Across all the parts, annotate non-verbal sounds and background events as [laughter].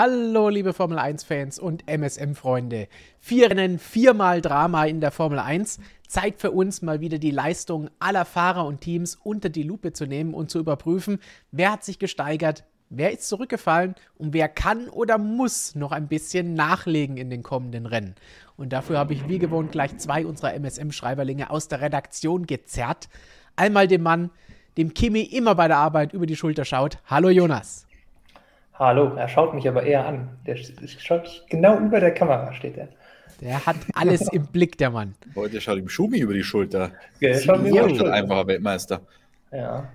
Hallo, liebe Formel 1-Fans und MSM-Freunde. Vier Rennen, viermal Drama in der Formel 1. Zeit für uns, mal wieder die Leistung aller Fahrer und Teams unter die Lupe zu nehmen und zu überprüfen, wer hat sich gesteigert, wer ist zurückgefallen und wer kann oder muss noch ein bisschen nachlegen in den kommenden Rennen. Und dafür habe ich wie gewohnt gleich zwei unserer MSM-Schreiberlinge aus der Redaktion gezerrt. Einmal den Mann, dem Kimi immer bei der Arbeit über die Schulter schaut. Hallo Jonas. Hallo, er schaut mich aber eher an. Der schaut mich genau über der Kamera, steht er. Der hat alles im Blick, der Mann. Heute schaut ihm Schumi über die Schulter. Ja, der schaut mir über die Schulter. einfacher Weltmeister. Ja.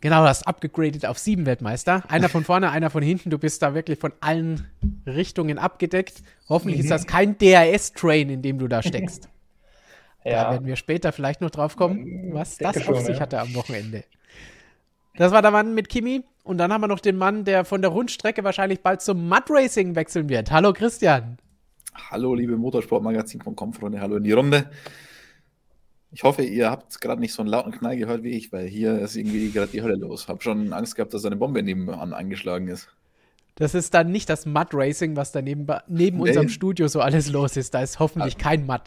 Genau, du hast abgegradet auf sieben Weltmeister. Einer von vorne, einer von hinten. Du bist da wirklich von allen Richtungen abgedeckt. Hoffentlich mhm. ist das kein DRS-Train, in dem du da steckst. [laughs] ja. Da werden wir später vielleicht noch drauf kommen, was das auf sich ja. hatte am Wochenende. Das war der Mann mit Kimi. Und dann haben wir noch den Mann, der von der Rundstrecke wahrscheinlich bald zum Mud Racing wechseln wird. Hallo Christian. Hallo liebe Motorsportmagazin.com Freunde, hallo in die Runde. Ich hoffe, ihr habt gerade nicht so einen lauten Knall gehört wie ich, weil hier ist irgendwie gerade die Hölle los. Hab schon Angst gehabt, dass eine Bombe nebenan eingeschlagen ist. Das ist dann nicht das Mud Racing, was da neben, neben nee. unserem Studio so alles los ist. Da ist hoffentlich aber, kein Mud.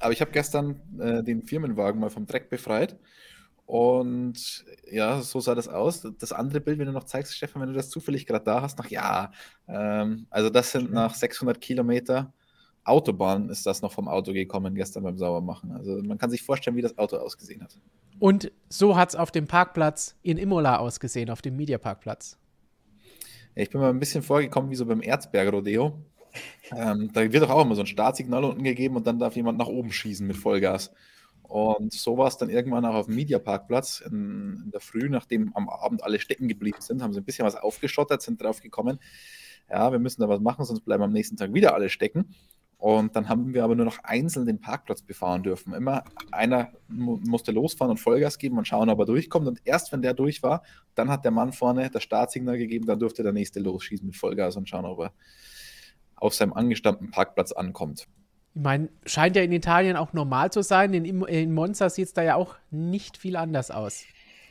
Aber ich habe gestern äh, den Firmenwagen mal vom Dreck befreit und ja, so sah das aus. Das andere Bild, wenn du noch zeigst, Stefan, wenn du das zufällig gerade da hast, noch ja. Ähm, also das sind nach 600 Kilometer Autobahn ist das noch vom Auto gekommen gestern beim Saubermachen. Also man kann sich vorstellen, wie das Auto ausgesehen hat. Und so hat es auf dem Parkplatz in Imola ausgesehen, auf dem Mediaparkplatz. Ich bin mal ein bisschen vorgekommen wie so beim Erzberg-Rodeo. Ähm, da wird doch auch immer so ein Startsignal unten gegeben und dann darf jemand nach oben schießen mit Vollgas. Und so war es dann irgendwann auch auf dem Mediaparkplatz in, in der Früh, nachdem am Abend alle stecken geblieben sind, haben sie ein bisschen was aufgeschottert, sind drauf gekommen, ja, wir müssen da was machen, sonst bleiben am nächsten Tag wieder alle stecken. Und dann haben wir aber nur noch einzeln den Parkplatz befahren dürfen. Immer einer mu musste losfahren und Vollgas geben und schauen, ob er durchkommt. Und erst wenn der durch war, dann hat der Mann vorne das Startsignal gegeben, dann durfte der nächste losschießen mit Vollgas und schauen, ob er auf seinem angestammten Parkplatz ankommt. Ich meine, scheint ja in Italien auch normal zu sein. In, in Monza sieht es da ja auch nicht viel anders aus.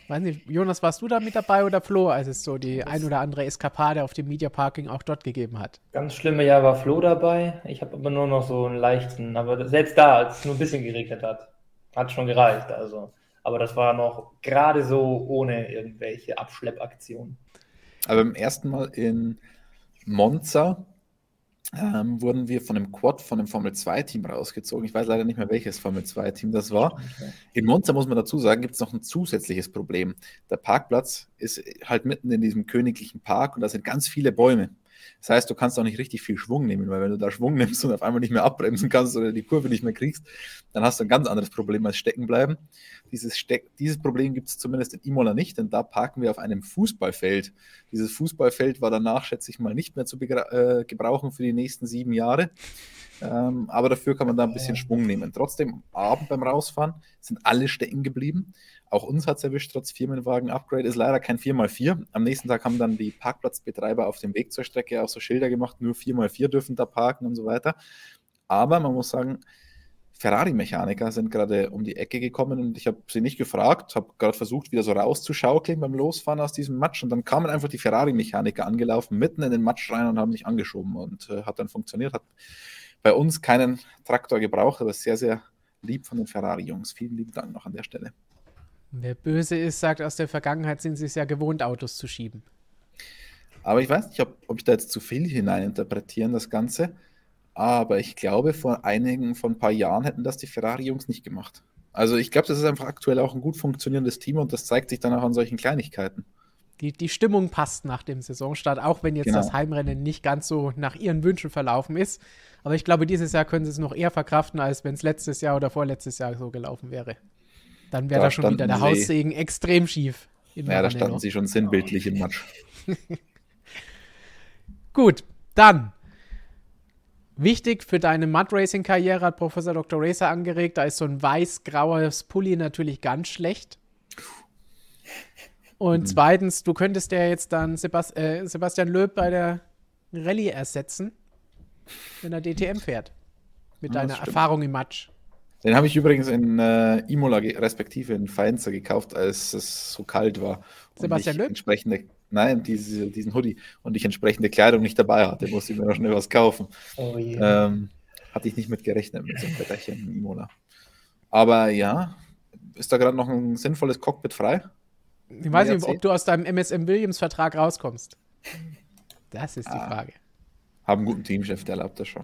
Weiß nicht, Jonas, warst du da mit dabei oder Flo, als es so die das ein oder andere Eskapade auf dem Media Parking auch dort gegeben hat? Ganz schlimme Jahr war Flo dabei. Ich habe aber nur noch so einen leichten, aber selbst da, als es nur ein bisschen geregnet hat, hat schon gereicht. Also. Aber das war noch gerade so ohne irgendwelche Abschleppaktionen. Aber beim ersten Mal in Monza ähm, wurden wir von einem Quad von einem Formel-2-Team rausgezogen. Ich weiß leider nicht mehr, welches Formel-2-Team das war. In Monza, muss man dazu sagen, gibt es noch ein zusätzliches Problem. Der Parkplatz ist halt mitten in diesem königlichen Park und da sind ganz viele Bäume. Das heißt, du kannst auch nicht richtig viel Schwung nehmen, weil wenn du da Schwung nimmst und auf einmal nicht mehr abbremsen kannst oder die Kurve nicht mehr kriegst, dann hast du ein ganz anderes Problem als stecken bleiben. Dieses, Steck, dieses Problem gibt es zumindest in Imola nicht, denn da parken wir auf einem Fußballfeld. Dieses Fußballfeld war danach, schätze ich mal, nicht mehr zu äh, gebrauchen für die nächsten sieben Jahre. Ähm, aber dafür kann man da ein bisschen Schwung nehmen. Trotzdem, am Abend beim Rausfahren sind alle stecken geblieben. Auch uns hat es erwischt, trotz Firmenwagen-Upgrade. Ist leider kein 4x4. Am nächsten Tag haben dann die Parkplatzbetreiber auf dem Weg zur Strecke auch so Schilder gemacht, nur 4x4 dürfen da parken und so weiter. Aber man muss sagen, Ferrari-Mechaniker sind gerade um die Ecke gekommen und ich habe sie nicht gefragt, habe gerade versucht, wieder so rauszuschaukeln beim Losfahren aus diesem Matsch und dann kamen einfach die Ferrari-Mechaniker angelaufen, mitten in den Matsch rein und haben mich angeschoben und äh, hat dann funktioniert. Hat bei uns keinen Traktor gebraucht, aber sehr, sehr lieb von den Ferrari-Jungs. Vielen lieben Dank noch an der Stelle. Wer böse ist, sagt, aus der Vergangenheit sind sie es ja gewohnt, Autos zu schieben. Aber ich weiß nicht, ob, ob ich da jetzt zu viel hineininterpretieren, das Ganze. Aber ich glaube, vor einigen, vor ein paar Jahren hätten das die Ferrari-Jungs nicht gemacht. Also ich glaube, das ist einfach aktuell auch ein gut funktionierendes Team und das zeigt sich dann auch an solchen Kleinigkeiten. Die, die Stimmung passt nach dem Saisonstart, auch wenn jetzt genau. das Heimrennen nicht ganz so nach ihren Wünschen verlaufen ist. Aber ich glaube, dieses Jahr können sie es noch eher verkraften, als wenn es letztes Jahr oder vorletztes Jahr so gelaufen wäre. Dann wäre da, da schon wieder der Haussegen extrem schief. Ja, da standen sie schon sinnbildlich im Matsch. [laughs] Gut, dann. Wichtig für deine Mud Racing Karriere hat Professor Dr. Racer angeregt. Da ist so ein weiß-graues Pulli natürlich ganz schlecht. Und mhm. zweitens, du könntest ja jetzt dann Sebast äh, Sebastian Löb bei der Rallye ersetzen, wenn er DTM fährt. Mit ja, deiner Erfahrung im Matsch. Den habe ich übrigens in äh, Imola respektive in Faenza gekauft, als es so kalt war. Sebastian Löb? Entsprechende, nein, diese, diesen Hoodie und ich entsprechende Kleidung nicht dabei hatte, musste ich mir noch schnell was kaufen. Oh yeah. ähm, hatte ich nicht mit gerechnet mit so einem Wetterchen in Imola. Aber ja, ist da gerade noch ein sinnvolles Cockpit frei? Ich weiß nicht, ob du aus deinem MSM Williams-Vertrag rauskommst. Das ist die ah, Frage. Haben einen guten Teamchef, der erlaubt das schon.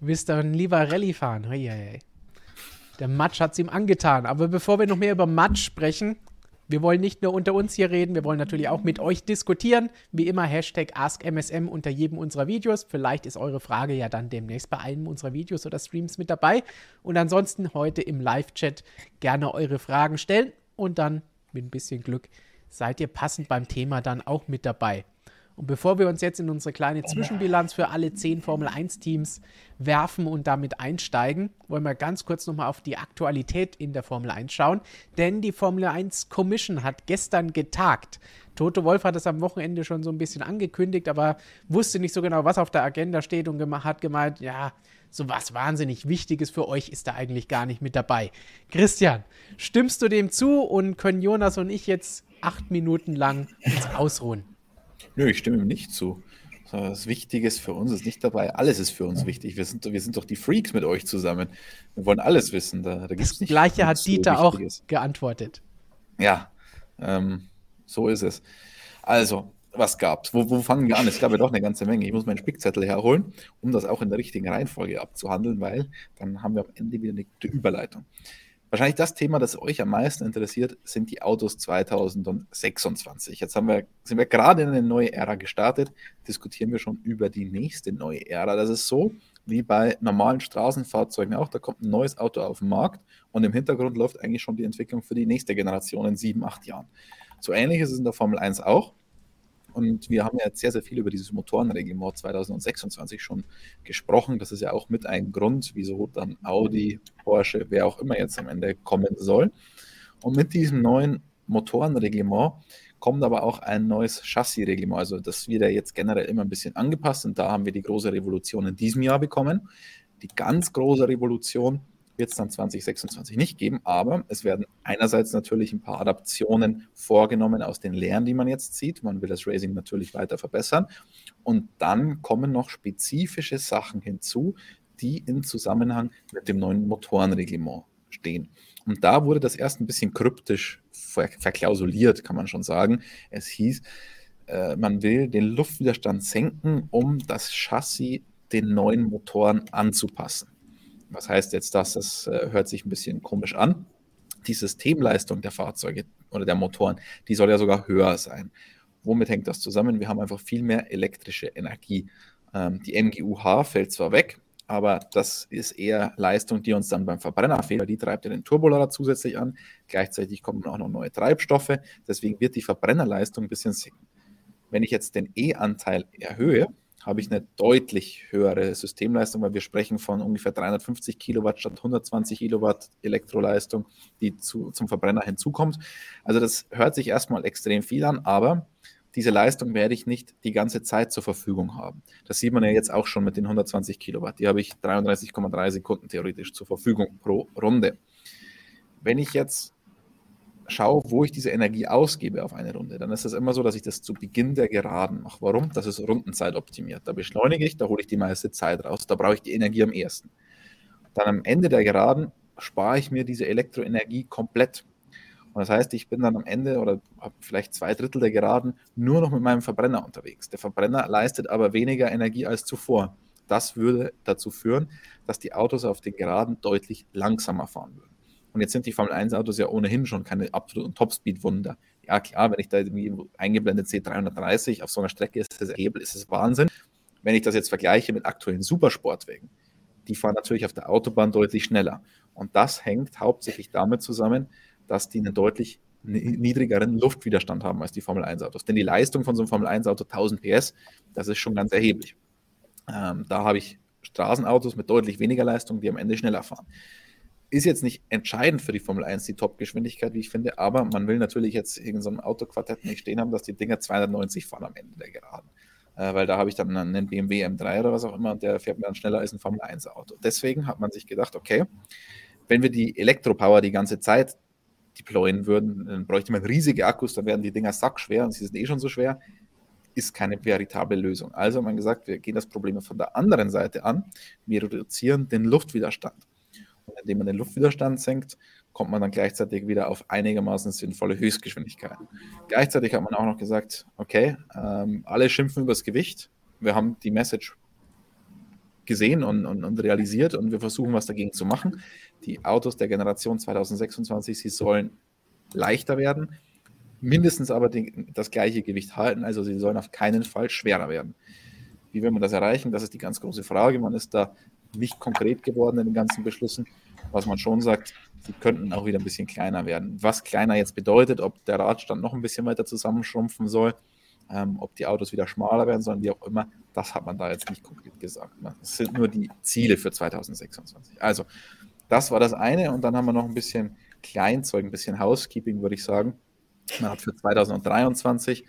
Du willst dann lieber Rallye fahren. Hei, hei. Der Matsch hat es ihm angetan. Aber bevor wir noch mehr über Matsch sprechen, wir wollen nicht nur unter uns hier reden, wir wollen natürlich auch mit euch diskutieren. Wie immer Hashtag AskMSM unter jedem unserer Videos. Vielleicht ist eure Frage ja dann demnächst bei einem unserer Videos oder Streams mit dabei. Und ansonsten heute im Live-Chat gerne eure Fragen stellen und dann mit ein bisschen Glück seid ihr passend beim Thema dann auch mit dabei. Und bevor wir uns jetzt in unsere kleine Zwischenbilanz für alle zehn Formel 1-Teams werfen und damit einsteigen, wollen wir ganz kurz nochmal auf die Aktualität in der Formel 1 schauen. Denn die Formel 1 Commission hat gestern getagt. Toto Wolf hat es am Wochenende schon so ein bisschen angekündigt, aber wusste nicht so genau, was auf der Agenda steht und hat gemeint, ja, so was wahnsinnig Wichtiges für euch ist da eigentlich gar nicht mit dabei. Christian, stimmst du dem zu und können Jonas und ich jetzt acht Minuten lang uns ausruhen? Nö, ich stimme ihm nicht zu. Das Wichtige für uns ist nicht dabei. Alles ist für uns wichtig. Wir sind, wir sind doch die Freaks mit euch zusammen. Wir wollen alles wissen. Da, da das Gleiche hat Dieter auch geantwortet. Ja, ähm, so ist es. Also, was gab's? Wo, wo fangen wir an? Es gab ja doch eine ganze Menge. Ich muss meinen Spickzettel herholen, um das auch in der richtigen Reihenfolge abzuhandeln, weil dann haben wir am Ende wieder eine gute Überleitung. Wahrscheinlich das Thema, das euch am meisten interessiert, sind die Autos 2026. Jetzt haben wir, sind wir gerade in eine neue Ära gestartet, diskutieren wir schon über die nächste neue Ära. Das ist so wie bei normalen Straßenfahrzeugen auch. Da kommt ein neues Auto auf den Markt und im Hintergrund läuft eigentlich schon die Entwicklung für die nächste Generation in sieben, acht Jahren. So ähnlich ist es in der Formel 1 auch. Und wir haben ja jetzt sehr, sehr viel über dieses Motorenreglement 2026 schon gesprochen. Das ist ja auch mit ein Grund, wieso dann Audi, Porsche, wer auch immer jetzt am Ende kommen soll. Und mit diesem neuen Motorenreglement kommt aber auch ein neues Chassisreglement. Also das wird ja jetzt generell immer ein bisschen angepasst und da haben wir die große Revolution in diesem Jahr bekommen. Die ganz große Revolution wird es dann 2026 nicht geben, aber es werden einerseits natürlich ein paar Adaptionen vorgenommen aus den Lehren, die man jetzt sieht. Man will das Racing natürlich weiter verbessern. Und dann kommen noch spezifische Sachen hinzu, die im Zusammenhang mit dem neuen Motorenreglement stehen. Und da wurde das erst ein bisschen kryptisch ver verklausuliert, kann man schon sagen. Es hieß, äh, man will den Luftwiderstand senken, um das Chassis den neuen Motoren anzupassen. Was heißt jetzt das? Das äh, hört sich ein bisschen komisch an. Die Systemleistung der Fahrzeuge oder der Motoren, die soll ja sogar höher sein. Womit hängt das zusammen? Wir haben einfach viel mehr elektrische Energie. Ähm, die MGUH fällt zwar weg, aber das ist eher Leistung, die uns dann beim Verbrenner fehlt, weil die treibt ja den Turbolader zusätzlich an. Gleichzeitig kommen auch noch neue Treibstoffe. Deswegen wird die Verbrennerleistung ein bisschen sinken. Wenn ich jetzt den E-Anteil erhöhe, habe ich eine deutlich höhere Systemleistung, weil wir sprechen von ungefähr 350 Kilowatt statt 120 Kilowatt Elektroleistung, die zu, zum Verbrenner hinzukommt. Also das hört sich erstmal extrem viel an, aber diese Leistung werde ich nicht die ganze Zeit zur Verfügung haben. Das sieht man ja jetzt auch schon mit den 120 Kilowatt. Die habe ich 33,3 Sekunden theoretisch zur Verfügung pro Runde. Wenn ich jetzt schaue, wo ich diese Energie ausgebe auf eine Runde, dann ist es immer so, dass ich das zu Beginn der Geraden mache. Warum? Das ist Rundenzeit optimiert. Da beschleunige ich, da hole ich die meiste Zeit raus. Da brauche ich die Energie am ersten. Dann am Ende der Geraden spare ich mir diese Elektroenergie komplett. Und das heißt, ich bin dann am Ende oder vielleicht zwei Drittel der Geraden nur noch mit meinem Verbrenner unterwegs. Der Verbrenner leistet aber weniger Energie als zuvor. Das würde dazu führen, dass die Autos auf den Geraden deutlich langsamer fahren würden. Und jetzt sind die Formel 1 Autos ja ohnehin schon keine absoluten Topspeed-Wunder. Ja, klar, wenn ich da irgendwie eingeblendet sehe, 330 auf so einer Strecke ist das Hebel, ist es Wahnsinn. Wenn ich das jetzt vergleiche mit aktuellen Supersportwegen, die fahren natürlich auf der Autobahn deutlich schneller. Und das hängt hauptsächlich damit zusammen, dass die einen deutlich niedrigeren Luftwiderstand haben als die Formel 1 Autos. Denn die Leistung von so einem Formel 1 Auto 1000 PS, das ist schon ganz erheblich. Ähm, da habe ich Straßenautos mit deutlich weniger Leistung, die am Ende schneller fahren ist jetzt nicht entscheidend für die Formel 1, die Topgeschwindigkeit, wie ich finde, aber man will natürlich jetzt in so einem Autoquartett nicht stehen haben, dass die Dinger 290 fahren am Ende der Geraden. Äh, weil da habe ich dann einen BMW M3 oder was auch immer und der fährt mir dann schneller als ein Formel 1 Auto. Deswegen hat man sich gedacht, okay, wenn wir die Elektropower die ganze Zeit deployen würden, dann bräuchte man riesige Akkus, dann wären die Dinger sackschwer und sie sind eh schon so schwer. Ist keine veritable Lösung. Also haben wir gesagt, wir gehen das Problem von der anderen Seite an. Wir reduzieren den Luftwiderstand. Indem man den Luftwiderstand senkt, kommt man dann gleichzeitig wieder auf einigermaßen sinnvolle Höchstgeschwindigkeiten. Gleichzeitig hat man auch noch gesagt, okay, ähm, alle schimpfen über das Gewicht. Wir haben die Message gesehen und, und, und, realisiert und wir versuchen was dagegen zu machen. Die Autos der Generation 2026, sie sollen leichter werden, mindestens aber die, das gleiche Gewicht halten, also sie sollen auf keinen Fall schwerer werden. Wie will man das erreichen? Das ist die ganz große Frage. Man ist da nicht konkret geworden in den ganzen Beschlüssen. Was man schon sagt, sie könnten auch wieder ein bisschen kleiner werden. Was kleiner jetzt bedeutet, ob der Radstand noch ein bisschen weiter zusammenschrumpfen soll, ähm, ob die Autos wieder schmaler werden sollen, wie auch immer, das hat man da jetzt nicht konkret gesagt. Ne? Das sind nur die Ziele für 2026. Also, das war das eine und dann haben wir noch ein bisschen Kleinzeug, ein bisschen Housekeeping, würde ich sagen. Man hat für 2023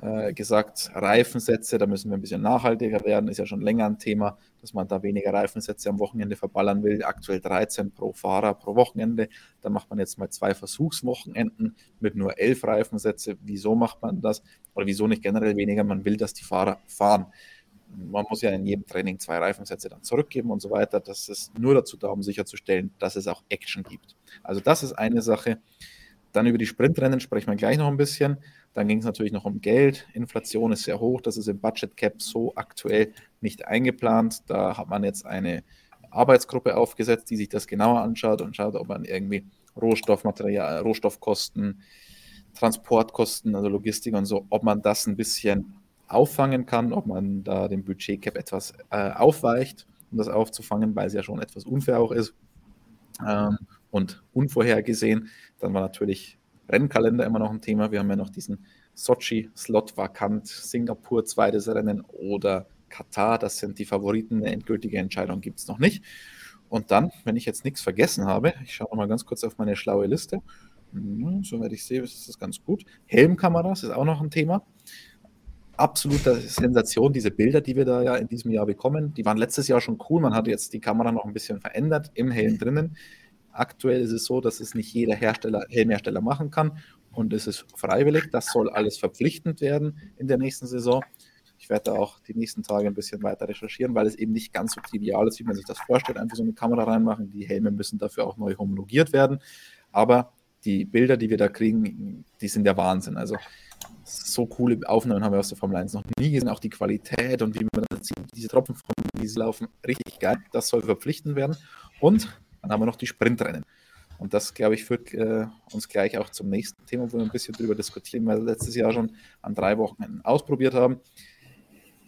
äh, gesagt, Reifensätze, da müssen wir ein bisschen nachhaltiger werden, ist ja schon länger ein Thema, dass man da weniger Reifensätze am Wochenende verballern will. Aktuell 13 pro Fahrer pro Wochenende. Da macht man jetzt mal zwei Versuchswochenenden mit nur elf Reifensätze. Wieso macht man das? Oder wieso nicht generell weniger? Man will, dass die Fahrer fahren. Man muss ja in jedem Training zwei Reifensätze dann zurückgeben und so weiter. Das ist nur dazu da, um sicherzustellen, dass es auch Action gibt. Also das ist eine Sache. Dann über die Sprintrennen sprechen wir gleich noch ein bisschen. Dann ging es natürlich noch um Geld. Inflation ist sehr hoch. Das ist im Budget Cap so aktuell nicht eingeplant. Da hat man jetzt eine Arbeitsgruppe aufgesetzt, die sich das genauer anschaut und schaut, ob man irgendwie Rohstoffmaterial, Rohstoffkosten, Transportkosten, also Logistik und so, ob man das ein bisschen auffangen kann, ob man da den Budget Cap etwas äh, aufweicht, um das aufzufangen, weil es ja schon etwas unfair auch ist ähm, und unvorhergesehen. Dann war natürlich Rennkalender immer noch ein Thema. Wir haben ja noch diesen Sochi-Slot vakant, Singapur zweites Rennen oder Katar, das sind die Favoriten. Eine endgültige Entscheidung gibt es noch nicht. Und dann, wenn ich jetzt nichts vergessen habe, ich schaue mal ganz kurz auf meine schlaue Liste. Hm, soweit ich sehe, ist das ganz gut. Helmkameras ist auch noch ein Thema. Absolute Sensation, diese Bilder, die wir da ja in diesem Jahr bekommen. Die waren letztes Jahr schon cool. Man hat jetzt die Kamera noch ein bisschen verändert im Helm drinnen. Aktuell ist es so, dass es nicht jeder Hersteller, Helmhersteller machen kann und es ist freiwillig. Das soll alles verpflichtend werden in der nächsten Saison. Ich werde da auch die nächsten Tage ein bisschen weiter recherchieren, weil es eben nicht ganz so trivial ist, wie man sich das vorstellt. Einfach so eine Kamera reinmachen. Die Helme müssen dafür auch neu homologiert werden. Aber die Bilder, die wir da kriegen, die sind der Wahnsinn. Also so coole Aufnahmen haben wir aus der Formel 1 noch nie gesehen. Auch die Qualität und wie man das sieht, diese Tropfen, wie sie laufen, richtig geil. Das soll verpflichtend werden. Und dann haben wir noch die Sprintrennen. Und das, glaube ich, führt äh, uns gleich auch zum nächsten Thema, wo wir ein bisschen darüber diskutieren, weil wir letztes Jahr schon an drei Wochen ausprobiert haben.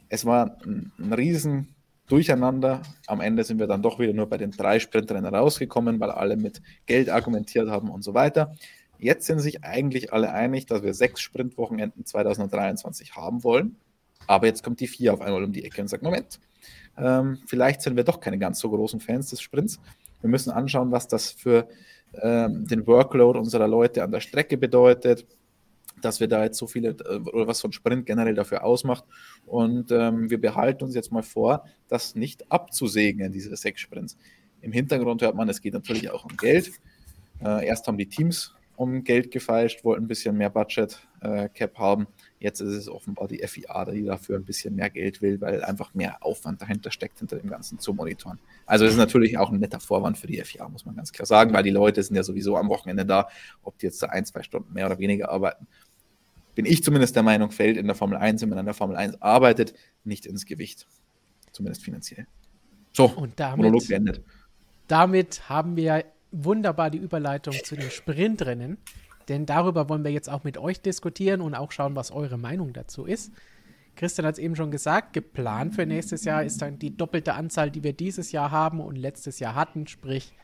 Es war ein, ein riesen Durcheinander. Am Ende sind wir dann doch wieder nur bei den drei Sprintrennen rausgekommen, weil alle mit Geld argumentiert haben und so weiter. Jetzt sind sich eigentlich alle einig, dass wir sechs Sprintwochenenden 2023 haben wollen. Aber jetzt kommt die vier auf einmal um die Ecke und sagt: Moment, ähm, vielleicht sind wir doch keine ganz so großen Fans des Sprints. Wir müssen anschauen, was das für ähm, den Workload unserer Leute an der Strecke bedeutet, dass wir da jetzt so viele äh, oder was so ein Sprint generell dafür ausmacht. Und ähm, wir behalten uns jetzt mal vor, das nicht abzusegnen, diese sechs Sprints. Im Hintergrund hört man, es geht natürlich auch um Geld. Äh, erst haben die Teams um Geld gefeilscht, wollten ein bisschen mehr Budget äh, Cap haben. Jetzt ist es offenbar die FIA, die dafür ein bisschen mehr Geld will, weil einfach mehr Aufwand dahinter steckt, hinter dem Ganzen zu monitoren. Also es ist natürlich auch ein netter Vorwand für die FIA, muss man ganz klar sagen, weil die Leute sind ja sowieso am Wochenende da, ob die jetzt da ein, zwei Stunden mehr oder weniger arbeiten. Bin ich zumindest der Meinung, fällt in der Formel 1, wenn man an der Formel 1 arbeitet, nicht ins Gewicht. Zumindest finanziell. So, und damit, Monolog beendet. Damit haben wir wunderbar die Überleitung zu den Sprintrennen. Denn darüber wollen wir jetzt auch mit euch diskutieren und auch schauen, was eure Meinung dazu ist. Christian hat es eben schon gesagt, geplant für nächstes Jahr ist dann die doppelte Anzahl, die wir dieses Jahr haben und letztes Jahr hatten, sprich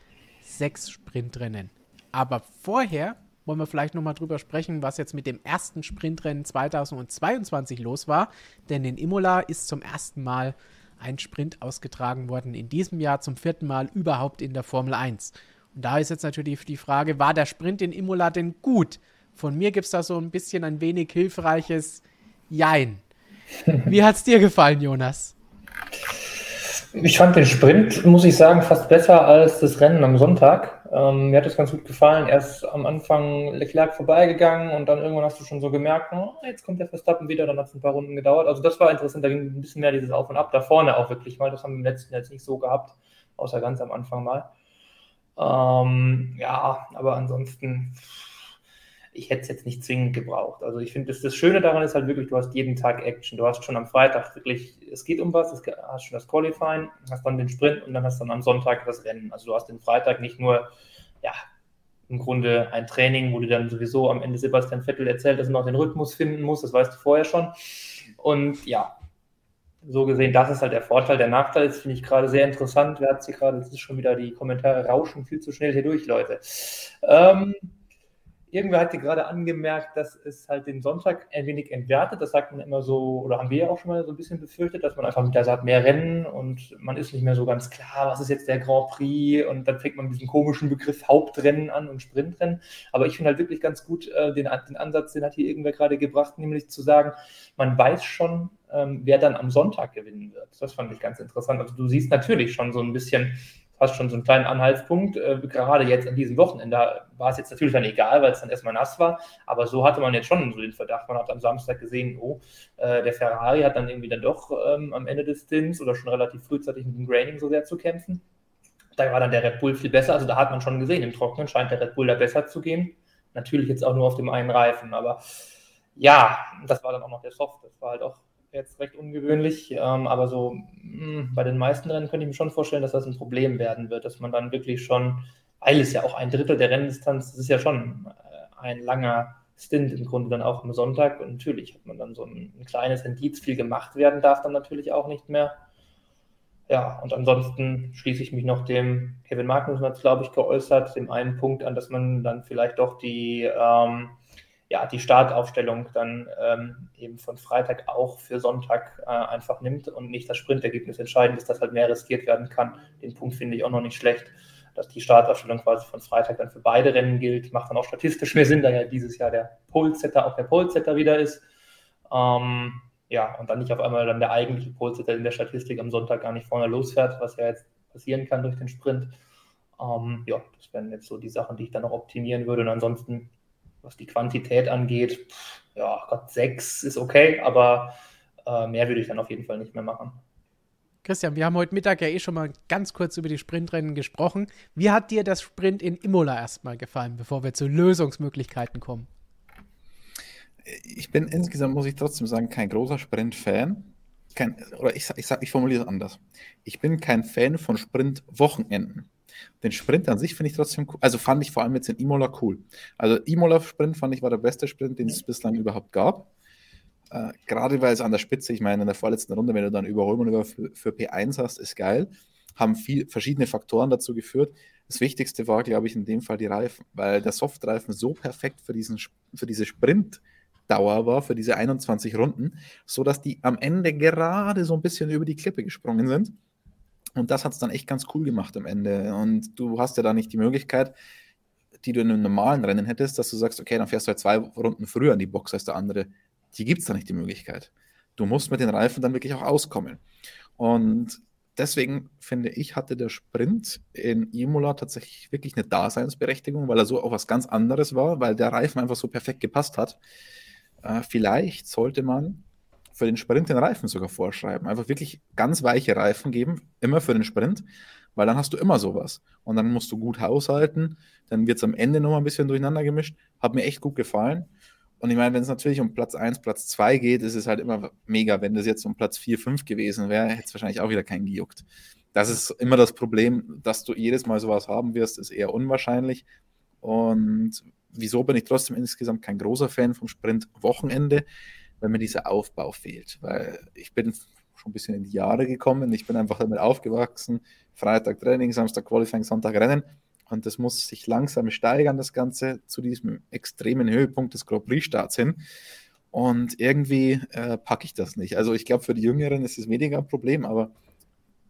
sechs Sprintrennen. Aber vorher wollen wir vielleicht nochmal drüber sprechen, was jetzt mit dem ersten Sprintrennen 2022 los war. Denn in Imola ist zum ersten Mal ein Sprint ausgetragen worden in diesem Jahr, zum vierten Mal überhaupt in der Formel 1. Da ist jetzt natürlich die Frage, war der Sprint in Imola denn gut? Von mir gibt es da so ein bisschen ein wenig hilfreiches Jein. Wie hat es dir gefallen, Jonas? Ich fand den Sprint, muss ich sagen, fast besser als das Rennen am Sonntag. Ähm, mir hat das ganz gut gefallen. Erst am Anfang Leclerc vorbeigegangen und dann irgendwann hast du schon so gemerkt, oh, jetzt kommt der Verstappen wieder, dann hat es ein paar Runden gedauert. Also das war interessant, da ging ein bisschen mehr dieses Auf und Ab, da vorne auch wirklich mal. Das haben wir im letzten Jahr jetzt nicht so gehabt, außer ganz am Anfang mal. Ähm, ja, aber ansonsten ich hätte es jetzt nicht zwingend gebraucht. Also ich finde, das, das Schöne daran ist halt wirklich, du hast jeden Tag Action. Du hast schon am Freitag wirklich, es geht um was, du hast schon das Qualifying, hast dann den Sprint und dann hast dann am Sonntag das Rennen. Also du hast den Freitag nicht nur, ja, im Grunde ein Training, wo du dann sowieso am Ende Sebastian Vettel erzählt, dass er noch den Rhythmus finden muss, das weißt du vorher schon. Und ja, so gesehen, das ist halt der Vorteil. Der Nachteil ist, finde ich gerade sehr interessant. Wer hat sie gerade, es ist schon wieder die Kommentare rauschen viel zu schnell hier durch, Leute. Ähm, irgendwer hat dir gerade angemerkt, dass es halt den Sonntag ein wenig entwertet. Das sagt man immer so, oder haben wir ja auch schon mal so ein bisschen befürchtet, dass man einfach mit der Saat mehr Rennen und man ist nicht mehr so ganz klar, was ist jetzt der Grand Prix und dann fängt man mit diesem komischen Begriff Hauptrennen an und Sprintrennen. Aber ich finde halt wirklich ganz gut äh, den, den Ansatz, den hat hier irgendwer gerade gebracht, nämlich zu sagen, man weiß schon, ähm, wer dann am Sonntag gewinnen wird. Das fand ich ganz interessant. Also du siehst natürlich schon so ein bisschen, fast schon so einen kleinen Anhaltspunkt. Äh, gerade jetzt an diesem Wochenende war es jetzt natürlich dann egal, weil es dann erstmal nass war. Aber so hatte man jetzt schon so den Verdacht. Man hat am Samstag gesehen, oh, äh, der Ferrari hat dann irgendwie dann doch ähm, am Ende des Stints oder schon relativ frühzeitig mit dem Graining so sehr zu kämpfen. Da war dann der Red Bull viel besser. Also da hat man schon gesehen, im Trockenen scheint der Red Bull da besser zu gehen. Natürlich jetzt auch nur auf dem einen Reifen. Aber ja, das war dann auch noch der Soft. Das war halt auch jetzt recht ungewöhnlich, ähm, aber so mh, hm, bei den meisten Rennen könnte ich mir schon vorstellen, dass das ein Problem werden wird, dass man dann wirklich schon, weil es ja auch ein Drittel der Renndistanz, das ist ja schon äh, ein langer Stint im Grunde dann auch am Sonntag und natürlich hat man dann so ein, ein kleines Indiz, viel gemacht werden darf dann natürlich auch nicht mehr. Ja, und ansonsten schließe ich mich noch dem, Kevin Magnussen hat es, glaube ich, geäußert, dem einen Punkt an, dass man dann vielleicht doch die ähm, ja, die Startaufstellung dann ähm, eben von Freitag auch für Sonntag äh, einfach nimmt und nicht das Sprintergebnis entscheidend ist, dass halt mehr riskiert werden kann. Den Punkt finde ich auch noch nicht schlecht, dass die Startaufstellung quasi von Freitag dann für beide Rennen gilt. Macht dann auch statistisch mehr Sinn, da ja dieses Jahr der Polesetter auch der Polesetter wieder ist. Ähm, ja, und dann nicht auf einmal dann der eigentliche Polesetter in der Statistik am Sonntag gar nicht vorne losfährt, was ja jetzt passieren kann durch den Sprint. Ähm, ja, das wären jetzt so die Sachen, die ich dann noch optimieren würde. Und ansonsten was die Quantität angeht, ja, Gott, sechs ist okay, aber äh, mehr würde ich dann auf jeden Fall nicht mehr machen. Christian, wir haben heute Mittag ja eh schon mal ganz kurz über die Sprintrennen gesprochen. Wie hat dir das Sprint in Imola erstmal gefallen, bevor wir zu Lösungsmöglichkeiten kommen? Ich bin insgesamt, muss ich trotzdem sagen, kein großer Sprint-Fan. oder ich, ich, ich formuliere es anders. Ich bin kein Fan von Sprint-Wochenenden. Den Sprint an sich finde ich trotzdem cool. Also fand ich vor allem jetzt in Imola cool. Also Imola-Sprint fand ich war der beste Sprint, den es bislang überhaupt gab. Äh, gerade weil es an der Spitze, ich meine, in der vorletzten Runde, wenn du dann Überholmanöver für, für P1 hast, ist geil. Haben viel, verschiedene Faktoren dazu geführt. Das Wichtigste war, glaube ich, in dem Fall die Reifen, weil der Softreifen so perfekt für, diesen, für diese Sprintdauer war, für diese 21 Runden, sodass die am Ende gerade so ein bisschen über die Klippe gesprungen sind. Und das hat es dann echt ganz cool gemacht am Ende. Und du hast ja da nicht die Möglichkeit, die du in einem normalen Rennen hättest, dass du sagst, okay, dann fährst du halt zwei Runden früher in die Box als der andere. Die gibt es da nicht die Möglichkeit. Du musst mit den Reifen dann wirklich auch auskommen. Und deswegen finde ich, hatte der Sprint in Imola tatsächlich wirklich eine Daseinsberechtigung, weil er so auch was ganz anderes war, weil der Reifen einfach so perfekt gepasst hat. Äh, vielleicht sollte man für den Sprint den Reifen sogar vorschreiben. Einfach wirklich ganz weiche Reifen geben, immer für den Sprint, weil dann hast du immer sowas. Und dann musst du gut haushalten, dann wird es am Ende nochmal ein bisschen durcheinander gemischt. Hat mir echt gut gefallen. Und ich meine, wenn es natürlich um Platz 1, Platz 2 geht, ist es halt immer mega. Wenn das jetzt um Platz 4, 5 gewesen wäre, hätte es wahrscheinlich auch wieder keinen gejuckt. Das ist immer das Problem, dass du jedes Mal sowas haben wirst, ist eher unwahrscheinlich. Und wieso bin ich trotzdem insgesamt kein großer Fan vom Sprint Wochenende? Wenn mir dieser Aufbau fehlt. Weil ich bin schon ein bisschen in die Jahre gekommen, ich bin einfach damit aufgewachsen. Freitag Training, Samstag Qualifying, Sonntag Rennen. Und das muss sich langsam steigern, das Ganze, zu diesem extremen Höhepunkt des Grand Prix-Starts hin. Und irgendwie äh, packe ich das nicht. Also ich glaube, für die Jüngeren ist es weniger ein Problem, aber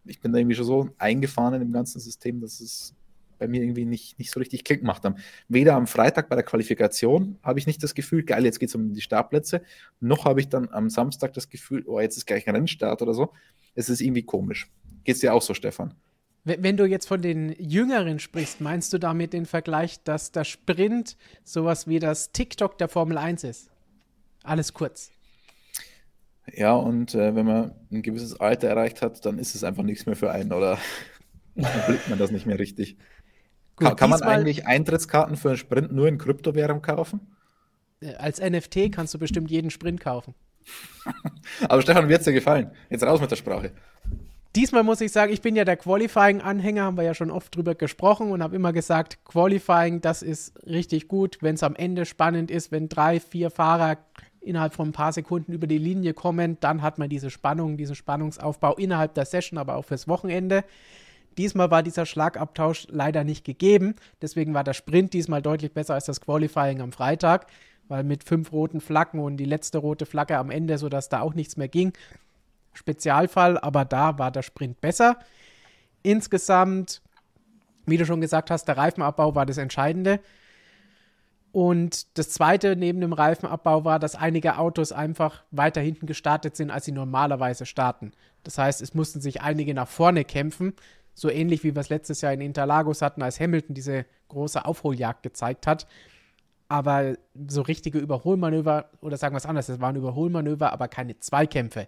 ich bin da irgendwie schon so eingefahren in dem ganzen System, dass es bei mir irgendwie nicht, nicht so richtig Klick gemacht haben. Weder am Freitag bei der Qualifikation habe ich nicht das Gefühl, geil, jetzt geht es um die Startplätze, noch habe ich dann am Samstag das Gefühl, oh, jetzt ist gleich ein Rennstart oder so. Es ist irgendwie komisch. Geht es dir auch so, Stefan? Wenn du jetzt von den Jüngeren sprichst, meinst du damit den Vergleich, dass der Sprint sowas wie das TikTok der Formel 1 ist? Alles kurz. Ja, und äh, wenn man ein gewisses Alter erreicht hat, dann ist es einfach nichts mehr für einen oder [laughs] blickt man das nicht mehr richtig. Kann, kann man eigentlich Eintrittskarten für einen Sprint nur in Kryptowährung kaufen? Äh, als NFT kannst du bestimmt jeden Sprint kaufen. [laughs] Aber Stefan, wie hat es dir gefallen? Jetzt raus mit der Sprache. Diesmal muss ich sagen, ich bin ja der Qualifying-Anhänger, haben wir ja schon oft drüber gesprochen und habe immer gesagt, Qualifying, das ist richtig gut, wenn es am Ende spannend ist, wenn drei, vier Fahrer innerhalb von ein paar Sekunden über die Linie kommen, dann hat man diese Spannung, diesen Spannungsaufbau innerhalb der Session, aber auch fürs Wochenende. Diesmal war dieser Schlagabtausch leider nicht gegeben, deswegen war der Sprint diesmal deutlich besser als das Qualifying am Freitag, weil mit fünf roten Flaggen und die letzte rote Flagge am Ende, sodass da auch nichts mehr ging, Spezialfall, aber da war der Sprint besser. Insgesamt, wie du schon gesagt hast, der Reifenabbau war das Entscheidende. Und das Zweite neben dem Reifenabbau war, dass einige Autos einfach weiter hinten gestartet sind, als sie normalerweise starten. Das heißt, es mussten sich einige nach vorne kämpfen, so ähnlich wie wir es letztes Jahr in Interlagos hatten, als Hamilton diese große Aufholjagd gezeigt hat aber so richtige Überholmanöver, oder sagen wir es anders, es waren Überholmanöver, aber keine Zweikämpfe,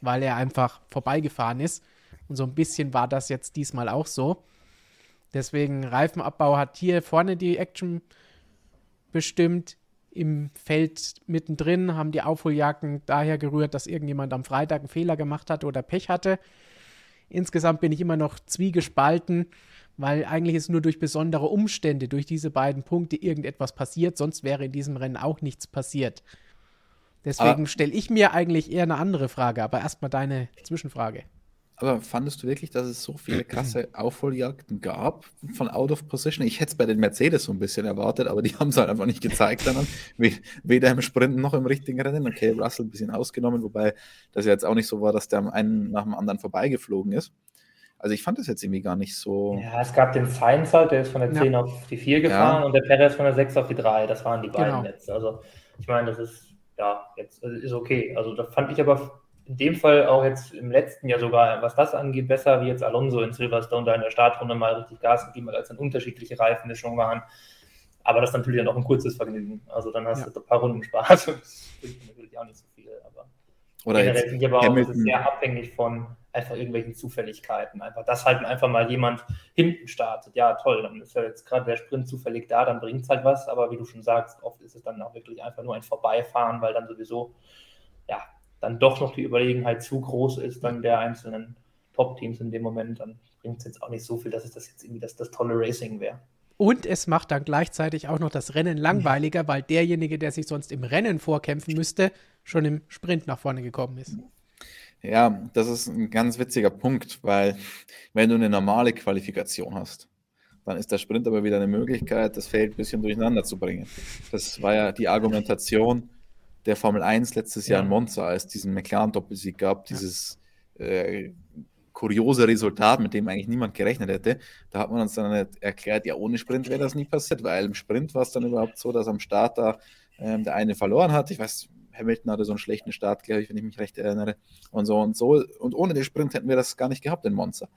weil er einfach vorbeigefahren ist. Und so ein bisschen war das jetzt diesmal auch so. Deswegen Reifenabbau hat hier vorne die Action bestimmt. Im Feld mittendrin haben die Aufholjagden daher gerührt, dass irgendjemand am Freitag einen Fehler gemacht hatte oder Pech hatte. Insgesamt bin ich immer noch zwiegespalten weil eigentlich ist nur durch besondere Umstände, durch diese beiden Punkte irgendetwas passiert, sonst wäre in diesem Rennen auch nichts passiert. Deswegen stelle ich mir eigentlich eher eine andere Frage, aber erstmal deine Zwischenfrage. Aber fandest du wirklich, dass es so viele krasse [clears throat] Aufholjagden gab von Out of Position? Ich hätte es bei den Mercedes so ein bisschen erwartet, aber die [laughs] haben es halt einfach nicht gezeigt dann. Weder im Sprint noch im richtigen Rennen. Okay, Russell ein bisschen ausgenommen, wobei das ja jetzt auch nicht so war, dass der einen nach dem anderen vorbeigeflogen ist. Also ich fand das jetzt irgendwie gar nicht so. Ja, es gab den Sainz halt, der ist von der 10 ja. auf die 4 gefahren ja. und der Perez von der 6 auf die 3. Das waren die beiden genau. jetzt. Also ich meine, das ist ja jetzt also ist okay. Also da fand ich aber in dem Fall auch jetzt im letzten Jahr sogar, was das angeht, besser wie jetzt Alonso in Silverstone da in der Startrunde mal richtig Gas gegeben hat, als dann unterschiedliche Reifenmischungen waren. Aber das ist natürlich dann auch ein kurzes Vergnügen. Also dann hast ja. du ein paar Runden Spaß. [laughs] Das ist natürlich auch nicht so viel. Aber Oder generell sind die aber auch sehr abhängig von einfach irgendwelchen Zufälligkeiten. Einfach, dass halt einfach mal jemand hinten startet. Ja, toll, dann ist ja jetzt gerade der Sprint zufällig da, dann bringt es halt was, aber wie du schon sagst, oft ist es dann auch wirklich einfach nur ein Vorbeifahren, weil dann sowieso, ja, dann doch noch die Überlegenheit zu groß ist, dann der einzelnen Top-Teams in dem Moment, dann bringt es jetzt auch nicht so viel, dass es das jetzt irgendwie das, das tolle Racing wäre. Und es macht dann gleichzeitig auch noch das Rennen langweiliger, weil derjenige, der sich sonst im Rennen vorkämpfen müsste, schon im Sprint nach vorne gekommen ist. Ja, das ist ein ganz witziger Punkt, weil wenn du eine normale Qualifikation hast, dann ist der Sprint aber wieder eine Möglichkeit, das Feld ein bisschen durcheinander zu bringen. Das war ja die Argumentation der Formel 1 letztes Jahr in Monza, als es diesen McLaren-Doppelsieg gab, dieses äh, kuriose Resultat, mit dem eigentlich niemand gerechnet hätte. Da hat man uns dann erklärt, ja, ohne Sprint wäre das nie passiert, weil im Sprint war es dann überhaupt so, dass am Start da ähm, der eine verloren hat. Ich weiß, Hamilton hatte so einen schlechten Start, glaube ich, wenn ich mich recht erinnere. Und so und so. Und ohne den Sprint hätten wir das gar nicht gehabt in Monza.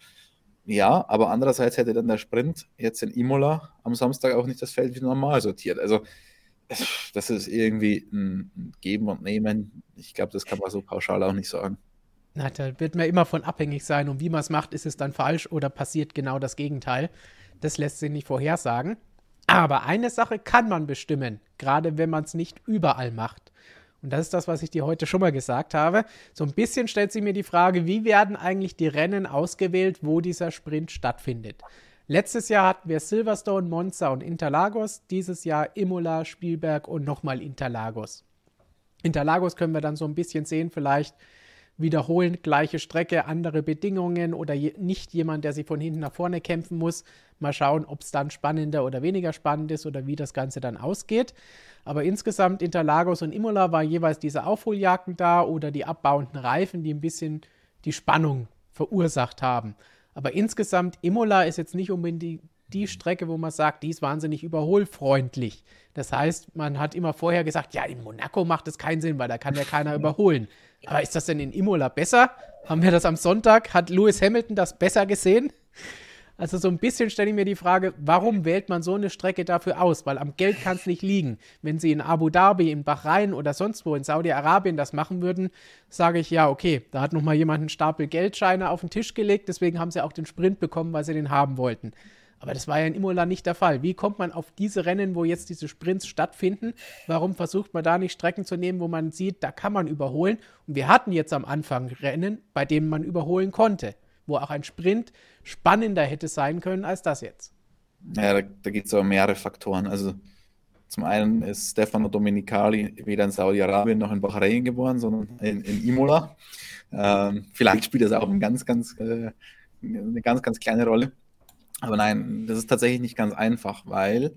Ja, aber andererseits hätte dann der Sprint jetzt in Imola am Samstag auch nicht das Feld wie normal sortiert. Also das ist irgendwie ein Geben und Nehmen. Ich glaube, das kann man so pauschal auch nicht sagen. Na, da wird man immer von abhängig sein und wie man es macht, ist es dann falsch oder passiert genau das Gegenteil. Das lässt sich nicht vorhersagen. Aber eine Sache kann man bestimmen, gerade wenn man es nicht überall macht. Und das ist das, was ich dir heute schon mal gesagt habe. So ein bisschen stellt sich mir die Frage, wie werden eigentlich die Rennen ausgewählt, wo dieser Sprint stattfindet? Letztes Jahr hatten wir Silverstone, Monza und Interlagos. Dieses Jahr Imola, Spielberg und nochmal Interlagos. Interlagos können wir dann so ein bisschen sehen, vielleicht wiederholend gleiche Strecke, andere Bedingungen oder je, nicht jemand, der sich von hinten nach vorne kämpfen muss. Mal schauen, ob es dann spannender oder weniger spannend ist oder wie das Ganze dann ausgeht. Aber insgesamt Interlagos und Imola war jeweils diese Aufholjagden da oder die abbauenden Reifen, die ein bisschen die Spannung verursacht haben. Aber insgesamt, Imola ist jetzt nicht unbedingt die, die Strecke, wo man sagt, die ist wahnsinnig überholfreundlich. Das heißt, man hat immer vorher gesagt, ja, in Monaco macht es keinen Sinn, weil da kann ja keiner überholen. Aber ist das denn in Imola besser? Haben wir das am Sonntag? Hat Lewis Hamilton das besser gesehen? Also so ein bisschen stelle ich mir die Frage, warum wählt man so eine Strecke dafür aus? Weil am Geld kann es nicht liegen. Wenn sie in Abu Dhabi, in Bahrain oder sonst wo in Saudi-Arabien das machen würden, sage ich ja, okay, da hat nochmal jemand einen Stapel Geldscheine auf den Tisch gelegt, deswegen haben sie auch den Sprint bekommen, weil sie den haben wollten. Aber das war ja in Imola nicht der Fall. Wie kommt man auf diese Rennen, wo jetzt diese Sprints stattfinden? Warum versucht man da nicht Strecken zu nehmen, wo man sieht, da kann man überholen? Und wir hatten jetzt am Anfang Rennen, bei denen man überholen konnte wo auch ein Sprint spannender hätte sein können als das jetzt. Ja, da, da gibt es aber mehrere Faktoren. Also zum einen ist Stefano Domenicali weder in Saudi-Arabien noch in Bahrain geboren, sondern in, in Imola. Ähm, vielleicht spielt das auch eine ganz, ganz, äh, eine ganz, ganz kleine Rolle. Aber nein, das ist tatsächlich nicht ganz einfach, weil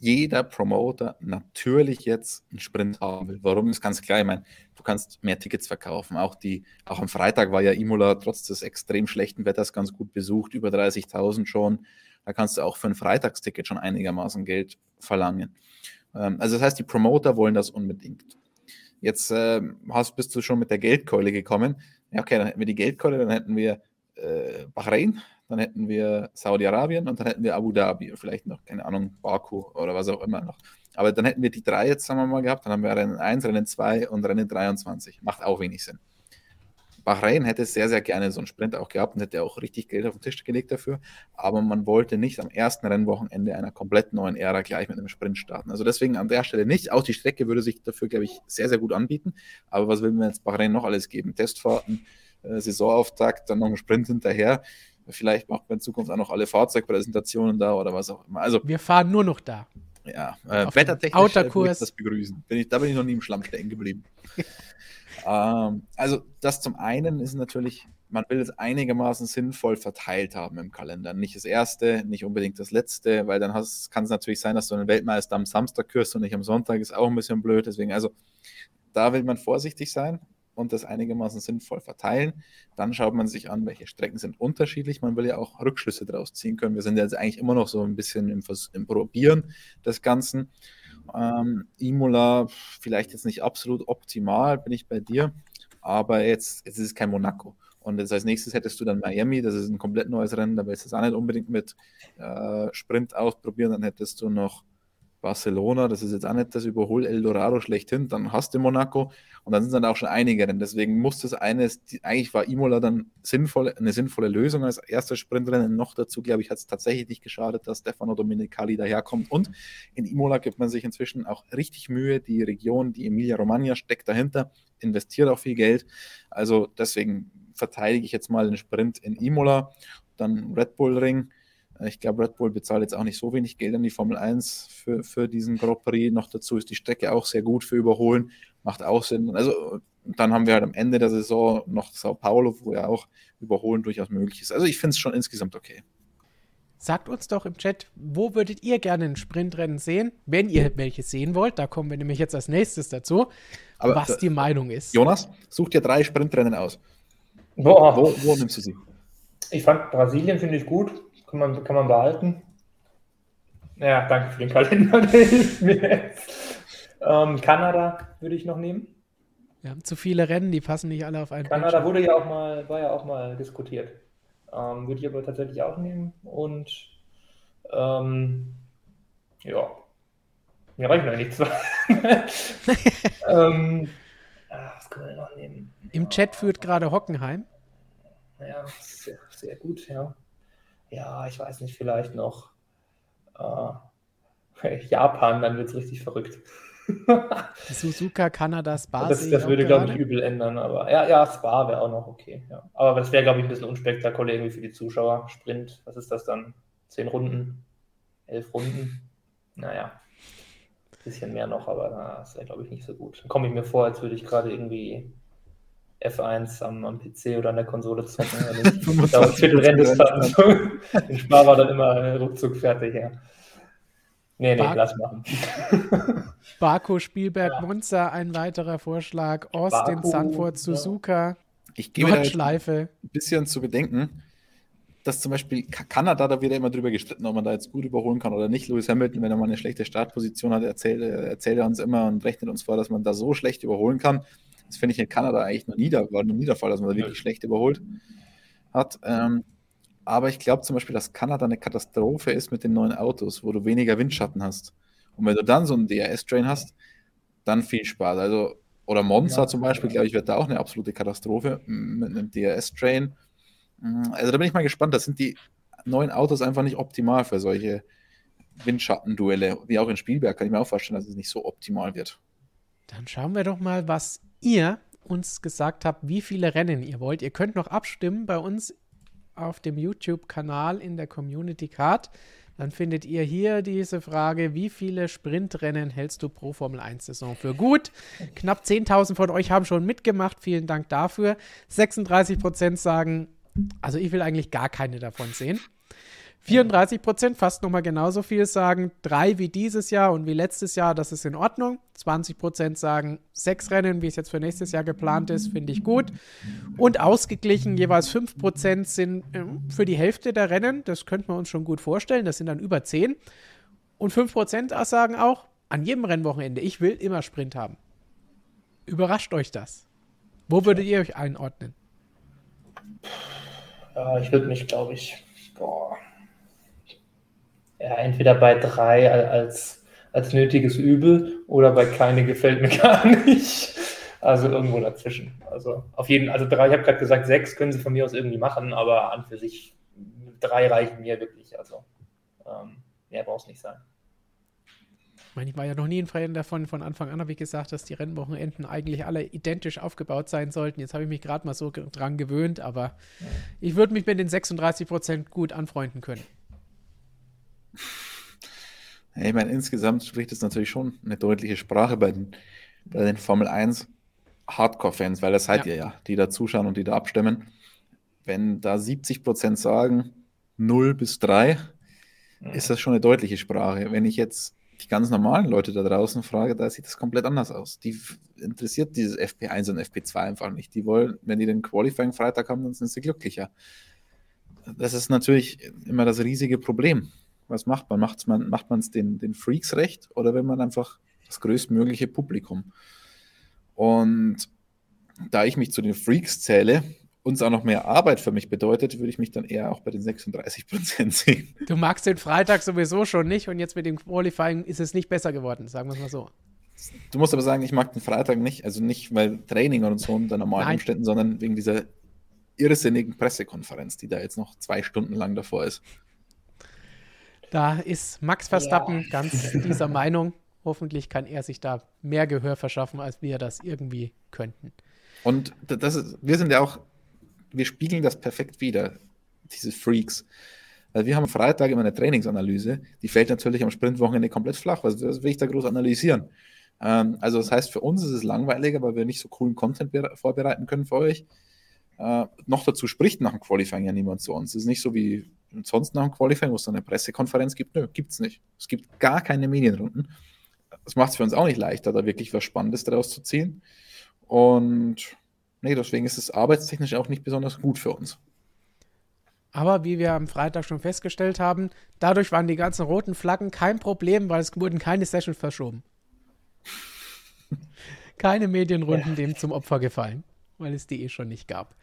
jeder Promoter natürlich jetzt einen Sprint haben will. Warum ist ganz klar, ich meine, du kannst mehr Tickets verkaufen. Auch, die, auch am Freitag war ja Imola trotz des extrem schlechten Wetters ganz gut besucht, über 30.000 schon. Da kannst du auch für ein Freitagsticket schon einigermaßen Geld verlangen. Ähm, also das heißt, die Promoter wollen das unbedingt. Jetzt äh, hast, bist du schon mit der Geldkeule gekommen. Ja, okay, dann hätten wir die Geldkeule, dann hätten wir äh, Bahrain, dann hätten wir Saudi-Arabien und dann hätten wir Abu Dhabi, vielleicht noch, keine Ahnung, Baku oder was auch immer noch. Aber dann hätten wir die drei jetzt, sagen wir mal, gehabt, dann haben wir Rennen 1, Rennen 2 und Rennen 23. Macht auch wenig Sinn. Bahrain hätte sehr, sehr gerne so einen Sprint auch gehabt und hätte auch richtig Geld auf den Tisch gelegt dafür. Aber man wollte nicht am ersten Rennwochenende einer komplett neuen Ära gleich mit einem Sprint starten. Also deswegen an der Stelle nicht. Auch die Strecke würde sich dafür, glaube ich, sehr, sehr gut anbieten. Aber was will man jetzt Bahrain noch alles geben? Testfahrten, äh, Saisonauftakt, dann noch einen Sprint hinterher. Vielleicht macht man in Zukunft auch noch alle Fahrzeugpräsentationen da oder was auch immer. Also, wir fahren nur noch da. Ja, äh, wettertechnisch äh, würde ich das begrüßen. Bin ich, da bin ich noch nie im Schlamm stecken geblieben. [laughs] ähm, also das zum einen ist natürlich, man will es einigermaßen sinnvoll verteilt haben im Kalender. Nicht das erste, nicht unbedingt das letzte, weil dann kann es natürlich sein, dass du einen Weltmeister am Samstag kürst und nicht am Sonntag, ist auch ein bisschen blöd. Deswegen, also da will man vorsichtig sein und das einigermaßen sinnvoll verteilen. Dann schaut man sich an, welche Strecken sind unterschiedlich. Man will ja auch Rückschlüsse daraus ziehen können. Wir sind jetzt eigentlich immer noch so ein bisschen im, im Probieren des Ganzen. Ähm, Imola vielleicht jetzt nicht absolut optimal, bin ich bei dir, aber jetzt, jetzt ist es kein Monaco. Und jetzt als nächstes hättest du dann Miami, das ist ein komplett neues Rennen, da willst du es auch nicht unbedingt mit äh, Sprint ausprobieren. Dann hättest du noch Barcelona, das ist jetzt auch nicht das Überhol Eldorado schlechthin, dann hast du Monaco und dann sind dann auch schon einige Rennen. Deswegen muss das eines, eigentlich war Imola dann sinnvoll, eine sinnvolle Lösung als erster Sprintrennen. Noch dazu, glaube ich, hat es tatsächlich nicht geschadet, dass Stefano Domenicali daherkommt. Und in Imola gibt man sich inzwischen auch richtig Mühe. Die Region, die Emilia-Romagna steckt dahinter, investiert auch viel Geld. Also deswegen verteidige ich jetzt mal den Sprint in Imola, dann Red Bull Ring ich glaube, Red Bull bezahlt jetzt auch nicht so wenig Geld an die Formel 1 für, für diesen Grand Prix. Noch dazu ist die Strecke auch sehr gut für Überholen, macht auch Sinn. Also dann haben wir halt am Ende der Saison noch Sao Paulo, wo ja auch Überholen durchaus möglich ist. Also ich finde es schon insgesamt okay. Sagt uns doch im Chat, wo würdet ihr gerne ein Sprintrennen sehen, wenn ihr welche sehen wollt? Da kommen wir nämlich jetzt als nächstes dazu, Aber, was die Meinung ist. Jonas, such dir drei Sprintrennen aus. Boah. Wo, wo nimmst du sie? Ich fand Brasilien, finde ich gut. Kann man, kann man behalten. Ja, danke für den Kalender, [laughs] der hilft mir jetzt. Ähm, Kanada würde ich noch nehmen. Wir haben zu viele Rennen, die passen nicht alle auf einen Kanada Bildschirm. wurde ja auch mal, war ja auch mal diskutiert. Ähm, würde ich aber tatsächlich auch nehmen. Und ähm, ja. Mir reichen eigentlich zwei. [laughs] ähm, ach, was können wir noch nehmen? Im Chat führt gerade Hockenheim. Ja, sehr, sehr gut, ja ja, ich weiß nicht, vielleicht noch äh, [laughs] Japan, dann wird es richtig verrückt. [laughs] Suzuka, Kanada, Spa. Das, das würde, glaube ich, übel ändern. Aber ja, ja Spa wäre auch noch okay. Ja. Aber das wäre, glaube ich, ein bisschen unspektakulär irgendwie für die Zuschauer. Sprint, was ist das dann? Zehn Runden? Elf Runden? Naja, ein bisschen mehr noch, aber das wäre, glaube ich, nicht so gut. Dann komme ich mir vor, als würde ich gerade irgendwie F1 am, am PC oder an der Konsole zocken. Also [laughs] dauert Viertel Den Spar war dann immer ruckzuck fertig, ja. Nee, nee, Bar lass machen. [laughs] Baku, Spielberg, ja. Monza, ein weiterer Vorschlag. Austin, Baku, Sanford, Suzuka. Ich gebe Nordschleife. ein bisschen zu bedenken, dass zum Beispiel Kanada, da wird ja immer drüber gestritten, ob man da jetzt gut überholen kann oder nicht. Lewis Hamilton, wenn er mal eine schlechte Startposition hat, erzählt, erzählt er uns immer und rechnet uns vor, dass man da so schlecht überholen kann. Das finde ich in Kanada eigentlich noch nie, war noch nie der Fall, dass man da wirklich schlecht überholt hat. Ähm, aber ich glaube zum Beispiel, dass Kanada eine Katastrophe ist mit den neuen Autos, wo du weniger Windschatten hast. Und wenn du dann so einen DRS-Train hast, dann viel Spaß. Also, oder Monza ja, zum Beispiel, glaube ich, wird da auch eine absolute Katastrophe mit einem DRS-Train. Mm, also da bin ich mal gespannt. Das sind die neuen Autos einfach nicht optimal für solche Windschattenduelle. Wie auch in Spielberg kann ich mir auch vorstellen, dass es nicht so optimal wird. Dann schauen wir doch mal, was ihr uns gesagt habt, wie viele Rennen ihr wollt. Ihr könnt noch abstimmen bei uns auf dem YouTube-Kanal in der Community Card. Dann findet ihr hier diese Frage, wie viele Sprintrennen hältst du pro Formel 1-Saison für gut? Knapp 10.000 von euch haben schon mitgemacht. Vielen Dank dafür. 36 Prozent sagen, also ich will eigentlich gar keine davon sehen. 34 Prozent, fast nochmal genauso viel, sagen drei wie dieses Jahr und wie letztes Jahr, das ist in Ordnung. 20 Prozent sagen sechs Rennen, wie es jetzt für nächstes Jahr geplant ist, finde ich gut. Und ausgeglichen, jeweils 5 Prozent sind äh, für die Hälfte der Rennen, das könnten wir uns schon gut vorstellen, das sind dann über 10. Und 5 Prozent sagen auch, an jedem Rennwochenende, ich will immer Sprint haben. Überrascht euch das? Wo würdet ihr euch einordnen? Ja, ich würde mich, glaube ich, boah ja, entweder bei drei als, als nötiges Übel oder bei keine gefällt mir [laughs] gar nicht. Also irgendwo dazwischen. Also auf jeden also drei, ich habe gerade gesagt, sechs können sie von mir aus irgendwie machen, aber an für sich drei reichen mir wirklich. Also ähm, mehr braucht es nicht sein. Ich meine, ich war ja noch nie ein Fan davon. Von Anfang an habe ich gesagt, dass die Rennwochenenden eigentlich alle identisch aufgebaut sein sollten. Jetzt habe ich mich gerade mal so dran gewöhnt, aber ja. ich würde mich mit den 36 Prozent gut anfreunden können. Ich meine, insgesamt spricht es natürlich schon eine deutliche Sprache bei den, bei den Formel 1 Hardcore-Fans, weil das seid ja. ihr ja, die da zuschauen und die da abstimmen. Wenn da 70 Prozent sagen 0 bis 3, ja. ist das schon eine deutliche Sprache. Wenn ich jetzt die ganz normalen Leute da draußen frage, da sieht das komplett anders aus. Die interessiert dieses FP1 und FP2 einfach nicht. Die wollen, wenn die den Qualifying Freitag haben, dann sind sie glücklicher. Das ist natürlich immer das riesige Problem. Was macht man? Macht's man macht man es den, den Freaks recht oder wenn man einfach das größtmögliche Publikum? Und da ich mich zu den Freaks zähle, uns auch noch mehr Arbeit für mich bedeutet, würde ich mich dann eher auch bei den 36 Prozent [laughs] sehen. Du magst den Freitag sowieso schon nicht und jetzt mit dem Qualifying ist es nicht besser geworden, sagen wir es mal so. Du musst aber sagen, ich mag den Freitag nicht, also nicht weil Training und so unter normalen Nein. Umständen, sondern wegen dieser irrsinnigen Pressekonferenz, die da jetzt noch zwei Stunden lang davor ist. Da ist Max Verstappen ja. ganz dieser Meinung. Hoffentlich kann er sich da mehr Gehör verschaffen, als wir das irgendwie könnten. Und das ist, wir sind ja auch, wir spiegeln das perfekt wieder, diese Freaks. Also wir haben am Freitag immer eine Trainingsanalyse, die fällt natürlich am Sprintwochenende komplett flach. Was, was will ich da groß analysieren? Ähm, also das heißt, für uns ist es langweiliger, weil wir nicht so coolen Content vorbereiten können für euch. Äh, noch dazu spricht nach dem Qualifying ja niemand zu uns. Es ist nicht so wie sonst nach dem Qualifying, wo es dann eine Pressekonferenz gibt. Nö, gibt es nicht. Es gibt gar keine Medienrunden. Das macht es für uns auch nicht leichter, da wirklich was Spannendes daraus zu ziehen. Und nee, deswegen ist es arbeitstechnisch auch nicht besonders gut für uns. Aber wie wir am Freitag schon festgestellt haben, dadurch waren die ganzen roten Flaggen kein Problem, weil es wurden keine Sessions verschoben. [laughs] keine Medienrunden dem zum Opfer gefallen, weil es die eh schon nicht gab.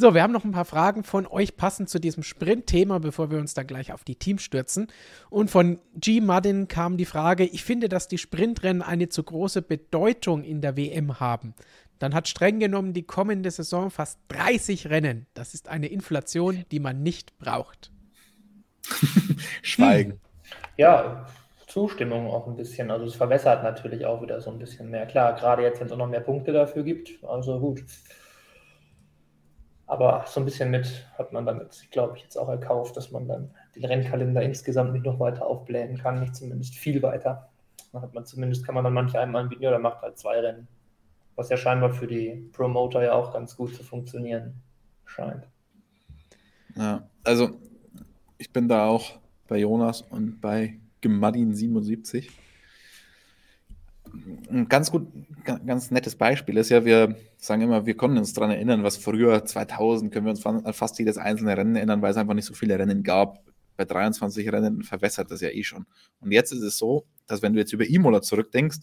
So, wir haben noch ein paar Fragen von euch passend zu diesem Sprint-Thema, bevor wir uns dann gleich auf die Teams stürzen. Und von G. Muddin kam die Frage: Ich finde, dass die Sprintrennen eine zu große Bedeutung in der WM haben. Dann hat streng genommen die kommende Saison fast 30 Rennen. Das ist eine Inflation, die man nicht braucht. [laughs] Schweigen. Ja, Zustimmung auch ein bisschen. Also es verwässert natürlich auch wieder so ein bisschen mehr. Klar, gerade jetzt, wenn es auch noch mehr Punkte dafür gibt. Also gut. Aber so ein bisschen mit hat man damit, glaube ich, jetzt auch erkauft, dass man dann den Rennkalender insgesamt nicht noch weiter aufblähen kann, nicht zumindest viel weiter. Dann hat man zumindest, kann man dann manche einmal anbieten oder macht halt zwei Rennen. Was ja scheinbar für die Promoter ja auch ganz gut zu funktionieren scheint. Ja, also ich bin da auch bei Jonas und bei Gemadin77 ein ganz gut, ganz nettes Beispiel ist ja, wir sagen immer, wir können uns daran erinnern, was früher 2000 können wir uns fast jedes einzelne Rennen erinnern, weil es einfach nicht so viele Rennen gab. Bei 23 Rennen verwässert das ja eh schon. Und jetzt ist es so, dass wenn du jetzt über Imola zurückdenkst,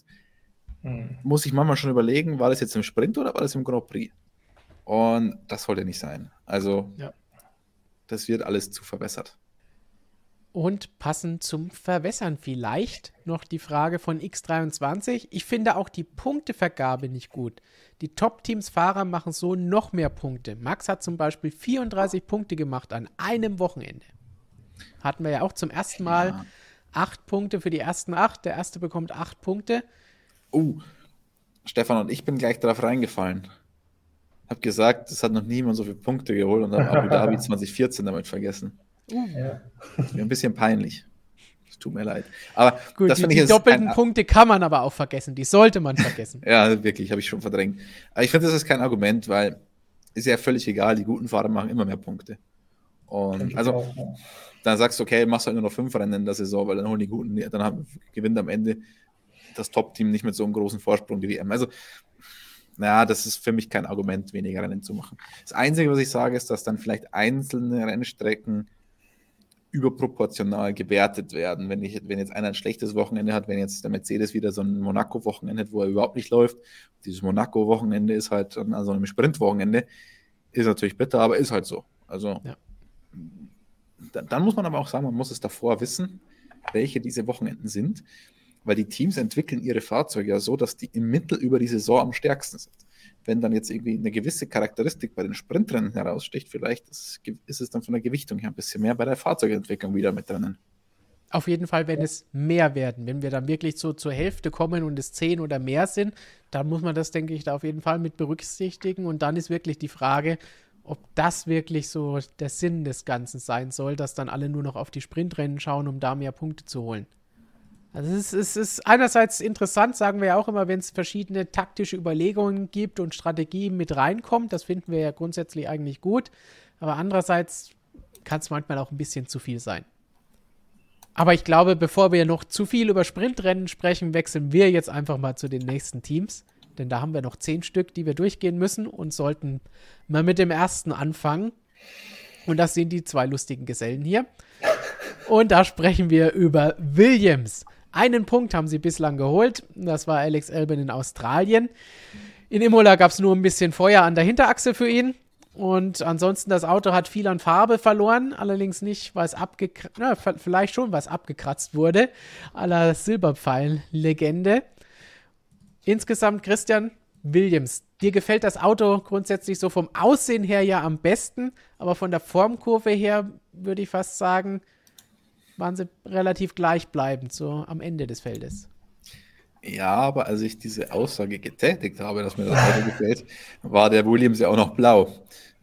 hm. muss ich manchmal schon überlegen, war das jetzt im Sprint oder war das im Grand Prix? Und das sollte nicht sein. Also, ja. das wird alles zu verwässert. Und passend zum Verwässern vielleicht noch die Frage von X23. Ich finde auch die Punktevergabe nicht gut. Die Top-Teams-Fahrer machen so noch mehr Punkte. Max hat zum Beispiel 34 Punkte gemacht an einem Wochenende. Hatten wir ja auch zum ersten Mal ja. acht Punkte für die ersten acht. Der erste bekommt acht Punkte. Oh, Stefan und ich bin gleich darauf reingefallen. Hab gesagt, es hat noch niemand so viele Punkte geholt und dann Abu Dhabi 2014 damit vergessen. Ja. Ein bisschen peinlich. Es tut mir leid. Aber Gut, das die, die doppelten Punkte kann man aber auch vergessen. Die sollte man vergessen. [laughs] ja, wirklich, habe ich schon verdrängt. Aber ich finde, das ist kein Argument, weil ist ja völlig egal. Die guten Fahrer machen immer mehr Punkte. Und also, auch, ja. dann sagst du, okay, machst halt nur noch fünf Rennen in der Saison, weil dann holen die Guten, dann haben, gewinnt am Ende das Top-Team nicht mit so einem großen Vorsprung die WM. Also, naja, das ist für mich kein Argument, weniger Rennen zu machen. Das Einzige, was ich sage, ist, dass dann vielleicht einzelne Rennstrecken überproportional gewertet werden. Wenn, ich, wenn jetzt einer ein schlechtes Wochenende hat, wenn jetzt der Mercedes wieder so ein Monaco-Wochenende hat, wo er überhaupt nicht läuft, dieses Monaco-Wochenende ist halt an so einem Sprint-Wochenende, ist natürlich bitter, aber ist halt so. Also ja. dann, dann muss man aber auch sagen, man muss es davor wissen, welche diese Wochenenden sind, weil die Teams entwickeln ihre Fahrzeuge ja so, dass die im Mittel über die Saison am stärksten sind wenn dann jetzt irgendwie eine gewisse Charakteristik bei den Sprintrennen heraussticht, vielleicht ist, ist, es dann von der Gewichtung her ein bisschen mehr bei der Fahrzeugentwicklung wieder mit drinnen. Auf jeden Fall, wenn es mehr werden. Wenn wir dann wirklich so zur Hälfte kommen und es zehn oder mehr sind, dann muss man das, denke ich, da auf jeden Fall mit berücksichtigen. Und dann ist wirklich die Frage, ob das wirklich so der Sinn des Ganzen sein soll, dass dann alle nur noch auf die Sprintrennen schauen, um da mehr Punkte zu holen. Also es ist, es ist einerseits interessant, sagen wir ja auch immer, wenn es verschiedene taktische Überlegungen gibt und Strategien mit reinkommt. Das finden wir ja grundsätzlich eigentlich gut. Aber andererseits kann es manchmal auch ein bisschen zu viel sein. Aber ich glaube, bevor wir noch zu viel über Sprintrennen sprechen, wechseln wir jetzt einfach mal zu den nächsten Teams. Denn da haben wir noch zehn Stück, die wir durchgehen müssen und sollten mal mit dem ersten anfangen. Und das sind die zwei lustigen Gesellen hier. Und da sprechen wir über Williams. Einen Punkt haben sie bislang geholt. Das war Alex Albin in Australien. In Imola gab es nur ein bisschen Feuer an der Hinterachse für ihn. Und ansonsten, das Auto hat viel an Farbe verloren, allerdings nicht, weil es abgekratzt, vielleicht schon, es abgekratzt wurde, aller Silberpfeil-Legende. Insgesamt, Christian Williams, dir gefällt das Auto grundsätzlich so vom Aussehen her ja am besten, aber von der Formkurve her würde ich fast sagen, waren sie relativ gleichbleibend, so am Ende des Feldes. Ja, aber als ich diese Aussage getätigt habe, dass mir das Auto gefällt, war der Williams ja auch noch blau.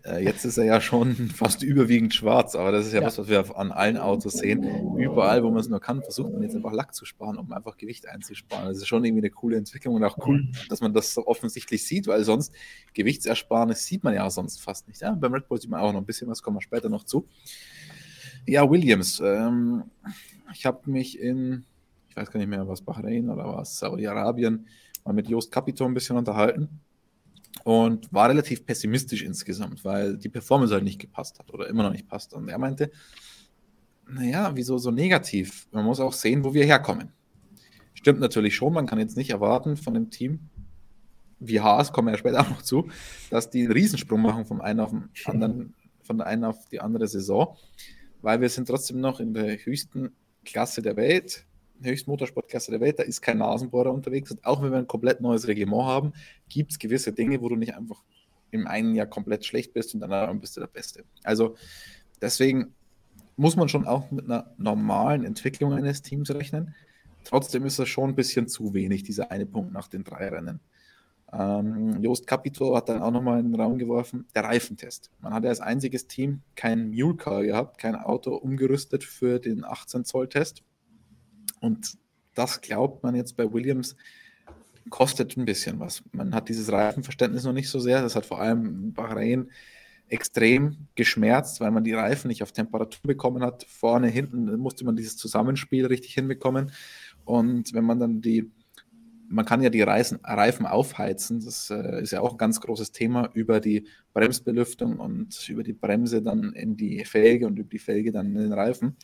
Äh, jetzt ist er ja schon [laughs] fast überwiegend schwarz, aber das ist ja, ja, was, was wir an allen Autos sehen. Überall, wo man es nur kann, versucht man jetzt einfach Lack zu sparen, um einfach Gewicht einzusparen. Das ist schon irgendwie eine coole Entwicklung und auch cool, dass man das so offensichtlich sieht, weil sonst Gewichtsersparnis sieht man ja sonst fast nicht. Ja? Beim Red Bull sieht man auch noch ein bisschen was, kommen wir später noch zu. Ja, Williams. Ähm, ich habe mich in, ich weiß gar nicht mehr, was Bahrain oder was, Saudi-Arabien, mal mit Jost Capito ein bisschen unterhalten und war relativ pessimistisch insgesamt, weil die Performance halt nicht gepasst hat oder immer noch nicht passt. Und er meinte, naja, wieso so negativ? Man muss auch sehen, wo wir herkommen. Stimmt natürlich schon, man kann jetzt nicht erwarten von dem Team, wie Haas, kommen wir ja später auch noch zu, dass die einen Riesensprung machen vom einen auf den anderen, von der einen auf die andere Saison weil wir sind trotzdem noch in der höchsten Klasse der Welt, höchsten Motorsportklasse der Welt, da ist kein Nasenbohrer unterwegs. Und auch wenn wir ein komplett neues Reglement haben, gibt es gewisse Dinge, wo du nicht einfach im einen Jahr komplett schlecht bist und dann bist du der Beste. Also deswegen muss man schon auch mit einer normalen Entwicklung eines Teams rechnen. Trotzdem ist das schon ein bisschen zu wenig, dieser eine Punkt nach den drei Rennen. Ähm, Jost Capito hat dann auch nochmal in den Raum geworfen, der Reifentest. Man hat ja als einziges Team kein Mule Car gehabt, kein Auto umgerüstet für den 18 Zoll Test. Und das glaubt man jetzt bei Williams kostet ein bisschen was. Man hat dieses Reifenverständnis noch nicht so sehr. Das hat vor allem Bahrain extrem geschmerzt, weil man die Reifen nicht auf Temperatur bekommen hat. Vorne, hinten musste man dieses Zusammenspiel richtig hinbekommen. Und wenn man dann die man kann ja die Reisen, Reifen aufheizen. Das äh, ist ja auch ein ganz großes Thema über die Bremsbelüftung und über die Bremse dann in die Felge und über die Felge dann in den Reifen.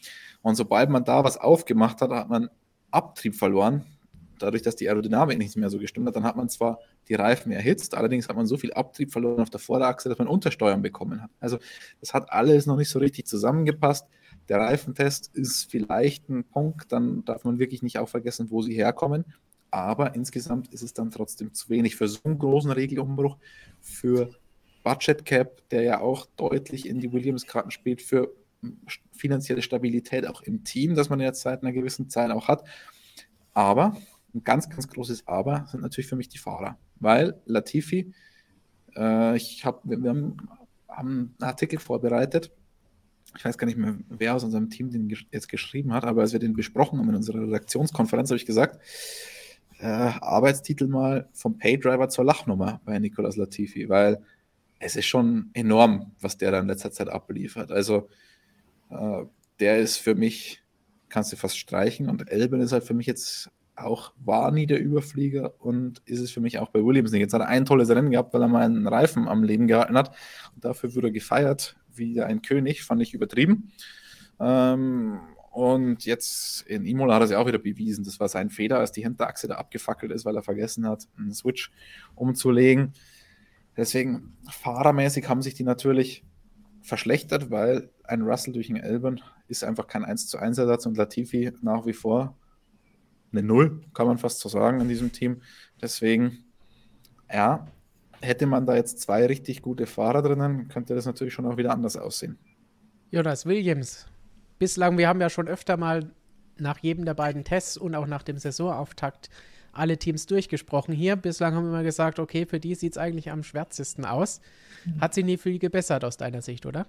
Und sobald man da was aufgemacht hat, hat man Abtrieb verloren. Dadurch, dass die Aerodynamik nicht mehr so gestimmt hat, dann hat man zwar die Reifen erhitzt, allerdings hat man so viel Abtrieb verloren auf der Vorderachse, dass man Untersteuern bekommen hat. Also das hat alles noch nicht so richtig zusammengepasst. Der Reifentest ist vielleicht ein Punkt, dann darf man wirklich nicht auch vergessen, wo sie herkommen aber insgesamt ist es dann trotzdem zu wenig für so einen großen Regelumbruch, für Budget Cap, der ja auch deutlich in die Williams-Karten spielt, für finanzielle Stabilität auch im Team, das man jetzt seit einer gewissen Zeit auch hat. Aber ein ganz, ganz großes Aber sind natürlich für mich die Fahrer, weil Latifi, äh, ich habe, wir haben, haben einen Artikel vorbereitet, ich weiß gar nicht mehr, wer aus unserem Team den jetzt geschrieben hat, aber als wir den besprochen haben in unserer Redaktionskonferenz, habe ich gesagt, äh, Arbeitstitel mal vom Paydriver zur Lachnummer bei Nicolas Latifi, weil es ist schon enorm, was der da in letzter Zeit abliefert. Also äh, der ist für mich, kannst du fast streichen und Elben ist halt für mich jetzt auch, war nie der Überflieger und ist es für mich auch bei Williams nicht. Jetzt hat er ein tolles Rennen gehabt, weil er mal einen Reifen am Leben gehalten hat und dafür wurde er gefeiert wie ein König, fand ich übertrieben. Ähm, und jetzt in Imola hat er sich auch wieder bewiesen. Das war sein Fehler, als die Hinterachse da abgefackelt ist, weil er vergessen hat, einen Switch umzulegen. Deswegen, fahrermäßig haben sich die natürlich verschlechtert, weil ein Russell durch einen Elben ist einfach kein 1 zu 1 Ersatz und Latifi nach wie vor eine Null, kann man fast so sagen, in diesem Team. Deswegen, ja, hätte man da jetzt zwei richtig gute Fahrer drinnen, könnte das natürlich schon auch wieder anders aussehen. Jonas Williams, bislang, wir haben ja schon öfter mal nach jedem der beiden Tests und auch nach dem Saisonauftakt alle Teams durchgesprochen. Hier bislang haben wir mal gesagt, okay, für die sieht es eigentlich am schwärzesten aus. Mhm. Hat sie nie viel gebessert aus deiner Sicht, oder?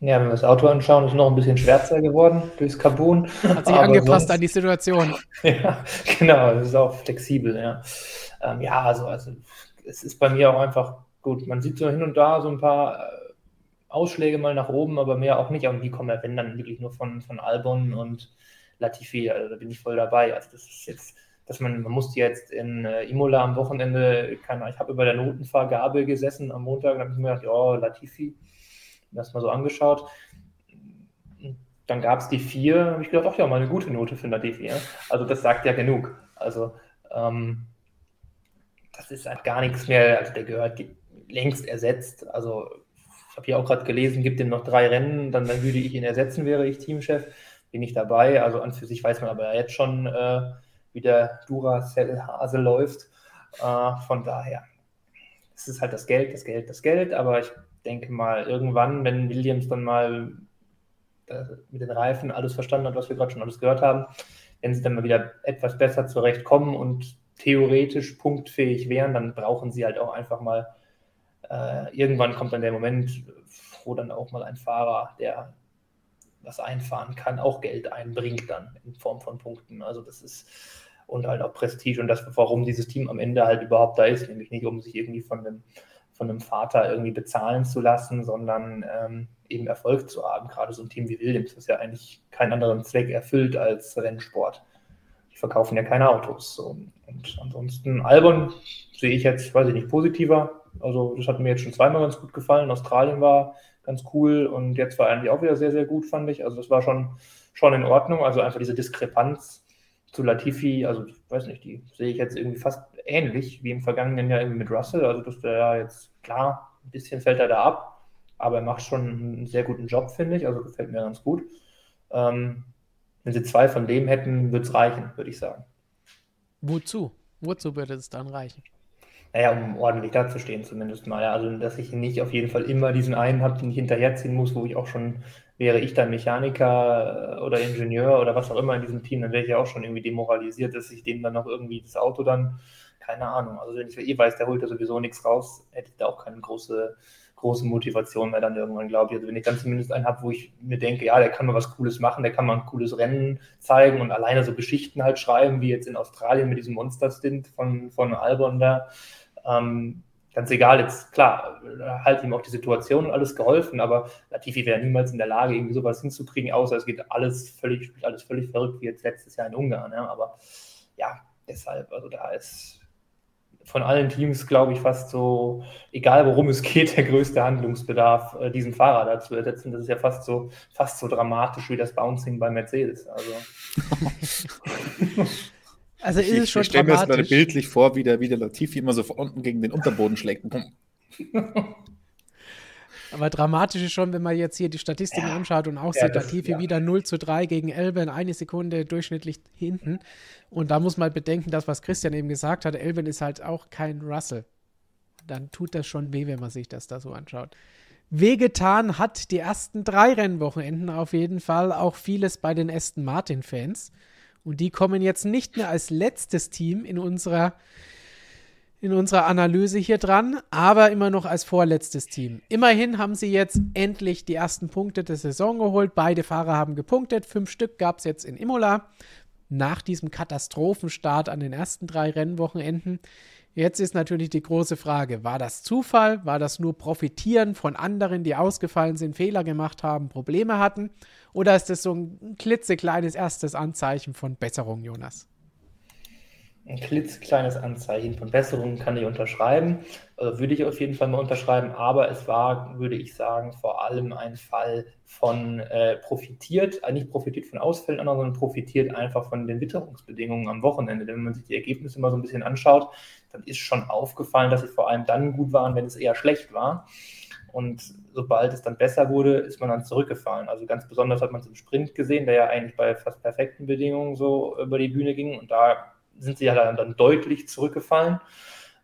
Ja, wenn wir das Auto anschauen, ist es noch ein bisschen schwärzer geworden durchs Carbon. Hat sich angepasst sonst, an die Situation. [laughs] ja, genau, das ist auch flexibel, ja. Ähm, ja, also, also es ist bei mir auch einfach gut. Man sieht so hin und da so ein paar äh, Ausschläge mal nach oben, aber mehr auch nicht. Und die kommen ja, wenn dann wirklich nur von, von Albon und Latifi. Also da bin ich voll dabei. Also das ist jetzt, dass man, man musste jetzt in äh, Imola am Wochenende, keine, ich habe über der Notenvergabe gesessen am Montag, da habe ich mir gedacht, ja, Latifi, das mal so angeschaut. Dann gab es die vier, habe ich gedacht, ach ja, mal eine gute Note für Latifi. Ja? Also das sagt ja genug. Also ähm, das ist halt gar nichts mehr, also der gehört längst ersetzt. Also habe hier auch gerade gelesen, gibt ihm noch drei Rennen, dann, dann würde ich ihn ersetzen, wäre ich Teamchef. Bin ich dabei. Also an für sich weiß man aber jetzt schon, äh, wie der Duracell-Hase läuft. Äh, von daher, es ist halt das Geld, das Geld, das Geld. Aber ich denke mal, irgendwann, wenn Williams dann mal äh, mit den Reifen alles verstanden hat, was wir gerade schon alles gehört haben, wenn sie dann mal wieder etwas besser zurechtkommen und theoretisch punktfähig wären, dann brauchen sie halt auch einfach mal äh, irgendwann kommt dann der Moment, wo dann auch mal ein Fahrer, der was einfahren kann, auch Geld einbringt dann in Form von Punkten. Also das ist und halt auch Prestige und das, warum dieses Team am Ende halt überhaupt da ist, nämlich nicht um sich irgendwie von einem, von einem Vater irgendwie bezahlen zu lassen, sondern ähm, eben Erfolg zu haben. Gerade so ein Team wie Williams, das ja eigentlich keinen anderen Zweck erfüllt als Rennsport. Die verkaufen ja keine Autos. So. Und ansonsten Albon sehe ich jetzt, weiß ich nicht, positiver. Also das hat mir jetzt schon zweimal ganz gut gefallen. Australien war ganz cool und jetzt war eigentlich auch wieder sehr, sehr gut, fand ich. Also das war schon, schon in Ordnung. Also einfach diese Diskrepanz zu Latifi, also weiß nicht, die sehe ich jetzt irgendwie fast ähnlich wie im vergangenen Jahr irgendwie mit Russell. Also dass der ja jetzt, klar, ein bisschen fällt er da ab, aber er macht schon einen sehr guten Job, finde ich. Also gefällt mir ganz gut. Ähm, wenn sie zwei von dem hätten, würde es reichen, würde ich sagen. Wozu? Wozu würde es dann reichen? Naja, um ordentlich dazustehen zumindest mal. Also, dass ich nicht auf jeden Fall immer diesen einen habe, den ich hinterherziehen muss, wo ich auch schon, wäre ich dann Mechaniker äh, oder Ingenieur oder was auch immer in diesem Team, dann wäre ich ja auch schon irgendwie demoralisiert, dass ich dem dann noch irgendwie das Auto dann, keine Ahnung, also wenn ich eh weiß, der holt da sowieso nichts raus, hätte ich da auch keine große, große Motivation mehr dann irgendwann, glaube ich. Also wenn ich dann zumindest einen habe, wo ich mir denke, ja, der kann mal was Cooles machen, der kann mal ein cooles Rennen zeigen und alleine so Geschichten halt schreiben, wie jetzt in Australien mit diesem Monster-Stint von, von Albon da, ähm, ganz egal, jetzt klar, halt ihm auch die Situation und alles geholfen, aber Latifi wäre niemals in der Lage, irgendwie sowas hinzukriegen, außer es geht alles völlig, alles völlig verrückt, wie jetzt letztes Jahr in Ungarn. Ja. Aber ja, deshalb, also da ist von allen Teams, glaube ich, fast so, egal worum es geht, der größte Handlungsbedarf, äh, diesen Fahrer da zu ersetzen. Das ist ja fast so, fast so dramatisch wie das Bouncing bei Mercedes. Also, [laughs] also ist es schon ich stelle mir das gerade bildlich vor, wie der, wie der Latifi immer so von unten gegen den Unterboden schlägt. [laughs] Aber dramatisch ist schon, wenn man jetzt hier die Statistiken ja. anschaut und auch ja, sieht, Latifi ja. wieder 0 zu 3 gegen Elben, eine Sekunde durchschnittlich hinten. Und da muss man bedenken, das, was Christian eben gesagt hat, Elben ist halt auch kein Russell. Dann tut das schon weh, wenn man sich das da so anschaut. Wehgetan hat die ersten drei Rennwochenenden auf jeden Fall auch vieles bei den Aston Martin-Fans. Und die kommen jetzt nicht mehr als letztes Team in unserer, in unserer Analyse hier dran, aber immer noch als vorletztes Team. Immerhin haben sie jetzt endlich die ersten Punkte der Saison geholt. Beide Fahrer haben gepunktet. Fünf Stück gab es jetzt in Imola nach diesem Katastrophenstart an den ersten drei Rennwochenenden. Jetzt ist natürlich die große Frage, war das Zufall? War das nur Profitieren von anderen, die ausgefallen sind, Fehler gemacht haben, Probleme hatten? Oder ist das so ein klitzekleines erstes Anzeichen von Besserung, Jonas? Ein klitzekleines Anzeichen von Besserung kann ich unterschreiben. Also würde ich auf jeden Fall mal unterschreiben. Aber es war, würde ich sagen, vor allem ein Fall von äh, profitiert, äh, nicht profitiert von Ausfällen, sondern profitiert einfach von den Witterungsbedingungen am Wochenende. Denn wenn man sich die Ergebnisse mal so ein bisschen anschaut, dann ist schon aufgefallen, dass sie vor allem dann gut waren, wenn es eher schlecht war. Und sobald es dann besser wurde, ist man dann zurückgefallen. Also ganz besonders hat man es im Sprint gesehen, der ja eigentlich bei fast perfekten Bedingungen so über die Bühne ging. Und da sind sie ja dann, dann deutlich zurückgefallen,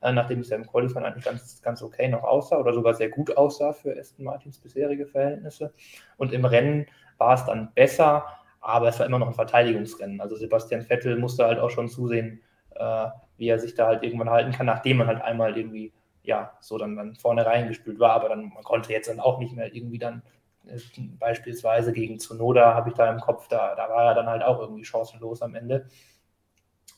äh, nachdem es ja im Qualifying eigentlich ganz, ganz okay noch aussah oder sogar sehr gut aussah für Aston Martins bisherige Verhältnisse. Und im Rennen war es dann besser, aber es war immer noch ein Verteidigungsrennen. Also Sebastian Vettel musste halt auch schon zusehen, äh, wie er sich da halt irgendwann halten kann, nachdem man halt einmal irgendwie ja so dann, dann vorne reingespült war, aber dann man konnte jetzt dann auch nicht mehr irgendwie dann äh, beispielsweise gegen Zunoda habe ich da im Kopf, da, da war er dann halt auch irgendwie chancenlos am Ende.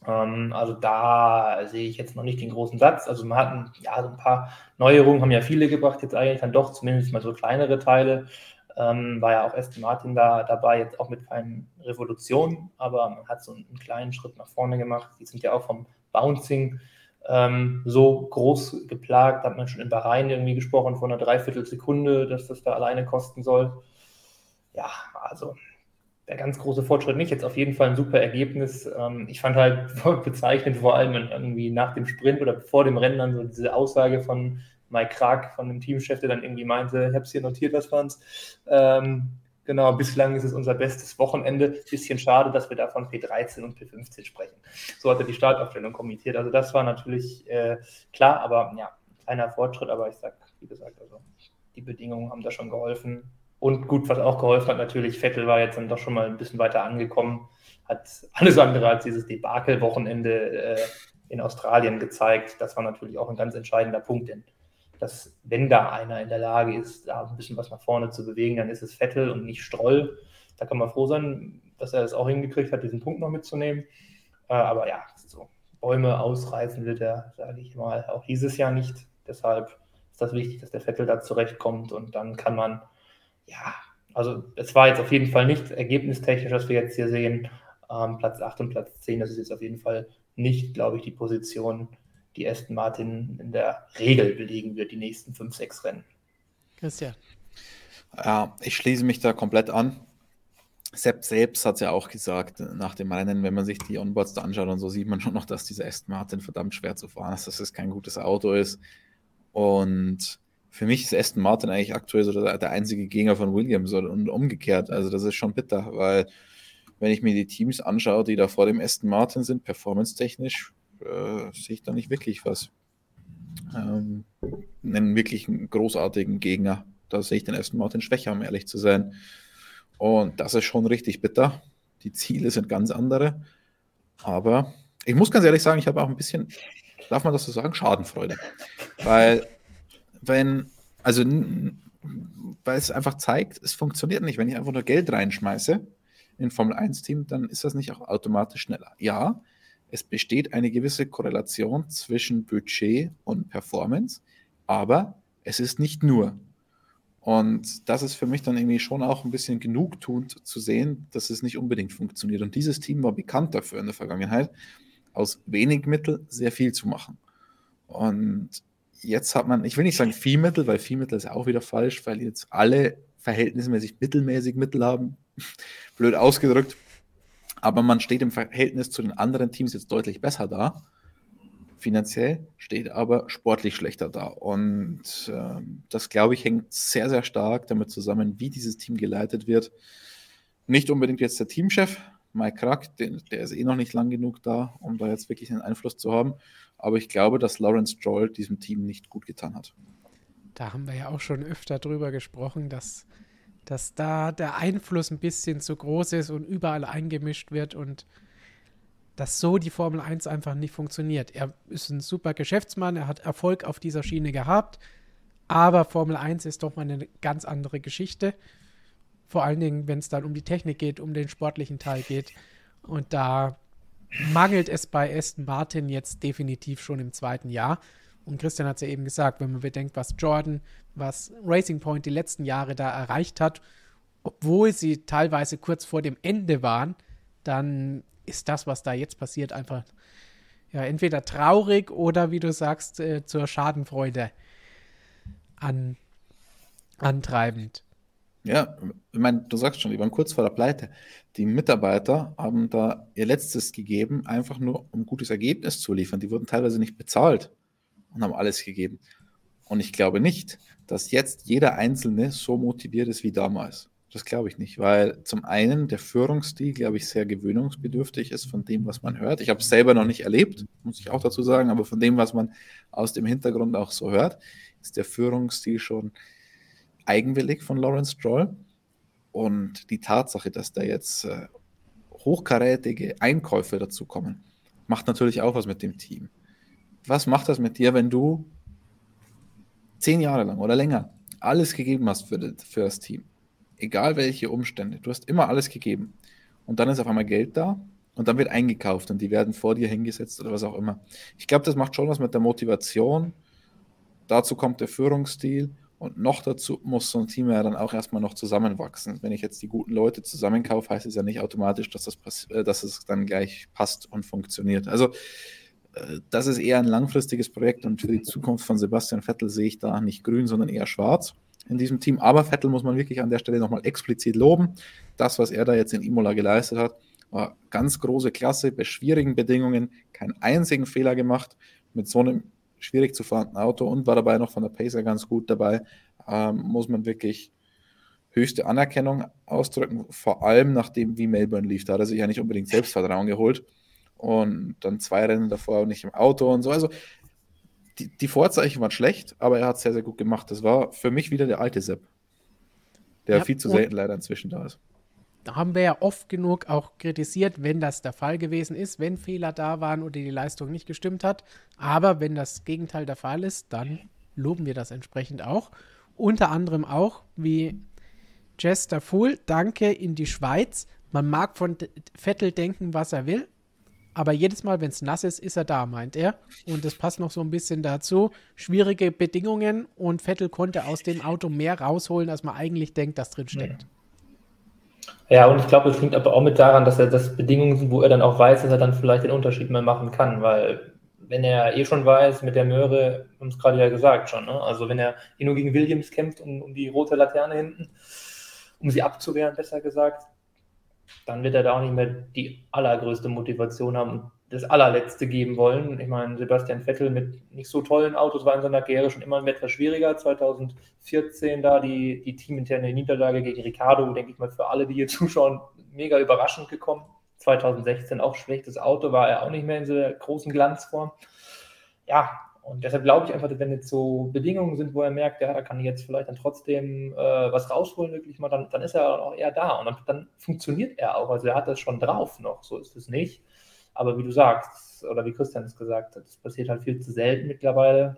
Ähm, also da sehe ich jetzt noch nicht den großen Satz. Also man hat ja so ein paar Neuerungen, haben ja viele gebracht, jetzt eigentlich dann doch zumindest mal so kleinere Teile. Ähm, war ja auch Aston Martin da dabei, jetzt auch mit keinen Revolutionen, aber man hat so einen, einen kleinen Schritt nach vorne gemacht. Die sind ja auch vom Bouncing ähm, so groß geplagt, hat man schon in Bahrain irgendwie gesprochen von einer Dreiviertelsekunde, dass das da alleine kosten soll. Ja, also der ganz große Fortschritt nicht. Jetzt auf jeden Fall ein super Ergebnis. Ähm, ich fand halt [laughs] bezeichnend, vor allem irgendwie nach dem Sprint oder vor dem Rennen dann so diese Aussage von Mike Krag, von dem Teamchef, der dann irgendwie meinte, ich habe es hier notiert, was fand's. Ähm, genau, bislang ist es unser bestes Wochenende. Bisschen schade, dass wir da von P13 und P15 sprechen. So hat er die Startaufstellung kommentiert. Also das war natürlich äh, klar, aber ja, kleiner Fortschritt, aber ich sag, wie gesagt, also die Bedingungen haben da schon geholfen. Und gut, was auch geholfen hat, natürlich, Vettel war jetzt dann doch schon mal ein bisschen weiter angekommen, hat alles andere als dieses Debakel-Wochenende äh, in Australien gezeigt. Das war natürlich auch ein ganz entscheidender Punkt, denn dass, wenn da einer in der Lage ist, da ein bisschen was nach vorne zu bewegen, dann ist es Vettel und nicht Stroll. Da kann man froh sein, dass er es auch hingekriegt hat, diesen Punkt noch mitzunehmen. Äh, aber ja, so Bäume ausreißen will der, sage ich mal, auch dieses Jahr nicht. Deshalb ist das wichtig, dass der Vettel da zurechtkommt und dann kann man ja, also es war jetzt auf jeden Fall nicht ergebnistechnisch, was wir jetzt hier sehen. Ähm, Platz 8 und Platz 10, das ist jetzt auf jeden Fall nicht, glaube ich, die Position, die Aston Martin in der Regel belegen wird, die nächsten 5, 6 Rennen. Christian. Ja, ich schließe mich da komplett an. Sepp selbst hat es ja auch gesagt, nach dem Rennen, wenn man sich die Onboards da anschaut und so, sieht man schon noch, dass dieser Aston Martin verdammt schwer zu fahren ist, dass es kein gutes Auto ist. Und für mich ist Aston Martin eigentlich aktuell so der, der einzige Gegner von Williams und umgekehrt. Also das ist schon bitter, weil wenn ich mir die Teams anschaue, die da vor dem Aston Martin sind, performance-technisch, äh, sehe ich da nicht wirklich was. Ähm, einen wirklich großartigen Gegner. Da sehe ich den Aston Martin schwächer, um ehrlich zu sein. Und das ist schon richtig bitter. Die Ziele sind ganz andere. Aber ich muss ganz ehrlich sagen, ich habe auch ein bisschen, darf man das so sagen, Schadenfreude. Weil wenn, also, weil es einfach zeigt, es funktioniert nicht. Wenn ich einfach nur Geld reinschmeiße in Formel 1-Team, dann ist das nicht auch automatisch schneller. Ja, es besteht eine gewisse Korrelation zwischen Budget und Performance, aber es ist nicht nur. Und das ist für mich dann irgendwie schon auch ein bisschen genugtuend zu sehen, dass es nicht unbedingt funktioniert. Und dieses Team war bekannt dafür in der Vergangenheit, aus wenig Mittel sehr viel zu machen. Und jetzt hat man, ich will nicht sagen Viehmittel, weil Viehmittel ist auch wieder falsch, weil jetzt alle verhältnismäßig mittelmäßig Mittel haben. [laughs] Blöd ausgedrückt. Aber man steht im Verhältnis zu den anderen Teams jetzt deutlich besser da. Finanziell steht aber sportlich schlechter da. Und äh, das, glaube ich, hängt sehr, sehr stark damit zusammen, wie dieses Team geleitet wird. Nicht unbedingt jetzt der Teamchef, Mike Krack, der, der ist eh noch nicht lang genug da, um da jetzt wirklich einen Einfluss zu haben. Aber ich glaube, dass Lawrence Stroll diesem Team nicht gut getan hat. Da haben wir ja auch schon öfter drüber gesprochen, dass, dass da der Einfluss ein bisschen zu groß ist und überall eingemischt wird und dass so die Formel 1 einfach nicht funktioniert. Er ist ein super Geschäftsmann, er hat Erfolg auf dieser Schiene gehabt, aber Formel 1 ist doch mal eine ganz andere Geschichte. Vor allen Dingen, wenn es dann um die Technik geht, um den sportlichen Teil geht. Und da mangelt es bei Aston Martin jetzt definitiv schon im zweiten Jahr. Und Christian hat es ja eben gesagt, wenn man bedenkt, was Jordan, was Racing Point die letzten Jahre da erreicht hat, obwohl sie teilweise kurz vor dem Ende waren, dann ist das, was da jetzt passiert, einfach ja, entweder traurig oder, wie du sagst, äh, zur Schadenfreude an, antreibend. Ja, ich meine, du sagst schon, die waren kurz vor der Pleite. Die Mitarbeiter haben da ihr Letztes gegeben, einfach nur um ein gutes Ergebnis zu liefern. Die wurden teilweise nicht bezahlt und haben alles gegeben. Und ich glaube nicht, dass jetzt jeder Einzelne so motiviert ist wie damals. Das glaube ich nicht, weil zum einen der Führungsstil, glaube ich, sehr gewöhnungsbedürftig ist von dem, was man hört. Ich habe es selber noch nicht erlebt, muss ich auch dazu sagen, aber von dem, was man aus dem Hintergrund auch so hört, ist der Führungsstil schon eigenwillig von Lawrence Stroll. Und die Tatsache, dass da jetzt äh, hochkarätige Einkäufe dazu kommen, macht natürlich auch was mit dem Team. Was macht das mit dir, wenn du zehn Jahre lang oder länger alles gegeben hast für, für das Team? egal welche Umstände, du hast immer alles gegeben. Und dann ist auf einmal Geld da und dann wird eingekauft und die werden vor dir hingesetzt oder was auch immer. Ich glaube, das macht schon was mit der Motivation. Dazu kommt der Führungsstil und noch dazu muss so ein Team ja dann auch erstmal noch zusammenwachsen. Wenn ich jetzt die guten Leute zusammenkaufe, heißt es ja nicht automatisch, dass, das äh, dass es dann gleich passt und funktioniert. Also äh, das ist eher ein langfristiges Projekt und für die Zukunft von Sebastian Vettel sehe ich da nicht grün, sondern eher schwarz in diesem Team. Aber Vettel muss man wirklich an der Stelle nochmal explizit loben. Das, was er da jetzt in Imola geleistet hat, war ganz große Klasse, bei schwierigen Bedingungen, keinen einzigen Fehler gemacht, mit so einem schwierig zu fahrenden Auto und war dabei noch von der Pacer ganz gut dabei. Ähm, muss man wirklich höchste Anerkennung ausdrücken, vor allem nachdem wie Melbourne lief. Da hat er sich ja nicht unbedingt Selbstvertrauen geholt und dann zwei Rennen davor nicht im Auto und so. Also die, die Vorzeichen waren schlecht, aber er hat es sehr, sehr gut gemacht. Das war für mich wieder der alte Sepp, der ja, viel zu selten leider inzwischen da ist. Haben wir ja oft genug auch kritisiert, wenn das der Fall gewesen ist, wenn Fehler da waren oder die Leistung nicht gestimmt hat. Aber wenn das Gegenteil der Fall ist, dann loben wir das entsprechend auch. Unter anderem auch, wie Jester Full, danke in die Schweiz. Man mag von Vettel denken, was er will, aber jedes Mal, wenn es nass ist, ist er da, meint er. Und das passt noch so ein bisschen dazu. Schwierige Bedingungen und Vettel konnte aus dem Auto mehr rausholen, als man eigentlich denkt, dass drin steckt. Ja, und ich glaube, es liegt aber auch mit daran, dass er das Bedingungen sind, wo er dann auch weiß, dass er dann vielleicht den Unterschied mehr machen kann, weil wenn er eh schon weiß, mit der Möhre, haben es gerade ja gesagt schon, ne? also wenn er eh nur gegen Williams kämpft, um, um die rote Laterne hinten, um sie abzuwehren, besser gesagt, dann wird er da auch nicht mehr die allergrößte Motivation haben und das allerletzte geben wollen. Ich meine, Sebastian Vettel mit nicht so tollen Autos war in seiner Karriere schon immer etwas schwieriger. 2014 da die, die teaminterne Niederlage gegen Ricardo, denke ich mal, für alle, die hier [laughs] zuschauen, mega überraschend gekommen. 2016 auch schlechtes Auto, war er auch nicht mehr in dieser großen Glanzform. Ja, und deshalb glaube ich einfach, wenn jetzt so Bedingungen sind, wo er merkt, ja, da kann ich jetzt vielleicht dann trotzdem äh, was rausholen, wirklich mal, dann, dann ist er auch eher da und dann, dann, funktioniert er auch. Also er hat das schon drauf noch, so ist es nicht. Aber wie du sagst, oder wie Christian es gesagt hat, das passiert halt viel zu selten mittlerweile.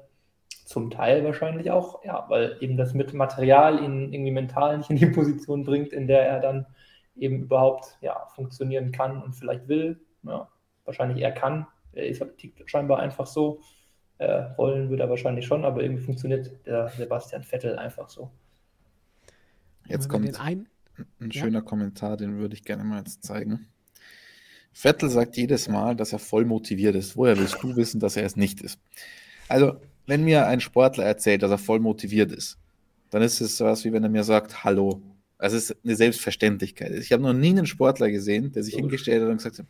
Zum Teil wahrscheinlich auch, ja, weil eben das mit Material ihn irgendwie mental nicht in die Position bringt, in der er dann eben überhaupt ja, funktionieren kann und vielleicht will. Ja, wahrscheinlich er kann. Er ist halt scheinbar einfach so. Äh, wollen würde er wahrscheinlich schon, aber irgendwie funktioniert der Sebastian Vettel einfach so. Jetzt kommt ein, ein ja. schöner Kommentar, den würde ich gerne mal jetzt zeigen. Vettel sagt jedes Mal, dass er voll motiviert ist. Woher willst du wissen, dass er es nicht ist? Also, wenn mir ein Sportler erzählt, dass er voll motiviert ist, dann ist es sowas wie wenn er mir sagt, hallo. Also es ist eine Selbstverständlichkeit. Ich habe noch nie einen Sportler gesehen, der sich hingestellt hat und gesagt hat,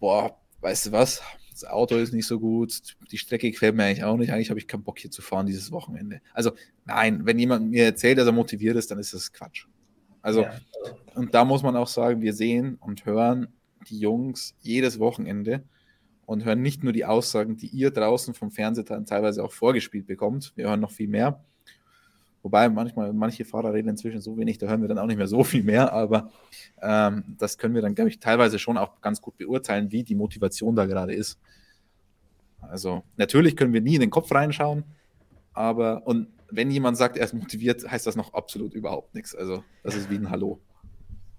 boah, weißt du was, das Auto ist nicht so gut, die Strecke gefällt mir eigentlich auch nicht, eigentlich habe ich keinen Bock hier zu fahren dieses Wochenende. Also nein, wenn jemand mir erzählt, dass er motiviert ist, dann ist das Quatsch. Also, ja. und da muss man auch sagen, wir sehen und hören die Jungs jedes Wochenende und hören nicht nur die Aussagen, die ihr draußen vom Fernseher teilweise auch vorgespielt bekommt. Wir hören noch viel mehr. Wobei manchmal manche Fahrer reden inzwischen so wenig, da hören wir dann auch nicht mehr so viel mehr, aber ähm, das können wir dann, glaube ich, teilweise schon auch ganz gut beurteilen, wie die Motivation da gerade ist. Also natürlich können wir nie in den Kopf reinschauen, aber und wenn jemand sagt, er ist motiviert, heißt das noch absolut überhaupt nichts. Also das ist wie ein Hallo.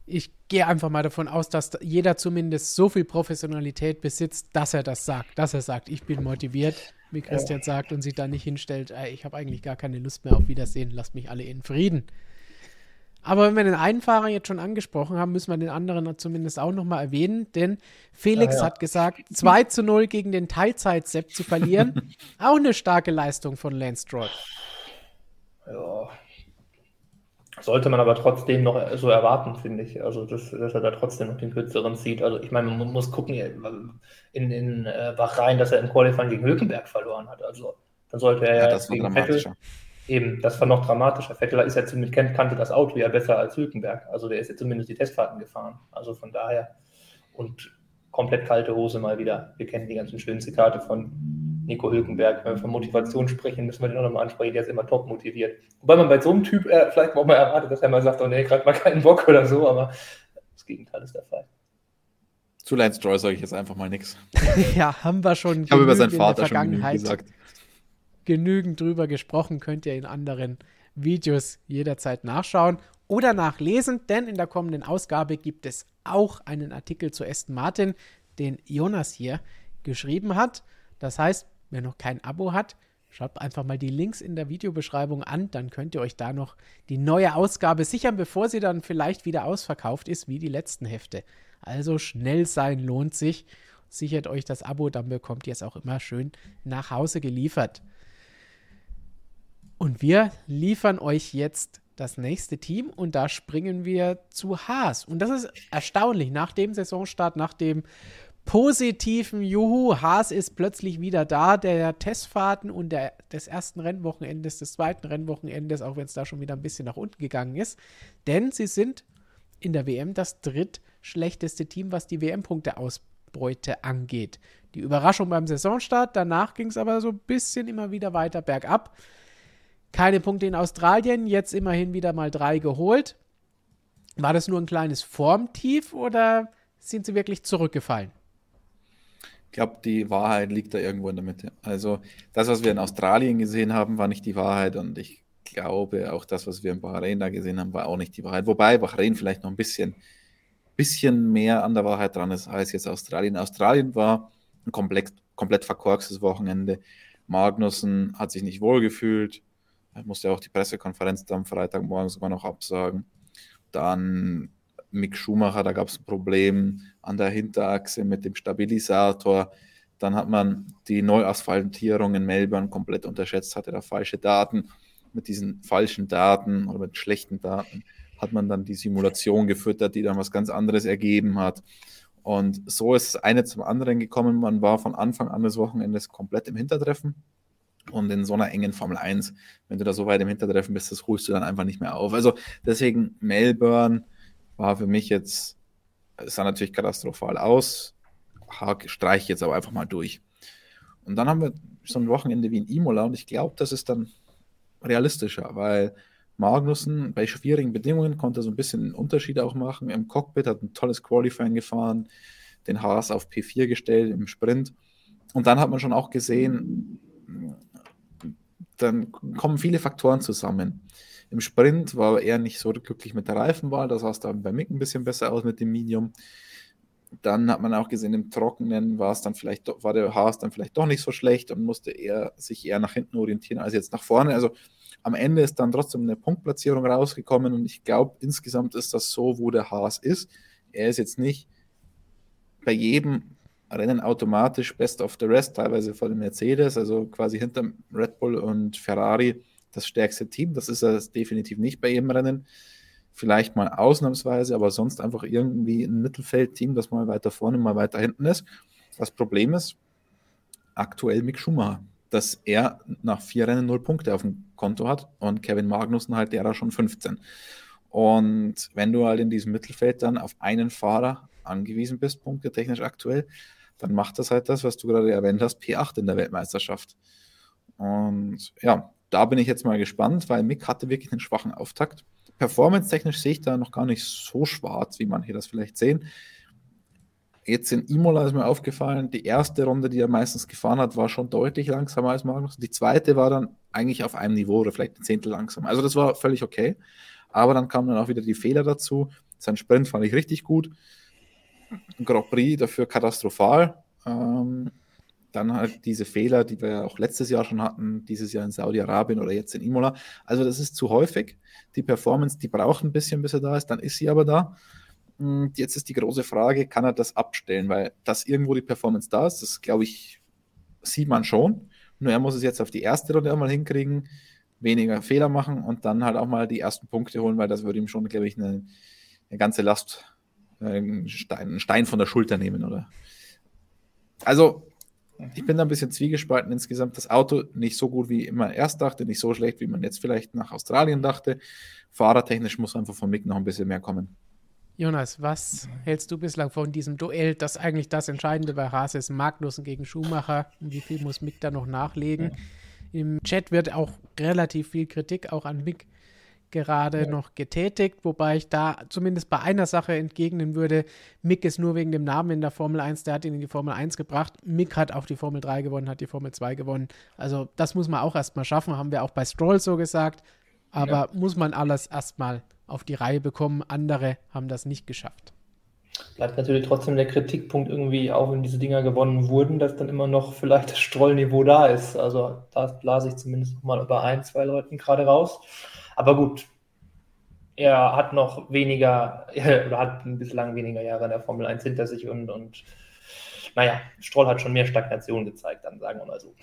Ich gehe einfach mal davon aus, dass jeder zumindest so viel Professionalität besitzt, dass er das sagt, dass er sagt, ich bin motiviert, wie Christian ja. sagt, und sich dann nicht hinstellt, ey, ich habe eigentlich gar keine Lust mehr auf Wiedersehen, lasst mich alle in Frieden. Aber wenn wir den einen Fahrer jetzt schon angesprochen haben, müssen wir den anderen zumindest auch nochmal erwähnen, denn Felix ah, ja. hat gesagt, 2 zu 0 gegen den Teilzeit-Sepp zu verlieren, [laughs] auch eine starke Leistung von Lance Stroll. Ja. Sollte man aber trotzdem noch so erwarten, finde ich. Also, dass, dass, er da trotzdem noch den kürzeren zieht. Also, ich meine, man muss gucken in, in äh, Bahrain, dass er im Qualifying gegen Hülkenberg verloren hat. Also, dann sollte er ja, das gegen Vettel. Eben, das war noch dramatischer. Vettel ist ja ziemlich, kannte das Auto ja besser als Hülkenberg. Also, der ist ja zumindest die Testfahrten gefahren. Also, von daher. Und komplett kalte Hose mal wieder. Wir kennen die ganzen schönen Zitate von Nico Hülkenberg. Wenn wir von Motivation sprechen, müssen wir den auch nochmal ansprechen. Der ist immer top motiviert. Wobei man bei so einem Typ äh, vielleicht auch mal erwartet, dass er mal sagt, oh nee, gerade mal keinen Bock oder so, aber das Gegenteil ist der Fall. Zu Lance Stroll sage ich jetzt einfach mal nichts. [laughs] ja, haben wir schon ich habe über seinen Vater schon gesagt. Genügend drüber gesprochen, könnt ihr in anderen Videos jederzeit nachschauen oder nachlesen, denn in der kommenden Ausgabe gibt es auch einen Artikel zu Aston Martin, den Jonas hier geschrieben hat. Das heißt, wer noch kein Abo hat, schaut einfach mal die Links in der Videobeschreibung an, dann könnt ihr euch da noch die neue Ausgabe sichern, bevor sie dann vielleicht wieder ausverkauft ist, wie die letzten Hefte. Also schnell sein lohnt sich. Sichert euch das Abo, dann bekommt ihr es auch immer schön nach Hause geliefert. Und wir liefern euch jetzt das nächste Team und da springen wir zu Haas. Und das ist erstaunlich. Nach dem Saisonstart, nach dem positiven Juhu, Haas ist plötzlich wieder da, der Testfahrten und der, des ersten Rennwochenendes, des zweiten Rennwochenendes, auch wenn es da schon wieder ein bisschen nach unten gegangen ist. Denn sie sind in der WM das drittschlechteste Team, was die WM-Punkteausbeute angeht. Die Überraschung beim Saisonstart, danach ging es aber so ein bisschen immer wieder weiter bergab. Keine Punkte in Australien, jetzt immerhin wieder mal drei geholt. War das nur ein kleines Formtief oder sind sie wirklich zurückgefallen? Ich glaube, die Wahrheit liegt da irgendwo in der Mitte. Also das, was wir in Australien gesehen haben, war nicht die Wahrheit und ich glaube, auch das, was wir in Bahrain da gesehen haben, war auch nicht die Wahrheit. Wobei Bahrain vielleicht noch ein bisschen, bisschen mehr an der Wahrheit dran ist als jetzt Australien. Australien war ein komplett, komplett verkorkstes Wochenende. Magnussen hat sich nicht wohlgefühlt. Er musste auch die Pressekonferenz am Freitagmorgen sogar noch absagen. Dann Mick Schumacher, da gab es ein Problem an der Hinterachse mit dem Stabilisator. Dann hat man die Neuasphaltierung in Melbourne komplett unterschätzt, hatte da falsche Daten. Mit diesen falschen Daten oder mit schlechten Daten hat man dann die Simulation gefüttert, die dann was ganz anderes ergeben hat. Und so ist das eine zum anderen gekommen. Man war von Anfang an des Wochenendes komplett im Hintertreffen. Und in so einer engen Formel 1, wenn du da so weit im Hintertreffen bist, das holst du dann einfach nicht mehr auf. Also deswegen Melbourne war für mich jetzt, es sah natürlich katastrophal aus, streiche jetzt aber einfach mal durch. Und dann haben wir so ein Wochenende wie in Imola und ich glaube, das ist dann realistischer, weil Magnussen bei schwierigen Bedingungen konnte so ein bisschen einen Unterschied auch machen. Im Cockpit hat ein tolles Qualifying gefahren, den Haas auf P4 gestellt im Sprint. Und dann hat man schon auch gesehen, dann kommen viele Faktoren zusammen. Im Sprint war er nicht so glücklich mit der Reifenwahl, das sah es dann bei Mick ein bisschen besser aus mit dem Medium. Dann hat man auch gesehen, im Trockenen war es dann vielleicht, war der Haas dann vielleicht doch nicht so schlecht und musste er sich eher nach hinten orientieren als jetzt nach vorne. Also am Ende ist dann trotzdem eine Punktplatzierung rausgekommen und ich glaube, insgesamt ist das so, wo der Haas ist. Er ist jetzt nicht bei jedem Rennen automatisch Best of the Rest, teilweise vor dem Mercedes, also quasi hinter Red Bull und Ferrari das stärkste Team. Das ist er definitiv nicht bei jedem Rennen. Vielleicht mal ausnahmsweise, aber sonst einfach irgendwie ein Mittelfeldteam, das mal weiter vorne, mal weiter hinten ist. Das Problem ist aktuell Mick Schumacher, dass er nach vier Rennen null Punkte auf dem Konto hat und Kevin Magnussen halt derer schon 15. Und wenn du halt in diesem Mittelfeld dann auf einen Fahrer angewiesen bist, punktetechnisch aktuell, dann macht das halt das, was du gerade erwähnt hast, P8 in der Weltmeisterschaft. Und ja, da bin ich jetzt mal gespannt, weil Mick hatte wirklich einen schwachen Auftakt. Performance-technisch sehe ich da noch gar nicht so schwarz, wie manche das vielleicht sehen. Jetzt in Imola ist mir aufgefallen, die erste Runde, die er meistens gefahren hat, war schon deutlich langsamer als Magnus. Die zweite war dann eigentlich auf einem Niveau oder vielleicht ein Zehntel langsamer. Also das war völlig okay. Aber dann kamen dann auch wieder die Fehler dazu. Sein Sprint fand ich richtig gut. Grand Prix dafür katastrophal. Ähm, dann halt diese Fehler, die wir auch letztes Jahr schon hatten, dieses Jahr in Saudi-Arabien oder jetzt in Imola. Also das ist zu häufig. Die Performance, die braucht ein bisschen, bis er da ist, dann ist sie aber da. Und jetzt ist die große Frage, kann er das abstellen? Weil dass irgendwo die Performance da ist, das glaube ich, sieht man schon. Nur er muss es jetzt auf die erste Runde einmal hinkriegen, weniger Fehler machen und dann halt auch mal die ersten Punkte holen, weil das würde ihm schon, glaube ich, eine, eine ganze Last einen Stein, einen Stein von der Schulter nehmen, oder? Also, ich bin da ein bisschen zwiegespalten insgesamt. Das Auto nicht so gut, wie immer erst dachte, nicht so schlecht, wie man jetzt vielleicht nach Australien dachte. Fahrertechnisch muss einfach von Mick noch ein bisschen mehr kommen. Jonas, was hältst du bislang von diesem Duell, das eigentlich das Entscheidende bei Haas ist, Magnussen gegen Schumacher? Und wie viel muss Mick da noch nachlegen? Im Chat wird auch relativ viel Kritik auch an Mick gerade ja. noch getätigt, wobei ich da zumindest bei einer Sache entgegnen würde, Mick ist nur wegen dem Namen in der Formel 1, der hat ihn in die Formel 1 gebracht. Mick hat auch die Formel 3 gewonnen, hat die Formel 2 gewonnen. Also das muss man auch erstmal schaffen, haben wir auch bei Stroll so gesagt. Aber ja. muss man alles erstmal auf die Reihe bekommen. Andere haben das nicht geschafft. Bleibt natürlich trotzdem der Kritikpunkt irgendwie, auch wenn diese Dinger gewonnen wurden, dass dann immer noch vielleicht das Strollniveau da ist. Also da blase ich zumindest noch mal über ein, zwei Leuten gerade raus. Aber gut, er hat noch weniger, [laughs] oder hat bislang weniger Jahre in der Formel 1 hinter sich und, und naja, Stroll hat schon mehr Stagnation gezeigt, dann sagen wir mal so.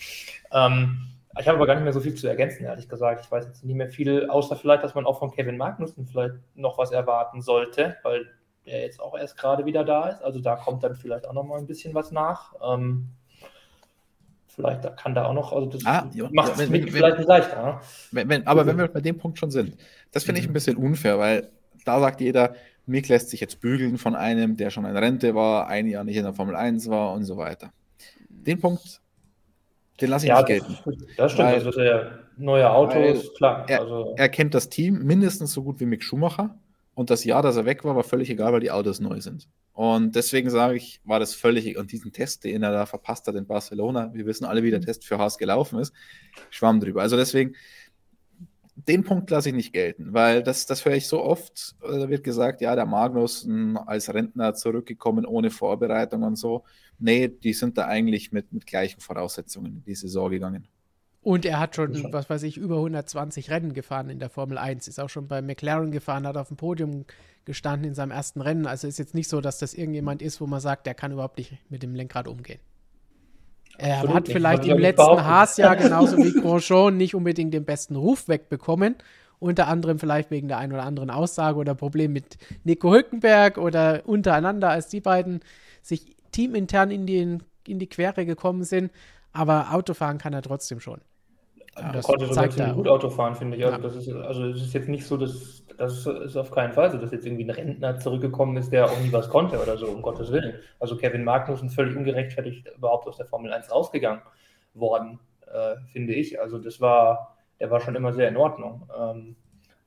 Ähm, ich habe aber gar nicht mehr so viel zu ergänzen, ehrlich gesagt. Ich weiß jetzt nicht mehr viel, außer vielleicht, dass man auch von Kevin Magnussen vielleicht noch was erwarten sollte, weil der jetzt auch erst gerade wieder da ist. Also da kommt dann vielleicht auch noch mal ein bisschen was nach. Ähm, Vielleicht kann da auch noch, also das ah, ja, macht es ja, vielleicht nicht leichter. Ne? Wenn, wenn, aber wenn wir bei dem Punkt schon sind, das finde ich ein mhm. bisschen unfair, weil da sagt jeder, Mick lässt sich jetzt bügeln von einem, der schon in Rente war, ein Jahr nicht in der Formel 1 war und so weiter. Den Punkt, den lasse ich ja, nicht gelten. Das stimmt, weil, das ist ja neue Autos, klar. Er, also. er kennt das Team mindestens so gut wie Mick Schumacher und das Jahr, dass er weg war, war völlig egal, weil die Autos neu sind. Und deswegen sage ich, war das völlig, und diesen Test, den er da verpasst hat in Barcelona, wir wissen alle, wie der mhm. Test für Haas gelaufen ist, schwamm drüber. Also deswegen, den Punkt lasse ich nicht gelten, weil das, das höre ich so oft. Da wird gesagt, ja, der Magnus als Rentner zurückgekommen ohne Vorbereitung und so. Nee, die sind da eigentlich mit, mit gleichen Voraussetzungen in die Saison gegangen. Und er hat schon, was weiß ich, über 120 Rennen gefahren in der Formel 1. Ist auch schon bei McLaren gefahren, hat auf dem Podium gestanden in seinem ersten Rennen. Also ist jetzt nicht so, dass das irgendjemand ist, wo man sagt, der kann überhaupt nicht mit dem Lenkrad umgehen. Er Absolut hat vielleicht im letzten Haas-Jahr genauso wie [laughs] Grosjean nicht unbedingt den besten Ruf wegbekommen. Unter anderem vielleicht wegen der einen oder anderen Aussage oder Problem mit Nico Hülkenberg oder untereinander, als die beiden sich teamintern in die, in die Quere gekommen sind. Aber Autofahren kann er trotzdem schon. Das konnte sogar ziemlich gut Auto fahren, finde ich. Also, ja. das ist, also es ist jetzt nicht so, dass das ist auf keinen Fall so, dass jetzt irgendwie ein Rentner zurückgekommen ist, der auch nie was konnte oder so, um Gottes Willen. Also Kevin Magnussen völlig ungerechtfertigt überhaupt aus der Formel 1 rausgegangen worden, äh, finde ich. Also das war, der war schon immer sehr in Ordnung. Ähm,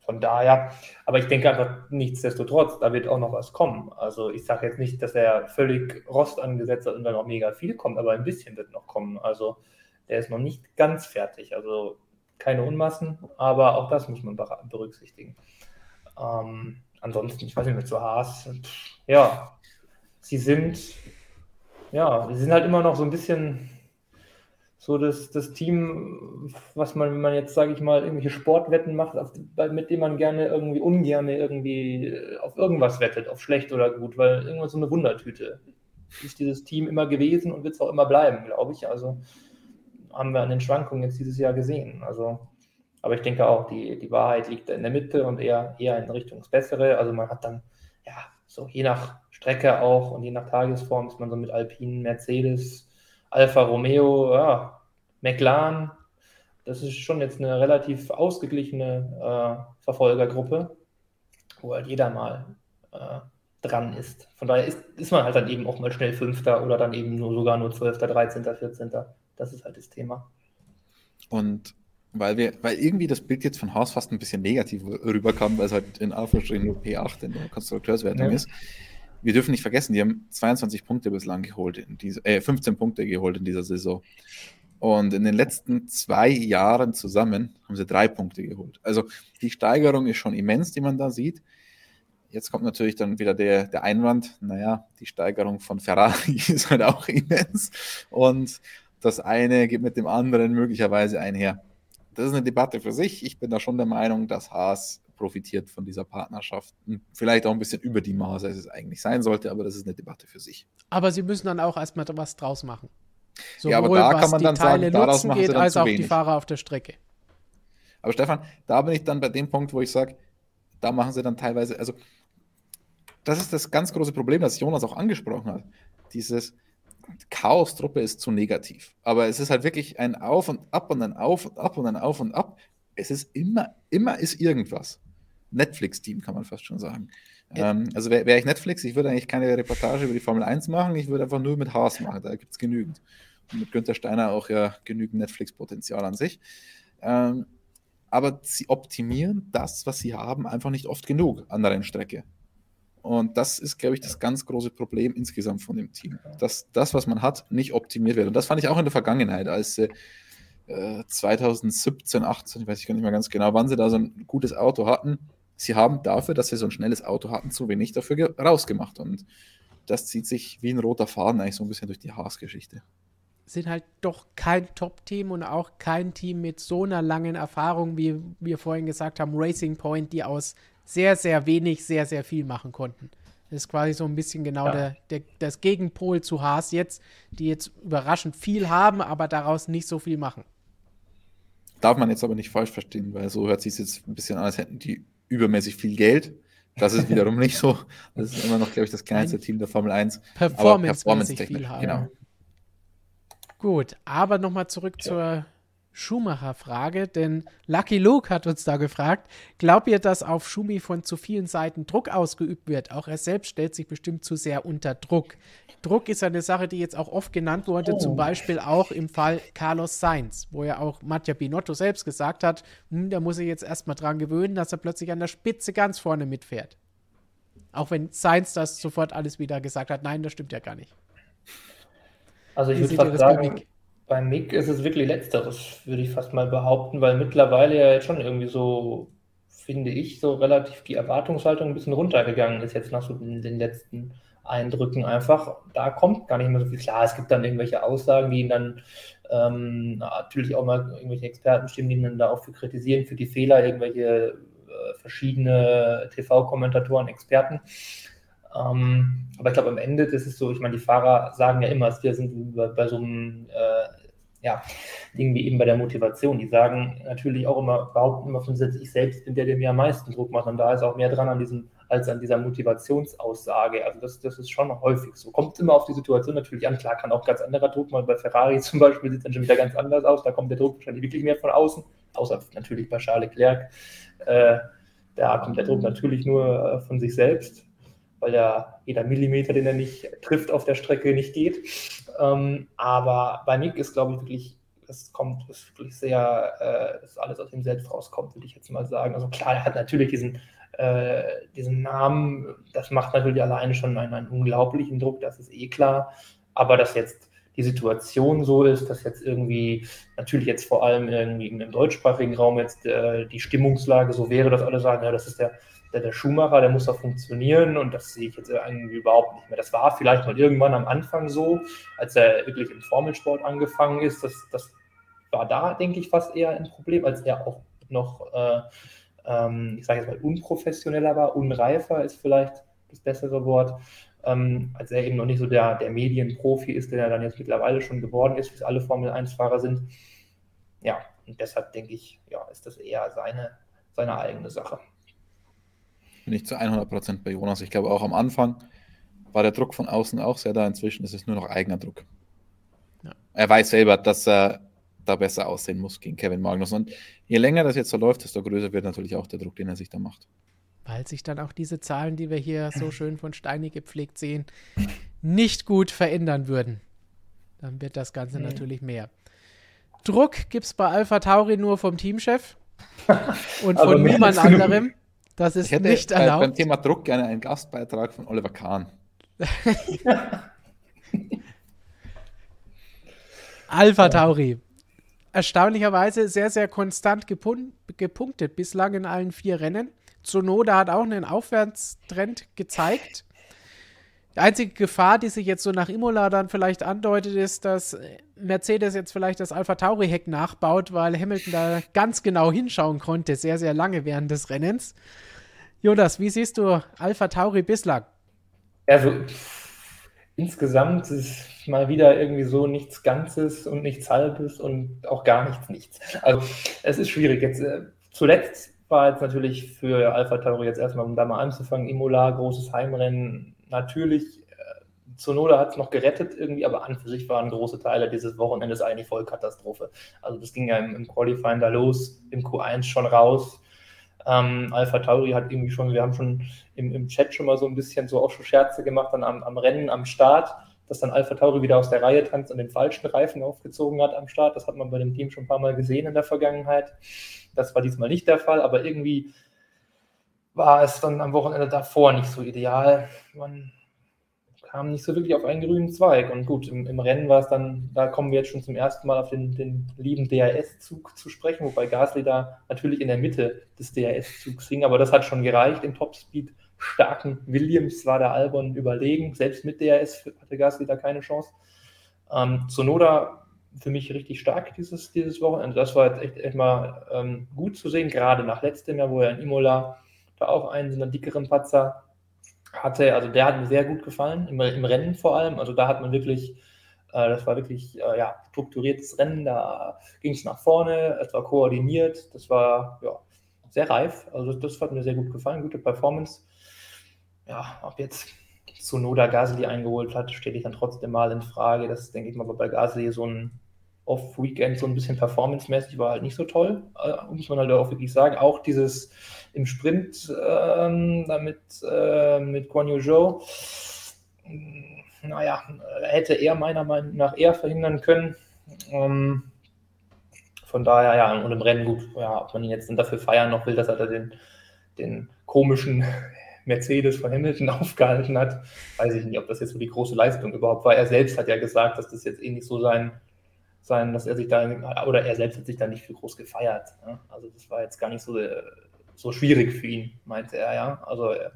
von daher, aber ich denke einfach, nichtsdestotrotz, da wird auch noch was kommen. Also ich sage jetzt nicht, dass er völlig Rost angesetzt hat und dann noch mega viel kommt, aber ein bisschen wird noch kommen. Also der ist noch nicht ganz fertig. Also keine Unmassen, aber auch das muss man berücksichtigen. Ähm, ansonsten, ich weiß nicht mehr zu Haas. Ja, sie sind, ja, sie sind halt immer noch so ein bisschen so das, das Team, was man, wenn man jetzt, sage ich mal, irgendwelche Sportwetten macht, auf, mit dem man gerne irgendwie ungern irgendwie auf irgendwas wettet, auf schlecht oder gut, weil irgendwas so eine Wundertüte. ist dieses Team immer gewesen und wird es auch immer bleiben, glaube ich. Also haben wir an den Schwankungen jetzt dieses Jahr gesehen. Also, aber ich denke auch, die, die Wahrheit liegt in der Mitte und eher, eher in Richtung das Bessere. Also man hat dann, ja, so je nach Strecke auch und je nach Tagesform ist man so mit Alpinen, Mercedes, Alfa Romeo, ja, McLaren. Das ist schon jetzt eine relativ ausgeglichene äh, Verfolgergruppe, wo halt jeder mal äh, dran ist. Von daher ist, ist man halt dann eben auch mal schnell Fünfter oder dann eben nur sogar nur Zwölfter, Dreizehnter, Vierzehnter. Das ist halt das Thema. Und weil wir, weil irgendwie das Bild jetzt von Haus fast ein bisschen negativ rüberkam, weil es halt in Anführungsstrichen nur P8 in der Konstrukteurswertung ja. ist. Wir dürfen nicht vergessen, die haben 22 Punkte bislang geholt, in diese, äh, 15 Punkte geholt in dieser Saison. Und in den letzten zwei Jahren zusammen haben sie drei Punkte geholt. Also die Steigerung ist schon immens, die man da sieht. Jetzt kommt natürlich dann wieder der, der Einwand, naja, die Steigerung von Ferrari [laughs] ist halt auch immens. Und das eine geht mit dem anderen möglicherweise einher. Das ist eine Debatte für sich. Ich bin da schon der Meinung, dass Haas profitiert von dieser Partnerschaft. Vielleicht auch ein bisschen über die Maße, als es eigentlich sein sollte, aber das ist eine Debatte für sich. Aber sie müssen dann auch erstmal was draus machen. Sowohl ja, aber da kann man dann Teile sagen, daraus machen geht, sie dann als zu auch wenig. die Fahrer auf der Strecke. Aber Stefan, da bin ich dann bei dem Punkt, wo ich sage, da machen sie dann teilweise, also das ist das ganz große Problem, das Jonas auch angesprochen hat. Dieses, Chaos-Truppe ist zu negativ. Aber es ist halt wirklich ein Auf und Ab und ein Auf und Ab und ein Auf und Ab. Es ist immer, immer ist irgendwas. Netflix-Team kann man fast schon sagen. Ja. Ähm, also wäre wär ich Netflix, ich würde eigentlich keine Reportage über die Formel 1 machen, ich würde einfach nur mit Haas machen, da gibt es genügend. Und mit Günther Steiner auch ja genügend Netflix-Potenzial an sich. Ähm, aber sie optimieren das, was sie haben, einfach nicht oft genug an der Rennstrecke. Und das ist, glaube ich, das ganz große Problem insgesamt von dem Team. Dass das, was man hat, nicht optimiert wird. Und das fand ich auch in der Vergangenheit, als äh, 2017, 18, ich weiß ich gar nicht mehr ganz genau, wann sie da so ein gutes Auto hatten. Sie haben dafür, dass sie so ein schnelles Auto hatten, zu wenig dafür rausgemacht. Und das zieht sich wie ein roter Faden eigentlich so ein bisschen durch die Haas-Geschichte. Sind halt doch kein Top-Team und auch kein Team mit so einer langen Erfahrung, wie wir vorhin gesagt haben, Racing Point, die aus sehr, sehr wenig, sehr, sehr viel machen konnten. Das ist quasi so ein bisschen genau ja. der, der, das Gegenpol zu Haas jetzt, die jetzt überraschend viel haben, aber daraus nicht so viel machen. Darf man jetzt aber nicht falsch verstehen, weil so hört sich jetzt ein bisschen an, als hätten die übermäßig viel Geld. Das ist wiederum [laughs] nicht so. Das ist immer noch, glaube ich, das kleinste ein Team der Formel 1. Performance, Performance viel haben. Genau. Gut, aber nochmal zurück ja. zur Schumacher-Frage, denn Lucky Luke hat uns da gefragt, glaubt ihr, dass auf Schumi von zu vielen Seiten Druck ausgeübt wird? Auch er selbst stellt sich bestimmt zu sehr unter Druck. Druck ist eine Sache, die jetzt auch oft genannt wurde, oh. zum Beispiel auch im Fall Carlos Sainz, wo ja auch Mattia Binotto selbst gesagt hat, hm, da muss ich jetzt erstmal dran gewöhnen, dass er plötzlich an der Spitze ganz vorne mitfährt. Auch wenn Sainz das sofort alles wieder gesagt hat, nein, das stimmt ja gar nicht. Also ich würde fast sagen, bei Mick ist es wirklich Letzteres, würde ich fast mal behaupten, weil mittlerweile ja jetzt schon irgendwie so, finde ich, so relativ die Erwartungshaltung ein bisschen runtergegangen ist jetzt nach so den, letzten Eindrücken einfach. Da kommt gar nicht mehr so viel. Klar, es gibt dann irgendwelche Aussagen, die ihn dann ähm, natürlich auch mal irgendwelche Experten stimmen, die ihn dann da auch für kritisieren, für die Fehler, irgendwelche äh, verschiedene TV-Kommentatoren, Experten. Ähm, aber ich glaube, am Ende, das ist so, ich meine, die Fahrer sagen ja immer, wir sind bei, bei so einem äh, ja, Ding wie eben bei der Motivation. Die sagen natürlich auch immer, behaupten immer von sich, ich selbst bin der, der mir am meisten Druck macht. Und da ist auch mehr dran an diesem, als an dieser Motivationsaussage. Also das, das ist schon häufig so. Kommt immer auf die Situation natürlich an. Klar kann auch ganz anderer Druck mal bei Ferrari [laughs] zum Beispiel sieht dann schon wieder ganz anders aus. Da kommt der Druck wahrscheinlich wirklich mehr von außen. Außer natürlich bei Charles Leclerc. Äh, da kommt der Druck natürlich nur äh, von sich selbst weil ja jeder Millimeter, den er nicht trifft auf der Strecke, nicht geht. Ähm, aber bei Mick ist, glaube ich, wirklich, es kommt, ist wirklich sehr, äh, dass alles aus ihm selbst rauskommt, würde ich jetzt mal sagen. Also klar, er hat natürlich diesen, äh, diesen Namen, das macht natürlich alleine schon einen, einen unglaublichen Druck, das ist eh klar. Aber dass jetzt die Situation so ist, dass jetzt irgendwie, natürlich jetzt vor allem irgendwie im deutschsprachigen Raum jetzt äh, die Stimmungslage so wäre, dass alle sagen, ja, das ist der der, der Schuhmacher, der muss doch funktionieren und das sehe ich jetzt irgendwie überhaupt nicht mehr. Das war vielleicht mal irgendwann am Anfang so, als er wirklich im Formelsport angefangen ist. Das, das war da, denke ich, fast eher ein Problem, als er auch noch, äh, ähm, ich sage jetzt mal, unprofessioneller war, unreifer ist vielleicht das bessere Wort. ähm, als er eben noch nicht so der, der Medienprofi ist, der er dann jetzt mittlerweile schon geworden ist, wie es alle Formel-1-Fahrer sind. Ja, und deshalb denke ich, ja, ist das eher seine, seine eigene Sache. Bin ich zu 100% bei Jonas. Ich glaube, auch am Anfang war der Druck von außen auch sehr da. Inzwischen ist es nur noch eigener Druck. Ja. Er weiß selber, dass er da besser aussehen muss gegen Kevin Magnus. Und je länger das jetzt so läuft, desto größer wird natürlich auch der Druck, den er sich da macht. Weil sich dann auch diese Zahlen, die wir hier so schön von Steini gepflegt sehen, nicht gut verändern würden. Dann wird das Ganze nee. natürlich mehr. Druck gibt es bei Alpha Tauri nur vom Teamchef [laughs] und von niemand anderem. Das ist ich hätte nicht erlaubt. beim Thema Druck gerne einen Gastbeitrag von Oliver Kahn. [laughs] Alpha Tauri. Erstaunlicherweise sehr, sehr konstant gepun gepunktet, bislang in allen vier Rennen. Zunoda hat auch einen Aufwärtstrend gezeigt. Die einzige Gefahr, die sich jetzt so nach Imola dann vielleicht andeutet, ist, dass Mercedes jetzt vielleicht das Alpha Tauri-Heck nachbaut, weil Hamilton da ganz genau hinschauen konnte, sehr, sehr lange während des Rennens. Jonas, wie siehst du Alpha Tauri bislang? Also insgesamt ist mal wieder irgendwie so nichts Ganzes und nichts Halbes und auch gar nichts Nichts. Also es ist schwierig. Jetzt äh, zuletzt war jetzt natürlich für Alpha Tauri jetzt erstmal, um da mal anzufangen, Imola, großes Heimrennen. Natürlich, äh, Zunoda hat es noch gerettet irgendwie, aber an für sich waren große Teile dieses Wochenendes eigentlich voll Katastrophe. Also das ging ja im, im Qualifying da los, im Q1 schon raus. Ähm, Alpha Tauri hat irgendwie schon, wir haben schon im, im Chat schon mal so ein bisschen so auch schon Scherze gemacht dann am, am Rennen, am Start, dass dann Alpha Tauri wieder aus der Reihe tanzt und den falschen Reifen aufgezogen hat am Start. Das hat man bei dem Team schon ein paar Mal gesehen in der Vergangenheit. Das war diesmal nicht der Fall, aber irgendwie war es dann am Wochenende davor nicht so ideal. Man kam nicht so wirklich auf einen grünen Zweig. Und gut, im, im Rennen war es dann, da kommen wir jetzt schon zum ersten Mal auf den, den lieben DRS-Zug zu sprechen, wobei Gasly da natürlich in der Mitte des DRS-Zugs hing, aber das hat schon gereicht. Im Topspeed starken Williams war der Albon überlegen. Selbst mit DRS hatte Gasly da keine Chance. Ähm, Sonoda für mich richtig stark dieses, dieses Wochenende. Das war jetzt echt, echt mal ähm, gut zu sehen, gerade nach letztem Jahr, wo er in Imola da auch einen so einen dickeren Patzer hatte, also der hat mir sehr gut gefallen, im, im Rennen vor allem. Also da hat man wirklich, äh, das war wirklich äh, ja, strukturiertes Rennen, da ging es nach vorne, es war koordiniert, das war ja, sehr reif. Also das, das hat mir sehr gut gefallen, gute Performance. Ja, ob jetzt Sonoda Gasly eingeholt hat, steht ich dann trotzdem mal in Frage. Das denke ich mal bei Gasly so ein Off-Weekend so ein bisschen performancemäßig war halt nicht so toll, äh, muss man halt auch wirklich sagen. Auch dieses im Sprint ähm, damit äh, mit Guan Yu Zhou, naja, hätte er meiner Meinung nach eher verhindern können. Ähm, von daher, ja, und im Rennen gut, ja, ob man ihn jetzt dafür feiern noch will, dass er da den, den komischen [laughs] Mercedes von Hamilton [laughs] aufgehalten hat, weiß ich nicht, ob das jetzt so die große Leistung überhaupt war. Er selbst hat ja gesagt, dass das jetzt eh nicht so sein sein, dass er sich da, oder er selbst hat sich da nicht viel groß gefeiert. Ja? Also das war jetzt gar nicht so, äh, so schwierig für ihn, meinte er, ja. Also äh,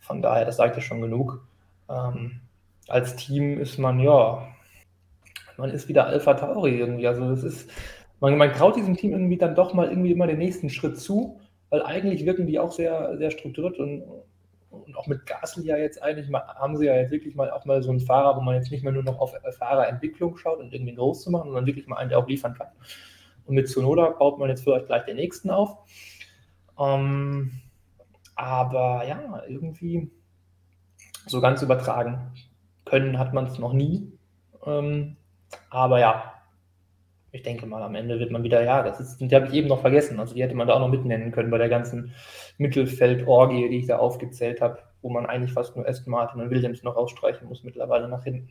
von daher, das sagt ja schon genug. Ähm, als Team ist man, ja, man ist wieder Alpha Tauri irgendwie. Also das ist, man, man traut diesem Team irgendwie dann doch mal irgendwie immer den nächsten Schritt zu, weil eigentlich wirken die auch sehr, sehr strukturiert und, und auch mit Gasly ja jetzt eigentlich mal, haben sie ja jetzt wirklich mal auch mal so einen Fahrer, wo man jetzt nicht mehr nur noch auf Fahrerentwicklung schaut und irgendwie groß zu machen, sondern wirklich mal einen, der auch liefern kann. Und mit Tsunoda baut man jetzt vielleicht gleich den nächsten auf. Ähm, aber ja, irgendwie so ganz übertragen können hat man es noch nie. Ähm, aber ja, ich denke mal, am Ende wird man wieder, ja, das ist, die habe ich eben noch vergessen. Also die hätte man da auch noch mitnennen können bei der ganzen Mittelfeld-Orgie, die ich da aufgezählt habe, wo man eigentlich fast nur Aston Martin und Williams noch ausstreichen muss, mittlerweile nach hinten.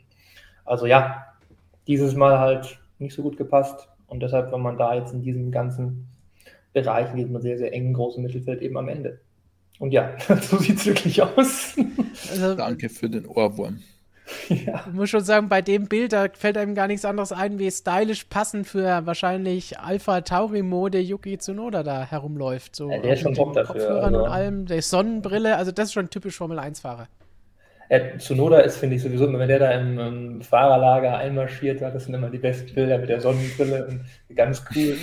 Also ja, dieses Mal halt nicht so gut gepasst. Und deshalb wenn man da jetzt in diesem ganzen Bereich, in diesem sehr, sehr engen großen Mittelfeld eben am Ende. Und ja, [laughs] so sieht es wirklich aus. Also, Danke für den Ohrwurm. Ja. Ich muss schon sagen, bei dem Bild, da fällt einem gar nichts anderes ein, wie stylisch passend für wahrscheinlich Alpha Tauri-Mode Yuki Tsunoda da herumläuft. So ja, der ist schon top dafür. Kopfhörern also. und allem, der Sonnenbrille, also das ist schon typisch Formel-1-Fahrer. Ja, Tsunoda ist, finde ich, sowieso, wenn der da im, im, Fahrerlager einmarschiert hat, das sind immer die besten Bilder mit der Sonnenbrille und ganz cool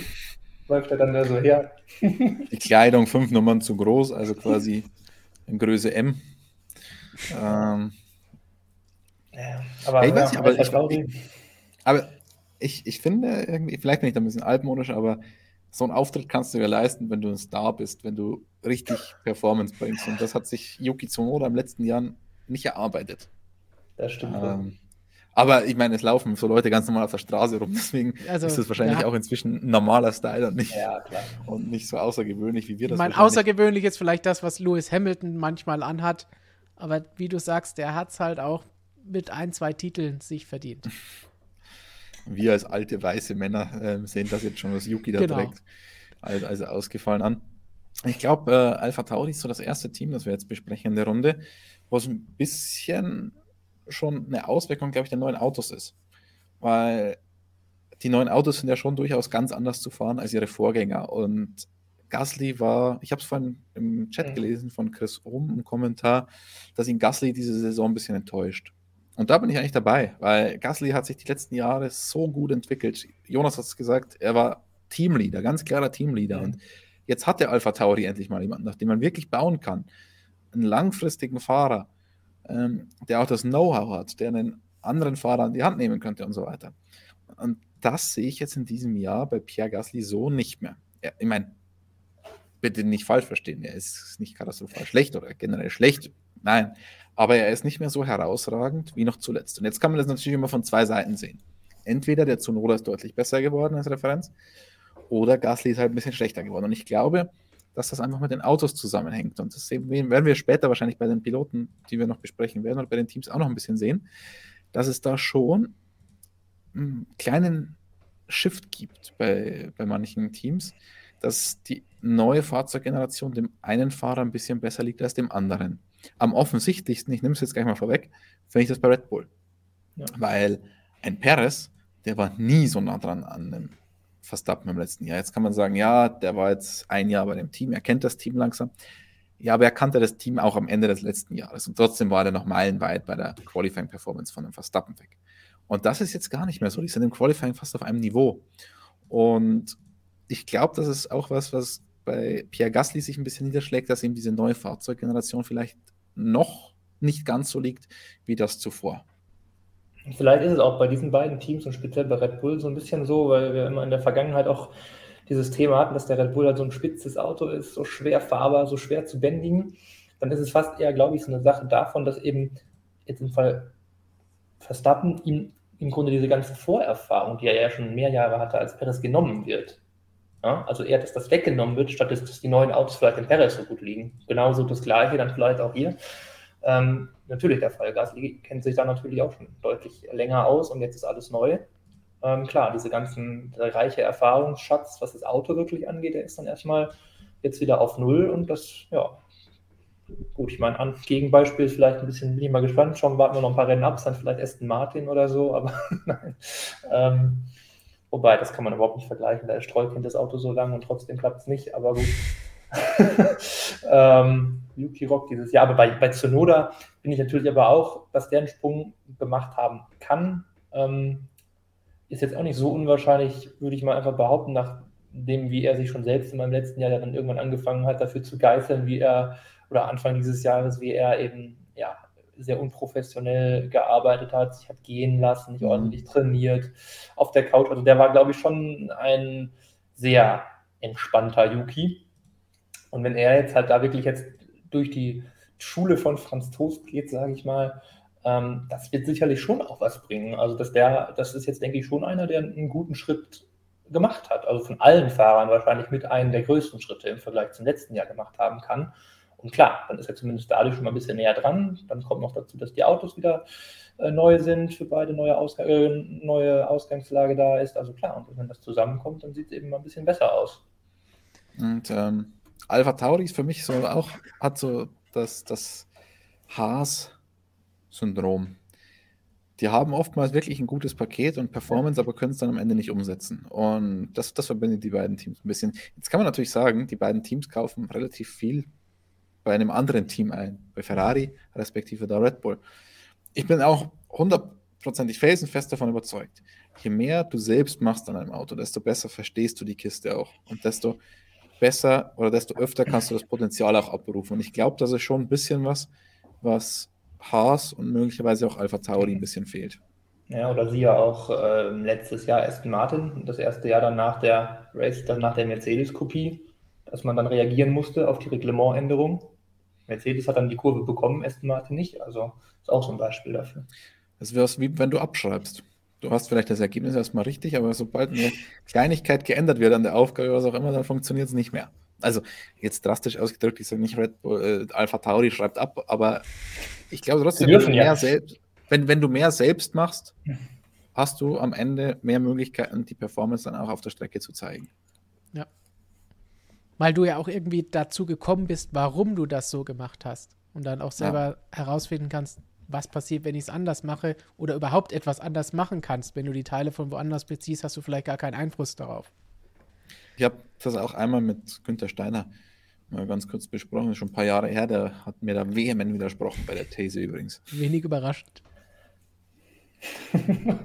läuft er dann da so her. [laughs] Die Kleidung fünf Nummern zu groß, also quasi in Größe M. Ähm, Ja, aber, ich weiß nicht, aber, ich, aber ich, ich finde irgendwie, vielleicht bin ich da ein bisschen altmodisch, aber so einen Auftritt kannst du ja leisten, wenn du ein Star bist, wenn du richtig Performance bringst. Und das hat sich Yuki Tsunoda im letzten Jahren nicht erarbeitet. Das stimmt. Ähm, aber ich meine, es laufen so Leute ganz normal auf der Straße rum, [laughs] deswegen also, ist das wahrscheinlich ja. auch inzwischen ein normaler Style und nicht, ja, und nicht so außergewöhnlich, wie wir das Mein außergewöhnlich ist vielleicht das, was Lewis Hamilton manchmal anhat, aber wie du sagst, der hat es halt auch mit ein, zwei Titeln sich verdient. [laughs] Wir als alte weiße Männer äh, sehen das jetzt schon, was Yuki da genau. trägt, also, also ausgefallen an. Ich glaube, äh, Alpha Tauri ist so das erste Team, das wir jetzt besprechen in der Runde, wo es ein bisschen schon eine Auswirkung, glaube ich, der neuen Autos ist. Weil die neuen Autos sind ja schon durchaus ganz anders zu fahren als ihre Vorgänger. Und Gasly war, ich habe es vorhin im Chat mhm. gelesen von Chris Ohm im Kommentar, dass ihn Gasly diese Saison ein bisschen enttäuscht. Und da bin ich eigentlich dabei, weil Gasly hat sich die letzten Jahre so gut entwickelt. Jonas hat es gesagt, er war Teamleader, ganz klarer Teamleader. Mhm. Und jetzt hat der Alpha Tauri endlich mal jemanden, nach dem man wirklich bauen kann. Einen langfristigen Fahrer, ähm, der auch das Know-how hat, der einen anderen Fahrer an die Hand nehmen könnte und so weiter. Und das sehe ich jetzt in diesem Jahr bei Pierre Gasly so nicht mehr. Er, ich meine, bitte nicht falsch verstehen, er ist nicht katastrophal schlecht oder generell schlecht. Nein, aber er ist nicht mehr so herausragend wie noch zuletzt. Und jetzt kann man das natürlich immer von zwei Seiten sehen. Entweder der Zunoda ist deutlich besser geworden als Referenz oder Gasly ist halt ein bisschen schlechter geworden. Und ich glaube, dass das einfach mit den Autos zusammenhängt. Und das werden wir später wahrscheinlich bei den Piloten, die wir noch besprechen werden, oder bei den Teams auch noch ein bisschen sehen, dass es da schon einen kleinen Shift gibt bei, bei manchen Teams, dass die neue Fahrzeuggeneration dem einen Fahrer ein bisschen besser liegt als dem anderen. Am offensichtlichsten, ich nehme es jetzt gleich mal vorweg, finde ich das bei Red Bull. Ja. Weil ein Perez, der war nie so nah dran an einem Verstappen im letzten Jahr. Jetzt kann man sagen, ja, der war jetzt ein Jahr bei dem Team, er kennt das Team langsam. Ja, aber er kannte das Team auch am Ende des letzten Jahres und trotzdem war er noch meilenweit bei der Qualifying-Performance von dem Verstappen weg. Und das ist jetzt gar nicht mehr so. Die sind im Qualifying fast auf einem Niveau. Und ich glaube, das ist auch was, was bei Pierre Gasly sich ein bisschen niederschlägt, dass ihm diese neue Fahrzeuggeneration vielleicht noch nicht ganz so liegt wie das zuvor. Vielleicht ist es auch bei diesen beiden Teams und speziell bei Red Bull so ein bisschen so, weil wir immer in der Vergangenheit auch dieses Thema hatten, dass der Red Bull halt so ein spitzes Auto ist, so schwer fahrbar, so schwer zu bändigen. Dann ist es fast eher, glaube ich, so eine Sache davon, dass eben jetzt im Fall Verstappen ihm im Grunde diese ganze Vorerfahrung, die er ja schon mehr Jahre hatte, als Perez genommen wird. Ja, also eher, dass das weggenommen wird, statt dass, die neuen Autos vielleicht in Perez so gut liegen. Genauso das Gleiche dann vielleicht auch hier. Ähm, natürlich der Fall. Gasly kennt sich da natürlich auch schon deutlich länger aus und jetzt ist alles neu. Ähm, klar, diese ganzen reiche Erfahrungsschatz, was das Auto wirklich angeht, der ist dann erstmal jetzt wieder auf Null und das, ja, gut, ich meine, an Gegenbeispiel vielleicht ein bisschen, bin ich mal gespannt, schauen, warten wir noch ein paar Rennen ab, dann vielleicht Aston Martin oder so, aber [laughs] nein. Ähm, wobei, das kann man überhaupt nicht vergleichen, da ist Streukind das Auto so lang und trotzdem klappt es nicht, aber gut. [laughs] ähm, Yuki Rock dieses Jahr. Aber bei, bei Tsunoda bin ich natürlich aber auch, dass der einen Sprung gemacht haben kann. Ähm, ist jetzt auch nicht so unwahrscheinlich, würde ich mal einfach behaupten, nachdem, wie er sich schon selbst in meinem letzten Jahr dann irgendwann angefangen hat, dafür zu geißeln, wie er, oder Anfang dieses Jahres, wie er eben, ja, sehr unprofessionell gearbeitet hat, sich hat gehen lassen, nicht mhm. ordentlich trainiert auf der Couch. Also der war, glaube ich, schon ein sehr entspannter Yuki. Und wenn er jetzt halt da wirklich jetzt durch die Schule von Franz Toast geht, sage ich mal, ähm, das wird sicherlich schon auch was bringen. Also dass der, das ist jetzt, denke ich, schon einer, der einen guten Schritt gemacht hat. Also von allen Fahrern wahrscheinlich mit einem der größten Schritte im Vergleich zum letzten Jahr gemacht haben kann. Und klar, dann ist er zumindest dadurch schon mal ein bisschen näher dran. Dann kommt noch dazu, dass die Autos wieder äh, neu sind, für beide neue, Ausg äh, neue Ausgangslage da ist. Also klar, und wenn das zusammenkommt, dann sieht es eben mal ein bisschen besser aus. Und ähm, Alpha Tauri ist für mich so auch, hat so das, das Haas-Syndrom. Die haben oftmals wirklich ein gutes Paket und Performance, aber können es dann am Ende nicht umsetzen. Und das, das verbindet die beiden Teams ein bisschen. Jetzt kann man natürlich sagen, die beiden Teams kaufen relativ viel bei einem anderen Team ein, bei Ferrari respektive der Red Bull. Ich bin auch hundertprozentig felsenfest davon überzeugt. Je mehr du selbst machst an einem Auto, desto besser verstehst du die Kiste auch und desto besser oder desto öfter kannst du das Potenzial auch abberufen. Und ich glaube, das ist schon ein bisschen was, was Haas und möglicherweise auch Alpha Tauri ein bisschen fehlt. Ja, oder sie ja auch äh, letztes Jahr Aston Martin, das erste Jahr dann nach der Race, dann nach der Mercedes-Kopie, dass man dann reagieren musste auf die Reglementänderung. Mercedes hat dann die Kurve bekommen, Aston Martin nicht. Also ist auch so ein Beispiel dafür. Das wäre wie wenn du abschreibst. Du hast vielleicht das Ergebnis erstmal richtig, aber sobald eine Kleinigkeit geändert wird an der Aufgabe, was auch immer, dann funktioniert es nicht mehr. Also jetzt drastisch ausgedrückt, ich sage nicht Red Bull, äh, Alpha Tauri schreibt ab, aber ich glaube trotzdem, wenn du, mehr selbst, wenn, wenn du mehr selbst machst, hast du am Ende mehr Möglichkeiten, die Performance dann auch auf der Strecke zu zeigen. Ja. Weil du ja auch irgendwie dazu gekommen bist, warum du das so gemacht hast. Und dann auch selber ja. herausfinden kannst, was passiert, wenn ich es anders mache oder überhaupt etwas anders machen kannst. Wenn du die Teile von woanders beziehst, hast du vielleicht gar keinen Einfluss darauf. Ich habe das auch einmal mit Günther Steiner mal ganz kurz besprochen, das ist schon ein paar Jahre her, der hat mir da vehement widersprochen bei der These übrigens. Wenig überraschend. [laughs]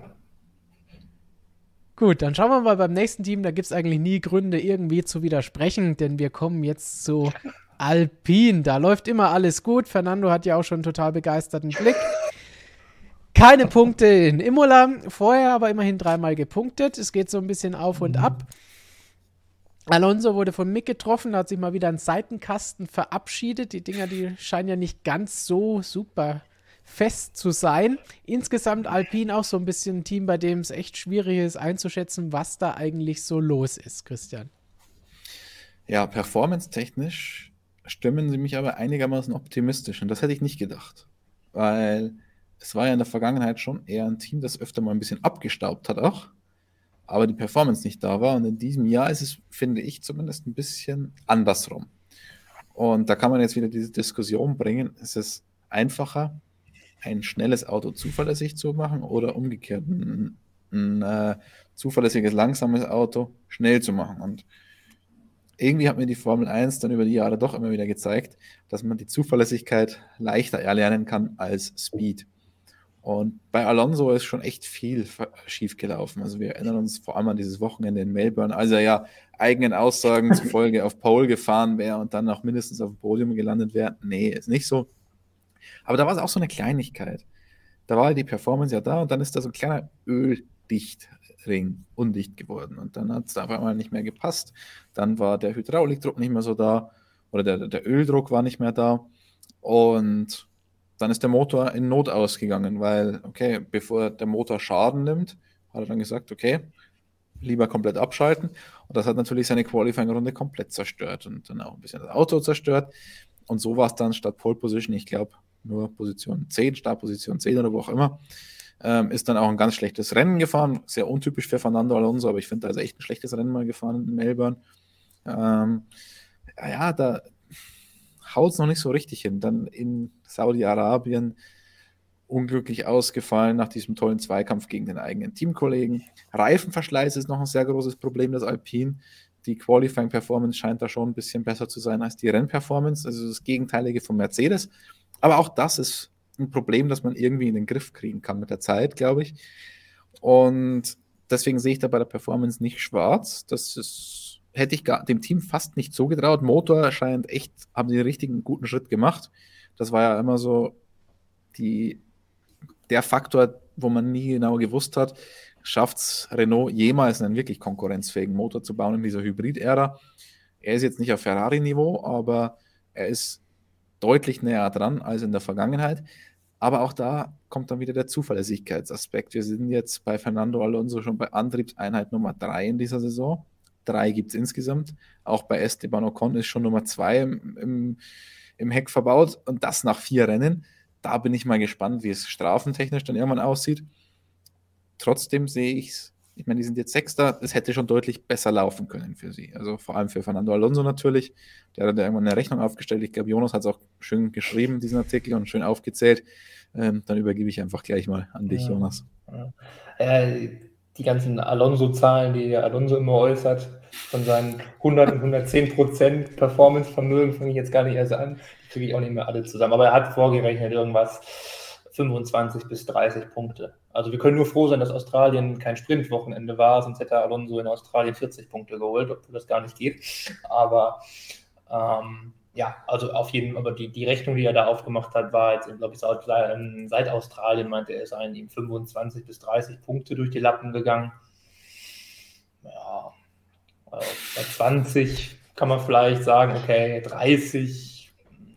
Gut, dann schauen wir mal beim nächsten Team. Da gibt es eigentlich nie Gründe, irgendwie zu widersprechen, denn wir kommen jetzt zu Alpin. Da läuft immer alles gut. Fernando hat ja auch schon einen total begeisterten Blick. Keine Punkte in Imola, vorher aber immerhin dreimal gepunktet. Es geht so ein bisschen auf und ab. Alonso wurde von Mick getroffen, da hat sich mal wieder ein Seitenkasten verabschiedet. Die Dinger, die scheinen ja nicht ganz so super fest zu sein. Insgesamt Alpine auch so ein bisschen ein Team, bei dem es echt schwierig ist einzuschätzen, was da eigentlich so los ist, Christian. Ja, performance-technisch stimmen sie mich aber einigermaßen optimistisch und das hätte ich nicht gedacht, weil es war ja in der Vergangenheit schon eher ein Team, das öfter mal ein bisschen abgestaubt hat auch, aber die Performance nicht da war und in diesem Jahr ist es, finde ich, zumindest ein bisschen andersrum. Und da kann man jetzt wieder diese Diskussion bringen, ist es einfacher, ein schnelles Auto zuverlässig zu machen oder umgekehrt ein, ein äh, zuverlässiges, langsames Auto schnell zu machen. Und irgendwie hat mir die Formel 1 dann über die Jahre doch immer wieder gezeigt, dass man die Zuverlässigkeit leichter erlernen kann als Speed. Und bei Alonso ist schon echt viel schief gelaufen. Also wir erinnern uns vor allem an dieses Wochenende in Melbourne, als er ja eigenen Aussagen zufolge auf Pole gefahren wäre und dann auch mindestens auf dem Podium gelandet wäre. Nee, ist nicht so. Aber da war es auch so eine Kleinigkeit. Da war die Performance ja da und dann ist da so ein kleiner Öldichtring undicht geworden. Und dann hat es auf einmal nicht mehr gepasst. Dann war der Hydraulikdruck nicht mehr so da oder der, der Öldruck war nicht mehr da. Und dann ist der Motor in Not ausgegangen, weil, okay, bevor der Motor Schaden nimmt, hat er dann gesagt, okay, lieber komplett abschalten. Und das hat natürlich seine Qualifying-Runde komplett zerstört und dann auch ein bisschen das Auto zerstört. Und so war es dann statt Pole Position, ich glaube, nur Position 10, Startposition 10 oder wo auch immer. Ähm, ist dann auch ein ganz schlechtes Rennen gefahren, sehr untypisch für Fernando Alonso, aber ich finde, da ist echt ein schlechtes Rennen mal gefahren in Melbourne. Ähm, ja, da haut es noch nicht so richtig hin. Dann in Saudi-Arabien unglücklich ausgefallen nach diesem tollen Zweikampf gegen den eigenen Teamkollegen. Reifenverschleiß ist noch ein sehr großes Problem, das Alpine. Die Qualifying Performance scheint da schon ein bisschen besser zu sein als die Rennperformance, also das Gegenteilige von Mercedes. Aber auch das ist ein Problem, das man irgendwie in den Griff kriegen kann mit der Zeit, glaube ich. Und deswegen sehe ich da bei der Performance nicht schwarz. Das ist, hätte ich gar, dem Team fast nicht so getraut. Motor scheint echt, haben den richtigen guten Schritt gemacht. Das war ja immer so die, der Faktor, wo man nie genau gewusst hat, schafft es Renault jemals einen wirklich konkurrenzfähigen Motor zu bauen in dieser Hybrid-Ära. Er ist jetzt nicht auf Ferrari-Niveau, aber er ist deutlich näher dran als in der Vergangenheit. Aber auch da kommt dann wieder der Zuverlässigkeitsaspekt. Wir sind jetzt bei Fernando Alonso schon bei Antriebseinheit Nummer 3 in dieser Saison. Drei gibt es insgesamt. Auch bei Esteban Ocon ist schon Nummer 2 im, im, im Heck verbaut und das nach vier Rennen. Da bin ich mal gespannt, wie es strafentechnisch dann irgendwann aussieht. Trotzdem sehe ich es ich meine, die sind jetzt Sechster, es hätte schon deutlich besser laufen können für sie. Also vor allem für Fernando Alonso natürlich. Der hat irgendwann eine Rechnung aufgestellt. Ich glaube, Jonas hat es auch schön geschrieben, diesen Artikel, und schön aufgezählt. Ähm, dann übergebe ich einfach gleich mal an dich, ja. Jonas. Ja. Äh, die ganzen Alonso-Zahlen, die Alonso immer äußert, von seinen 100 und 110 Prozent Performance-Vermögen, fange ich jetzt gar nicht erst an. Kriege ich auch nicht mehr alle zusammen. Aber er hat vorgerechnet irgendwas 25 bis 30 Punkte. Also wir können nur froh sein, dass Australien kein Sprintwochenende war, sonst hätte Alonso in Australien 40 Punkte geholt, obwohl das gar nicht geht. Aber ähm, ja, also auf jeden Fall, aber die, die Rechnung, die er da aufgemacht hat, war jetzt, glaube ich, seit Australien meinte er, es seien ihm 25 bis 30 Punkte durch die Lappen gegangen. Ja, also bei 20 kann man vielleicht sagen, okay, 30,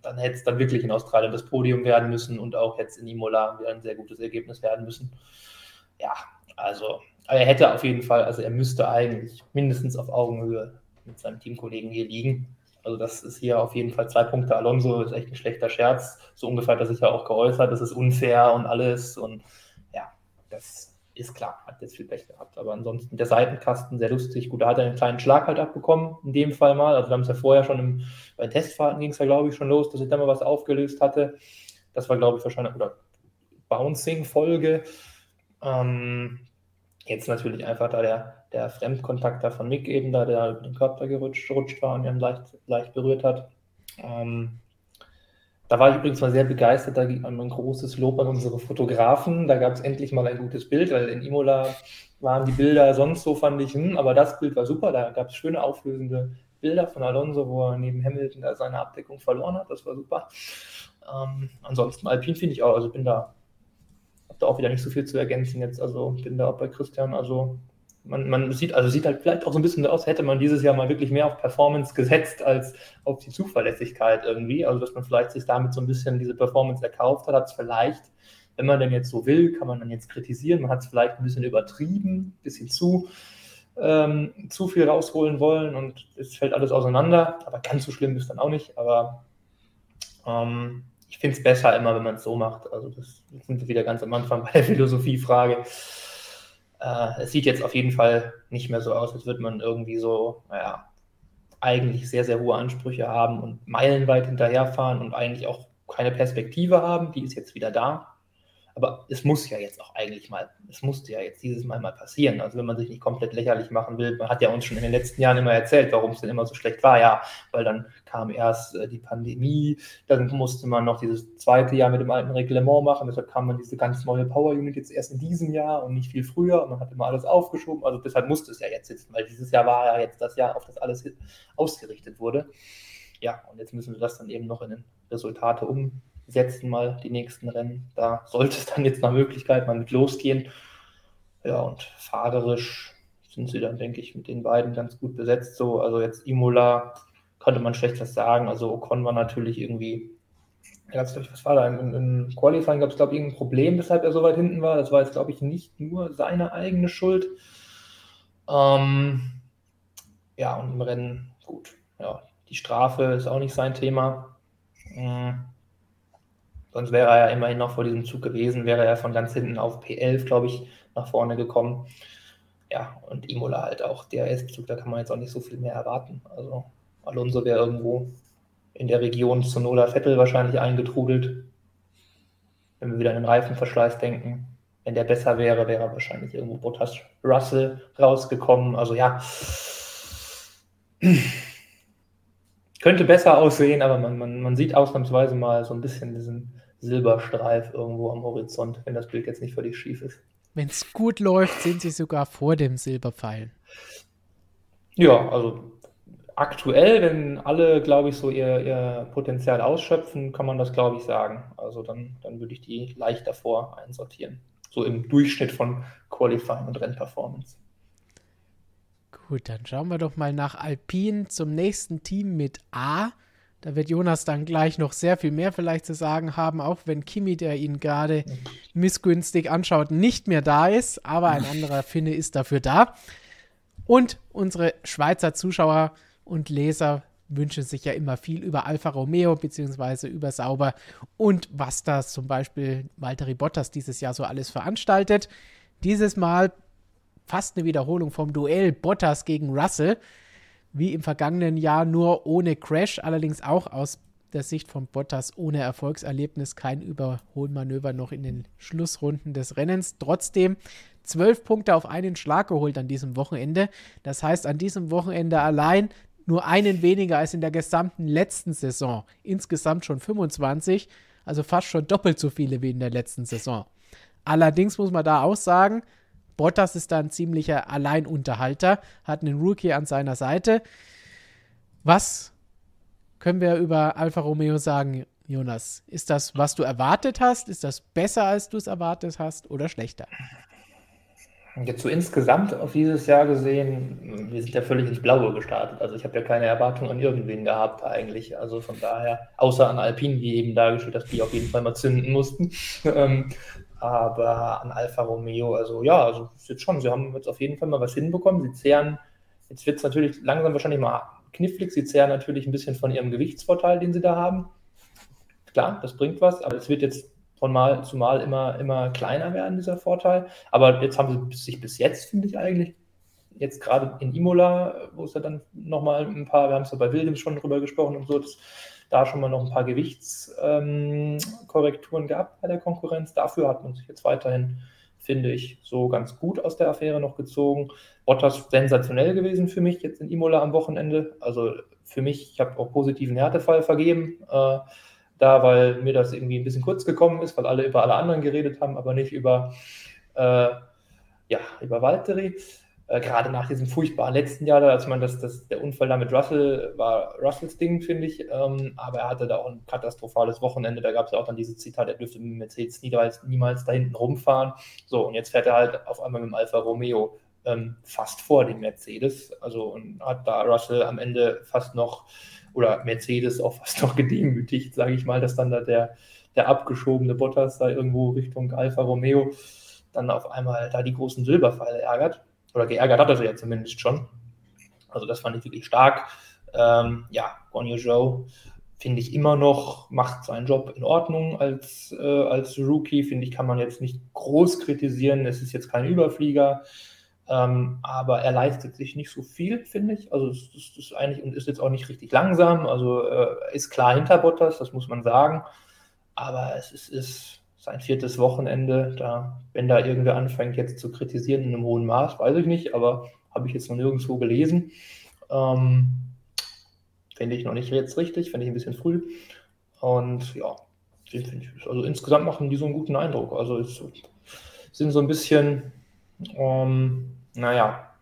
dann hätte es dann wirklich in Australien das Podium werden müssen und auch jetzt in Imola wieder ein sehr gutes Ergebnis werden müssen. Ja, also er hätte auf jeden Fall, also er müsste eigentlich mindestens auf Augenhöhe mit seinem Teamkollegen hier liegen. Also das ist hier auf jeden Fall zwei Punkte. Alonso ist echt ein schlechter Scherz. So ungefähr hat er sich ja auch geäußert. Das ist unfair und alles. Und ja, das ist klar, hat jetzt viel Pech gehabt. Aber ansonsten der Seitenkasten sehr lustig. Gut, da hat er einen kleinen Schlag halt abbekommen, in dem Fall mal. Also wir haben es ja vorher schon im, bei Testfahrten ging es ja, glaube ich, schon los, dass ich da mal was aufgelöst hatte. Das war, glaube ich, wahrscheinlich, oder Bouncing-Folge. Ähm, jetzt natürlich einfach da der der Fremdkontakt da von Mick eben, da der über den Körper gerutscht, gerutscht war und ihn leicht, leicht berührt hat. Ähm, da war ich übrigens mal sehr begeistert, da man ein großes Lob an unsere Fotografen. Da gab es endlich mal ein gutes Bild, weil in Imola waren die Bilder sonst so, fand ich, hm, aber das Bild war super. Da gab es schöne auflösende Bilder von Alonso, wo er neben Hamilton da seine Abdeckung verloren hat. Das war super. Ähm, ansonsten Alpin finde ich auch, also bin da, habe da auch wieder nicht so viel zu ergänzen jetzt. Also bin da auch bei Christian, also man, man sieht, also sieht halt vielleicht auch so ein bisschen aus, hätte man dieses Jahr mal wirklich mehr auf Performance gesetzt als auf die Zuverlässigkeit irgendwie. Also, dass man vielleicht sich damit so ein bisschen diese Performance erkauft hat, hat es vielleicht, wenn man denn jetzt so will, kann man dann jetzt kritisieren. Man hat es vielleicht ein bisschen übertrieben, ein bisschen zu, ähm, zu viel rausholen wollen und es fällt alles auseinander. Aber ganz so schlimm ist dann auch nicht. Aber ähm, ich finde es besser immer, wenn man es so macht. Also, das sind wir wieder ganz am Anfang bei der Philosophiefrage. Äh, es sieht jetzt auf jeden Fall nicht mehr so aus, als würde man irgendwie so, naja, eigentlich sehr, sehr hohe Ansprüche haben und meilenweit hinterherfahren und eigentlich auch keine Perspektive haben. Die ist jetzt wieder da. Aber es muss ja jetzt auch eigentlich mal, es musste ja jetzt dieses Mal mal passieren. Also wenn man sich nicht komplett lächerlich machen will, man hat ja uns schon in den letzten Jahren immer erzählt, warum es denn immer so schlecht war. Ja, weil dann kam erst äh, die Pandemie, dann musste man noch dieses zweite Jahr mit dem alten Reglement machen, deshalb kam man diese ganz neue Power Unit jetzt erst in diesem Jahr und nicht viel früher und man hat immer alles aufgeschoben. Also deshalb musste es ja jetzt sitzen, weil dieses Jahr war ja jetzt das Jahr, auf das alles ausgerichtet wurde. Ja, und jetzt müssen wir das dann eben noch in den Resultate um setzen mal die nächsten Rennen. Da sollte es dann jetzt nach Möglichkeit mal mit losgehen. Ja, und fahrerisch sind sie dann, denke ich, mit den beiden ganz gut besetzt. So, also jetzt Imola konnte man schlecht was sagen. Also Ocon war natürlich irgendwie, ja, was war da? Im, im Qualifying gab es, glaube ich, irgendein Problem, weshalb er so weit hinten war. Das war jetzt, glaube ich, nicht nur seine eigene Schuld. Ähm, ja, und im Rennen, gut, ja, die Strafe ist auch nicht sein Thema. Mhm. Sonst wäre er ja immerhin noch vor diesem Zug gewesen, wäre er von ganz hinten auf P11, glaube ich, nach vorne gekommen. Ja, und Imola halt auch. DRS-Zug, da kann man jetzt auch nicht so viel mehr erwarten. Also Alonso wäre irgendwo in der Region Sonoda Vettel wahrscheinlich eingetrudelt. Wenn wir wieder an den Reifenverschleiß denken. Wenn der besser wäre, wäre wahrscheinlich irgendwo Bottas Russell rausgekommen. Also ja, könnte besser aussehen, aber man, man, man sieht ausnahmsweise mal so ein bisschen diesen Silberstreif irgendwo am Horizont, wenn das Bild jetzt nicht völlig schief ist. Wenn es gut läuft, sind sie sogar vor dem Silberpfeil. Ja, also aktuell, wenn alle, glaube ich, so ihr, ihr Potenzial ausschöpfen, kann man das, glaube ich, sagen. Also dann, dann würde ich die leicht davor einsortieren. So im Durchschnitt von Qualifying und Rennperformance. Gut, dann schauen wir doch mal nach Alpine zum nächsten Team mit A. Da wird Jonas dann gleich noch sehr viel mehr vielleicht zu sagen haben, auch wenn Kimi, der ihn gerade missgünstig anschaut, nicht mehr da ist. Aber ein anderer [laughs] Finne ist dafür da. Und unsere Schweizer Zuschauer und Leser wünschen sich ja immer viel über Alfa Romeo bzw. über Sauber und was das zum Beispiel Valtteri Bottas dieses Jahr so alles veranstaltet. Dieses Mal fast eine Wiederholung vom Duell Bottas gegen Russell wie im vergangenen Jahr nur ohne Crash, allerdings auch aus der Sicht von Bottas ohne Erfolgserlebnis, kein Überholmanöver noch in den Schlussrunden des Rennens. Trotzdem zwölf Punkte auf einen Schlag geholt an diesem Wochenende. Das heißt, an diesem Wochenende allein nur einen weniger als in der gesamten letzten Saison. Insgesamt schon 25, also fast schon doppelt so viele wie in der letzten Saison. Allerdings muss man da auch sagen, Bottas ist da ein ziemlicher Alleinunterhalter, hat einen Rookie an seiner Seite. Was können wir über Alfa Romeo sagen, Jonas, ist das, was du erwartet hast? Ist das besser, als du es erwartet hast oder schlechter? Jetzt so insgesamt auf dieses Jahr gesehen, wir sind ja völlig ins Blaue gestartet. Also ich habe ja keine Erwartung an irgendwen gehabt eigentlich. Also von daher, außer an Alpine, wie eben dargestellt, dass die auf jeden Fall mal zünden mussten. [laughs] Aber an Alfa Romeo, also ja, also ist jetzt schon, sie haben jetzt auf jeden Fall mal was hinbekommen. Sie zehren, jetzt wird es natürlich langsam wahrscheinlich mal knifflig, sie zehren natürlich ein bisschen von ihrem Gewichtsvorteil, den sie da haben. Klar, das bringt was, aber es wird jetzt von Mal zu Mal immer, immer kleiner werden, dieser Vorteil. Aber jetzt haben sie sich bis jetzt, finde ich eigentlich, jetzt gerade in Imola, wo es ja dann nochmal ein paar, wir haben es ja bei Williams schon drüber gesprochen und so, dass da schon mal noch ein paar Gewichtskorrekturen gab bei der Konkurrenz. Dafür hat man sich jetzt weiterhin, finde ich, so ganz gut aus der Affäre noch gezogen. Bottas sensationell gewesen für mich jetzt in Imola am Wochenende. Also für mich, ich habe auch positiven Härtefall vergeben. Äh, da, weil mir das irgendwie ein bisschen kurz gekommen ist, weil alle über alle anderen geredet haben, aber nicht über, äh, ja, über Valtteri. Äh, gerade nach diesem furchtbaren letzten Jahr, als man das, das, der Unfall da mit Russell war Russells Ding, finde ich. Ähm, aber er hatte da auch ein katastrophales Wochenende. Da gab es ja auch dann dieses Zitat, er dürfte mit Mercedes niemals, niemals da hinten rumfahren. So, und jetzt fährt er halt auf einmal mit dem Alfa Romeo ähm, fast vor dem Mercedes. Also und hat da Russell am Ende fast noch oder Mercedes auch fast noch [laughs] gedemütigt, sage ich mal, dass dann da der, der abgeschobene Bottas da irgendwo Richtung Alfa Romeo dann auf einmal da die großen Silberpfeile ärgert. Oder geärgert hat er sie ja zumindest schon. Also das fand ich wirklich stark. Ähm, ja, Guanyu Zhou finde ich immer noch, macht seinen Job in Ordnung als, äh, als Rookie. Finde ich, kann man jetzt nicht groß kritisieren. Es ist jetzt kein Überflieger. Ähm, aber er leistet sich nicht so viel, finde ich. Also es, es, ist eigentlich und ist jetzt auch nicht richtig langsam. Also äh, ist klar hinter Bottas, das muss man sagen. Aber es ist, ist sein viertes Wochenende. Da, wenn da irgendwer anfängt jetzt zu kritisieren in einem hohen Maß, weiß ich nicht, aber habe ich jetzt noch nirgendwo gelesen. Ähm, finde ich noch nicht jetzt richtig, finde ich ein bisschen früh. Und ja, also insgesamt machen die so einen guten Eindruck. Also es sind so ein bisschen ähm, naja,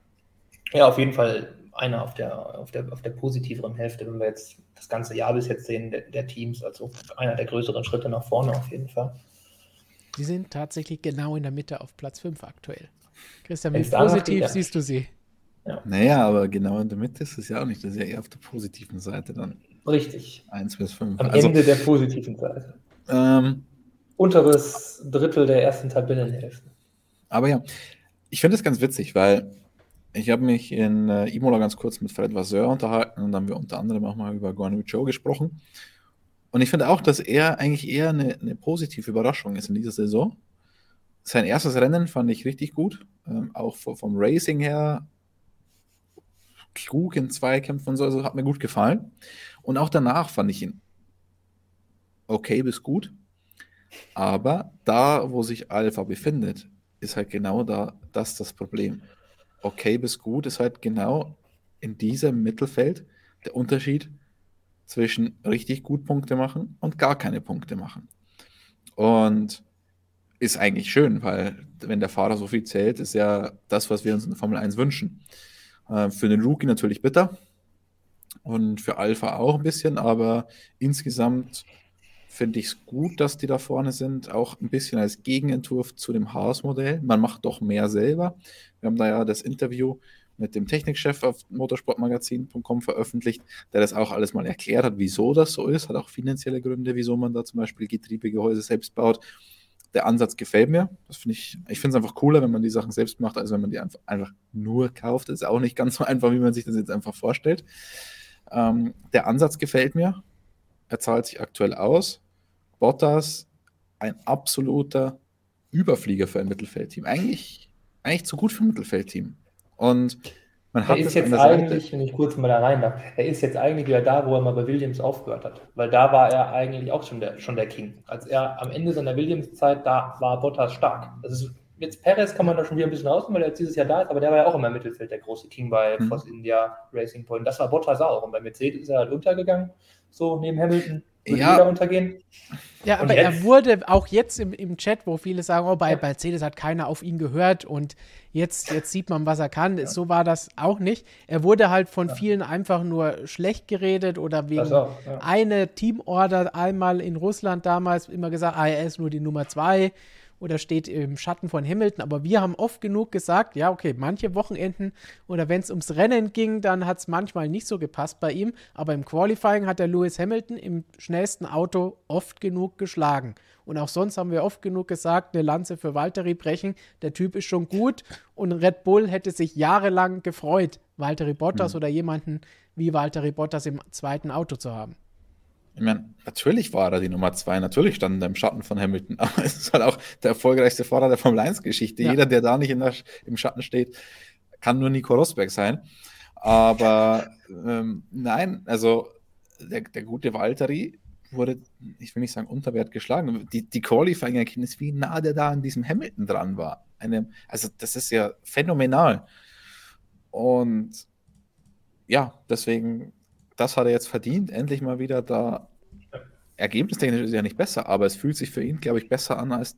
ja, auf jeden Fall einer auf der, auf, der, auf der positiveren Hälfte, wenn wir jetzt das ganze Jahr bis jetzt sehen, der, der Teams, also einer der größeren Schritte nach vorne auf jeden Fall. Die sind tatsächlich genau in der Mitte auf Platz 5 aktuell. Christian, wie positiv siehst du sie? Ja. Naja, aber genau in der Mitte ist es ja auch nicht. Das ist ja eher auf der positiven Seite dann. Richtig. 1 bis 5. Am also, Ende der positiven Seite. Ähm, Unteres Drittel der ersten Tabellenhälfte. Aber ja, ich finde es ganz witzig, weil ich habe mich in äh, Imola ganz kurz mit Fred Vasseur unterhalten und dann haben wir unter anderem auch mal über Guan Yu gesprochen. Und ich finde auch, dass er eigentlich eher eine, eine, positive Überraschung ist in dieser Saison. Sein erstes Rennen fand ich richtig gut, ähm, auch vom Racing her. Krug in Zweikämpfen und so, also hat mir gut gefallen. Und auch danach fand ich ihn okay bis gut. Aber da, wo sich Alpha befindet, ist halt genau da das das Problem. Okay bis gut ist halt genau in diesem Mittelfeld der Unterschied zwischen richtig gut Punkte machen und gar keine Punkte machen. Und ist eigentlich schön, weil wenn der Fahrer so viel zählt, ist ja das, was wir uns in der Formel 1 wünschen. Äh, für den Rookie natürlich bitter und für Alpha auch ein bisschen, aber insgesamt finde ich es gut, dass die da vorne sind. Auch ein bisschen als Gegenentwurf zu dem Haas-Modell. Man macht doch mehr selber. Wir haben da ja das Interview mit dem Technikchef auf motorsportmagazin.com veröffentlicht, der das auch alles mal erklärt hat, wieso das so ist. Hat auch finanzielle Gründe, wieso man da zum Beispiel Getriebegehäuse selbst baut. Der Ansatz gefällt mir. Das finde ich, ich finde es einfach cooler, wenn man die Sachen selbst macht, als wenn man die einfach, einfach nur kauft. Das ist auch nicht ganz so einfach, wie man sich das jetzt einfach vorstellt. Ähm, der Ansatz gefällt mir. Er zahlt sich aktuell aus. Bottas ein absoluter Überflieger für ein Mittelfeldteam. Eigentlich, eigentlich zu gut für ein Mittelfeldteam. Und man hat er ist jetzt eigentlich, Seite. wenn ich kurz mal da rein darf, er ist jetzt eigentlich wieder da, wo er mal bei Williams aufgehört hat. Weil da war er eigentlich auch schon der, schon der King. Als er am Ende seiner Williams-Zeit, da war Bottas stark. Ist, jetzt Perez kann man da schon wieder ein bisschen rausnehmen, weil er jetzt dieses Jahr da ist, aber der war ja auch immer im Mittelfeld der große King bei mhm. Force India Racing Point. Das war Bottas auch. Und bei Mercedes ist er halt untergegangen, so neben Hamilton Würde ja. untergehen? Ja, aber er wurde auch jetzt im, im Chat, wo viele sagen, oh, bei, ja. Mercedes hat keiner auf ihn gehört und jetzt, jetzt sieht man, was er kann. Ja. So war das auch nicht. Er wurde halt von ja. vielen einfach nur schlecht geredet oder wegen auch, eine Teamorder einmal in Russland damals immer gesagt, ah, er ist nur die Nummer zwei oder steht im Schatten von Hamilton. Aber wir haben oft genug gesagt, ja, okay, manche Wochenenden oder wenn es ums Rennen ging, dann hat es manchmal nicht so gepasst bei ihm. Aber im Qualifying hat der Lewis Hamilton im schnellsten Auto oft genug geschlagen. Und auch sonst haben wir oft genug gesagt, eine Lanze für Valtteri brechen. Der Typ ist schon gut. Und Red Bull hätte sich jahrelang gefreut, Valtteri Bottas mhm. oder jemanden wie Valtteri Bottas im zweiten Auto zu haben. Ich meine, natürlich war er die Nummer zwei, natürlich stand er im Schatten von Hamilton, [laughs] aber es ist halt auch der erfolgreichste Fahrer der Formel 1-Geschichte. Ja. Jeder, der da nicht der, im Schatten steht, kann nur Nico Rosberg sein. Aber ähm, nein, also der, der gute Valtteri wurde, ich will nicht sagen unterwert geschlagen, die, die Qualifying-Erkenntnis, wie nah der da an diesem Hamilton dran war. Eine, also das ist ja phänomenal. Und ja, deswegen das hat er jetzt verdient, endlich mal wieder da. Ergebnistechnisch ist er ja nicht besser, aber es fühlt sich für ihn, glaube ich, besser an, als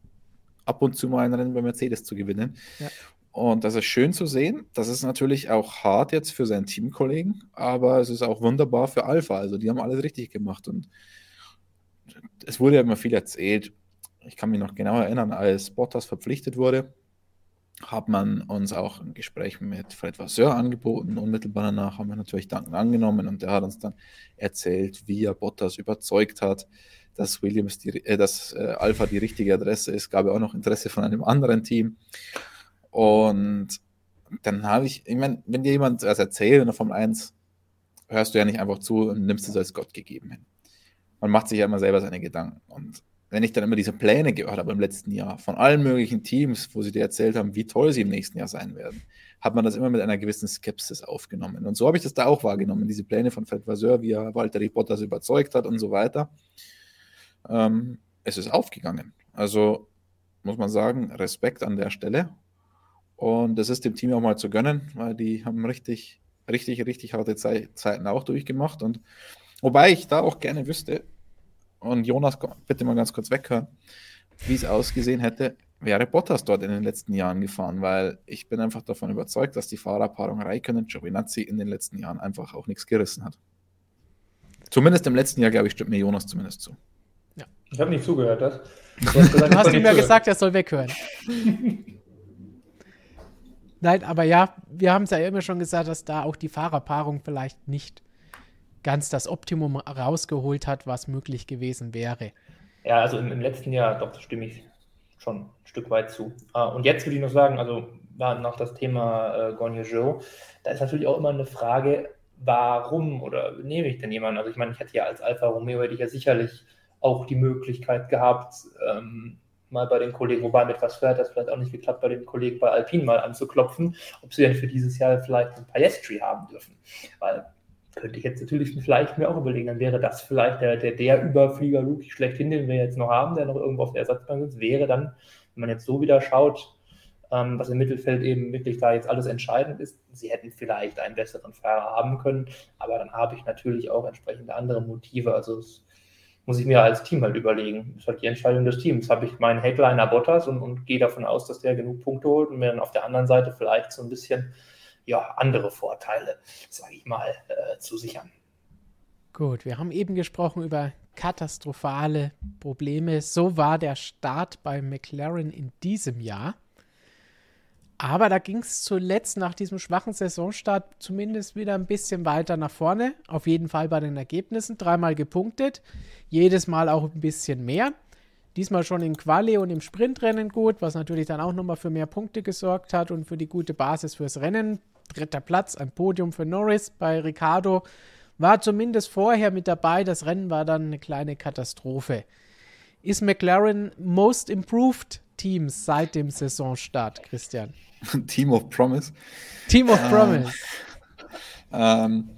ab und zu mal ein Rennen bei Mercedes zu gewinnen. Ja. Und das ist schön zu sehen. Das ist natürlich auch hart jetzt für seinen Teamkollegen, aber es ist auch wunderbar für Alpha. Also die haben alles richtig gemacht. Und es wurde ja immer viel erzählt. Ich kann mich noch genau erinnern, als Bottas verpflichtet wurde, hat man uns auch ein Gespräch mit Fred Vasseur angeboten. Unmittelbar danach haben wir natürlich Danken angenommen und er hat uns dann erzählt, wie er Bottas überzeugt hat, dass Williams die, äh, dass äh, Alpha die richtige Adresse ist. Gab ja auch noch Interesse von einem anderen Team. Und dann habe ich, ich meine, wenn dir jemand das erzählt in der Formel 1, hörst du ja nicht einfach zu und nimmst es als Gott gegeben hin. Man macht sich ja immer selber seine Gedanken. Und wenn ich dann immer diese Pläne gehört habe im letzten Jahr von allen möglichen Teams, wo sie dir erzählt haben, wie toll sie im nächsten Jahr sein werden, hat man das immer mit einer gewissen Skepsis aufgenommen. Und so habe ich das da auch wahrgenommen, diese Pläne von Fred Vasseur, wie er Walter Bottas überzeugt hat und so weiter. Ähm, es ist aufgegangen. Also muss man sagen, Respekt an der Stelle. Und es ist dem Team auch mal zu gönnen, weil die haben richtig, richtig, richtig harte Zeiten auch durchgemacht. Und wobei ich da auch gerne wüsste, und Jonas, bitte mal ganz kurz weghören, wie es ausgesehen hätte, wäre Bottas dort in den letzten Jahren gefahren, weil ich bin einfach davon überzeugt, dass die Fahrerpaarung Raikkonen und Giovinazzi in den letzten Jahren einfach auch nichts gerissen hat. Zumindest im letzten Jahr, glaube ich, stimmt mir Jonas zumindest zu. Ja. Ich habe nicht zugehört, das. [laughs] Du hast, gesagt, du hast ihm ja gesagt, er soll weghören. Nein, aber ja, wir haben es ja immer schon gesagt, dass da auch die Fahrerpaarung vielleicht nicht ganz das Optimum rausgeholt hat, was möglich gewesen wäre. Ja, also im, im letzten Jahr, doch, stimme ich schon ein Stück weit zu. Ah, und jetzt würde ich noch sagen, also noch das Thema äh, Gonyo Joe, da ist natürlich auch immer eine Frage, warum oder nehme ich denn jemanden? Also ich meine, ich hätte ja als Alfa Romeo hätte ich ja sicherlich auch die Möglichkeit gehabt, ähm, mal bei den Kollegen, wobei mit was fährt das vielleicht auch nicht geklappt, bei den Kollegen bei Alpine mal anzuklopfen, ob sie denn für dieses Jahr vielleicht ein Palestri haben dürfen. Weil könnte ich jetzt natürlich vielleicht mir auch überlegen, dann wäre das vielleicht der, der, der Überflieger Rookie schlechthin, den wir jetzt noch haben, der noch irgendwo auf der Ersatzbank ist, wäre dann, wenn man jetzt so wieder schaut, ähm, was im Mittelfeld eben wirklich da jetzt alles entscheidend ist, sie hätten vielleicht einen besseren Fahrer haben können, aber dann habe ich natürlich auch entsprechende andere Motive, also das muss ich mir als Team halt überlegen. Das ist halt die Entscheidung des Teams. Habe ich meinen Headliner Bottas und, und gehe davon aus, dass der genug Punkte holt und mir dann auf der anderen Seite vielleicht so ein bisschen ja, andere Vorteile, sage ich mal, äh, zu sichern. Gut, wir haben eben gesprochen über katastrophale Probleme. So war der Start bei McLaren in diesem Jahr. Aber da ging es zuletzt nach diesem schwachen Saisonstart zumindest wieder ein bisschen weiter nach vorne. Auf jeden Fall bei den Ergebnissen. Dreimal gepunktet, jedes Mal auch ein bisschen mehr. Diesmal schon im Quali und im Sprintrennen gut, was natürlich dann auch nochmal für mehr Punkte gesorgt hat und für die gute Basis fürs Rennen. Dritter Platz, ein Podium für Norris bei Ricardo. War zumindest vorher mit dabei. Das Rennen war dann eine kleine Katastrophe. Ist McLaren Most Improved Team seit dem Saisonstart, Christian? [laughs] Team of Promise. Team of Promise. Ähm,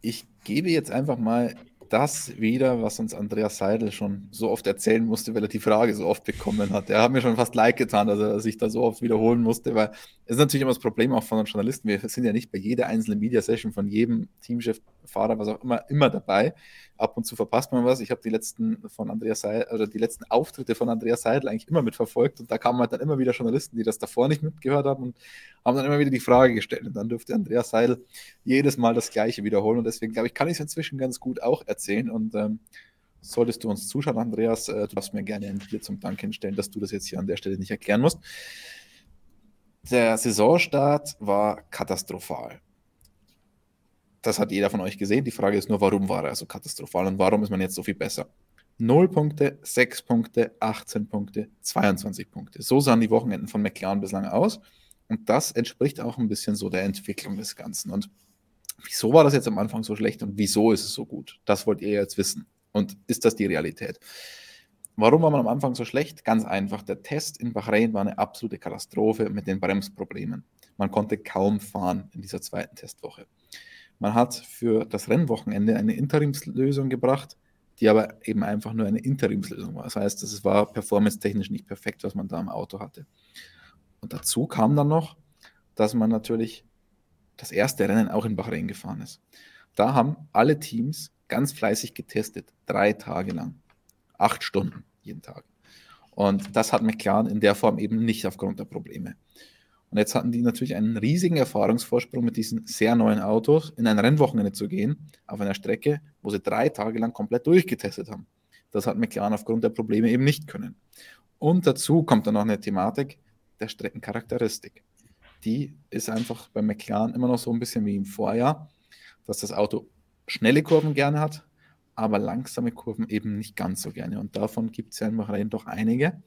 ich gebe jetzt einfach mal das wieder, was uns Andreas Seidel schon so oft erzählen musste, weil er die Frage so oft bekommen hat. Er hat mir schon fast leid getan, dass er sich da so oft wiederholen musste, weil ist natürlich immer das Problem auch von den Journalisten. Wir sind ja nicht bei jeder einzelnen Media-Session von jedem Teamchef, Fahrer, was auch immer, immer dabei. Ab und zu verpasst man was. Ich habe die letzten von Andreas Seidel, oder die letzten Auftritte von Andreas Seidel eigentlich immer mitverfolgt und da kamen halt dann immer wieder Journalisten, die das davor nicht mitgehört haben und haben dann immer wieder die Frage gestellt. Und dann durfte Andreas Seidel jedes Mal das Gleiche wiederholen und deswegen glaube ich, kann ich es inzwischen ganz gut auch erzählen und ähm, solltest du uns zuschauen, Andreas, äh, du darfst mir gerne ein Bier zum Dank hinstellen, dass du das jetzt hier an der Stelle nicht erklären musst. Der Saisonstart war katastrophal. Das hat jeder von euch gesehen. Die Frage ist nur, warum war er so katastrophal und warum ist man jetzt so viel besser? 0 Punkte, 6 Punkte, 18 Punkte, 22 Punkte. So sahen die Wochenenden von McLaren bislang aus. Und das entspricht auch ein bisschen so der Entwicklung des Ganzen. Und wieso war das jetzt am Anfang so schlecht und wieso ist es so gut? Das wollt ihr jetzt wissen. Und ist das die Realität? Warum war man am Anfang so schlecht? Ganz einfach, der Test in Bahrain war eine absolute Katastrophe mit den Bremsproblemen. Man konnte kaum fahren in dieser zweiten Testwoche. Man hat für das Rennwochenende eine Interimslösung gebracht, die aber eben einfach nur eine Interimslösung war. Das heißt, es war performance-technisch nicht perfekt, was man da im Auto hatte. Und dazu kam dann noch, dass man natürlich das erste Rennen auch in Bahrain gefahren ist. Da haben alle Teams ganz fleißig getestet, drei Tage lang acht Stunden jeden Tag. Und das hat McLaren in der Form eben nicht aufgrund der Probleme. Und jetzt hatten die natürlich einen riesigen Erfahrungsvorsprung mit diesen sehr neuen Autos, in ein Rennwochenende zu gehen, auf einer Strecke, wo sie drei Tage lang komplett durchgetestet haben. Das hat McLaren aufgrund der Probleme eben nicht können. Und dazu kommt dann noch eine Thematik der Streckencharakteristik. Die ist einfach bei McLaren immer noch so ein bisschen wie im Vorjahr, dass das Auto schnelle Kurven gerne hat, aber langsame Kurven eben nicht ganz so gerne. Und davon gibt es ja in Bahrain doch einige.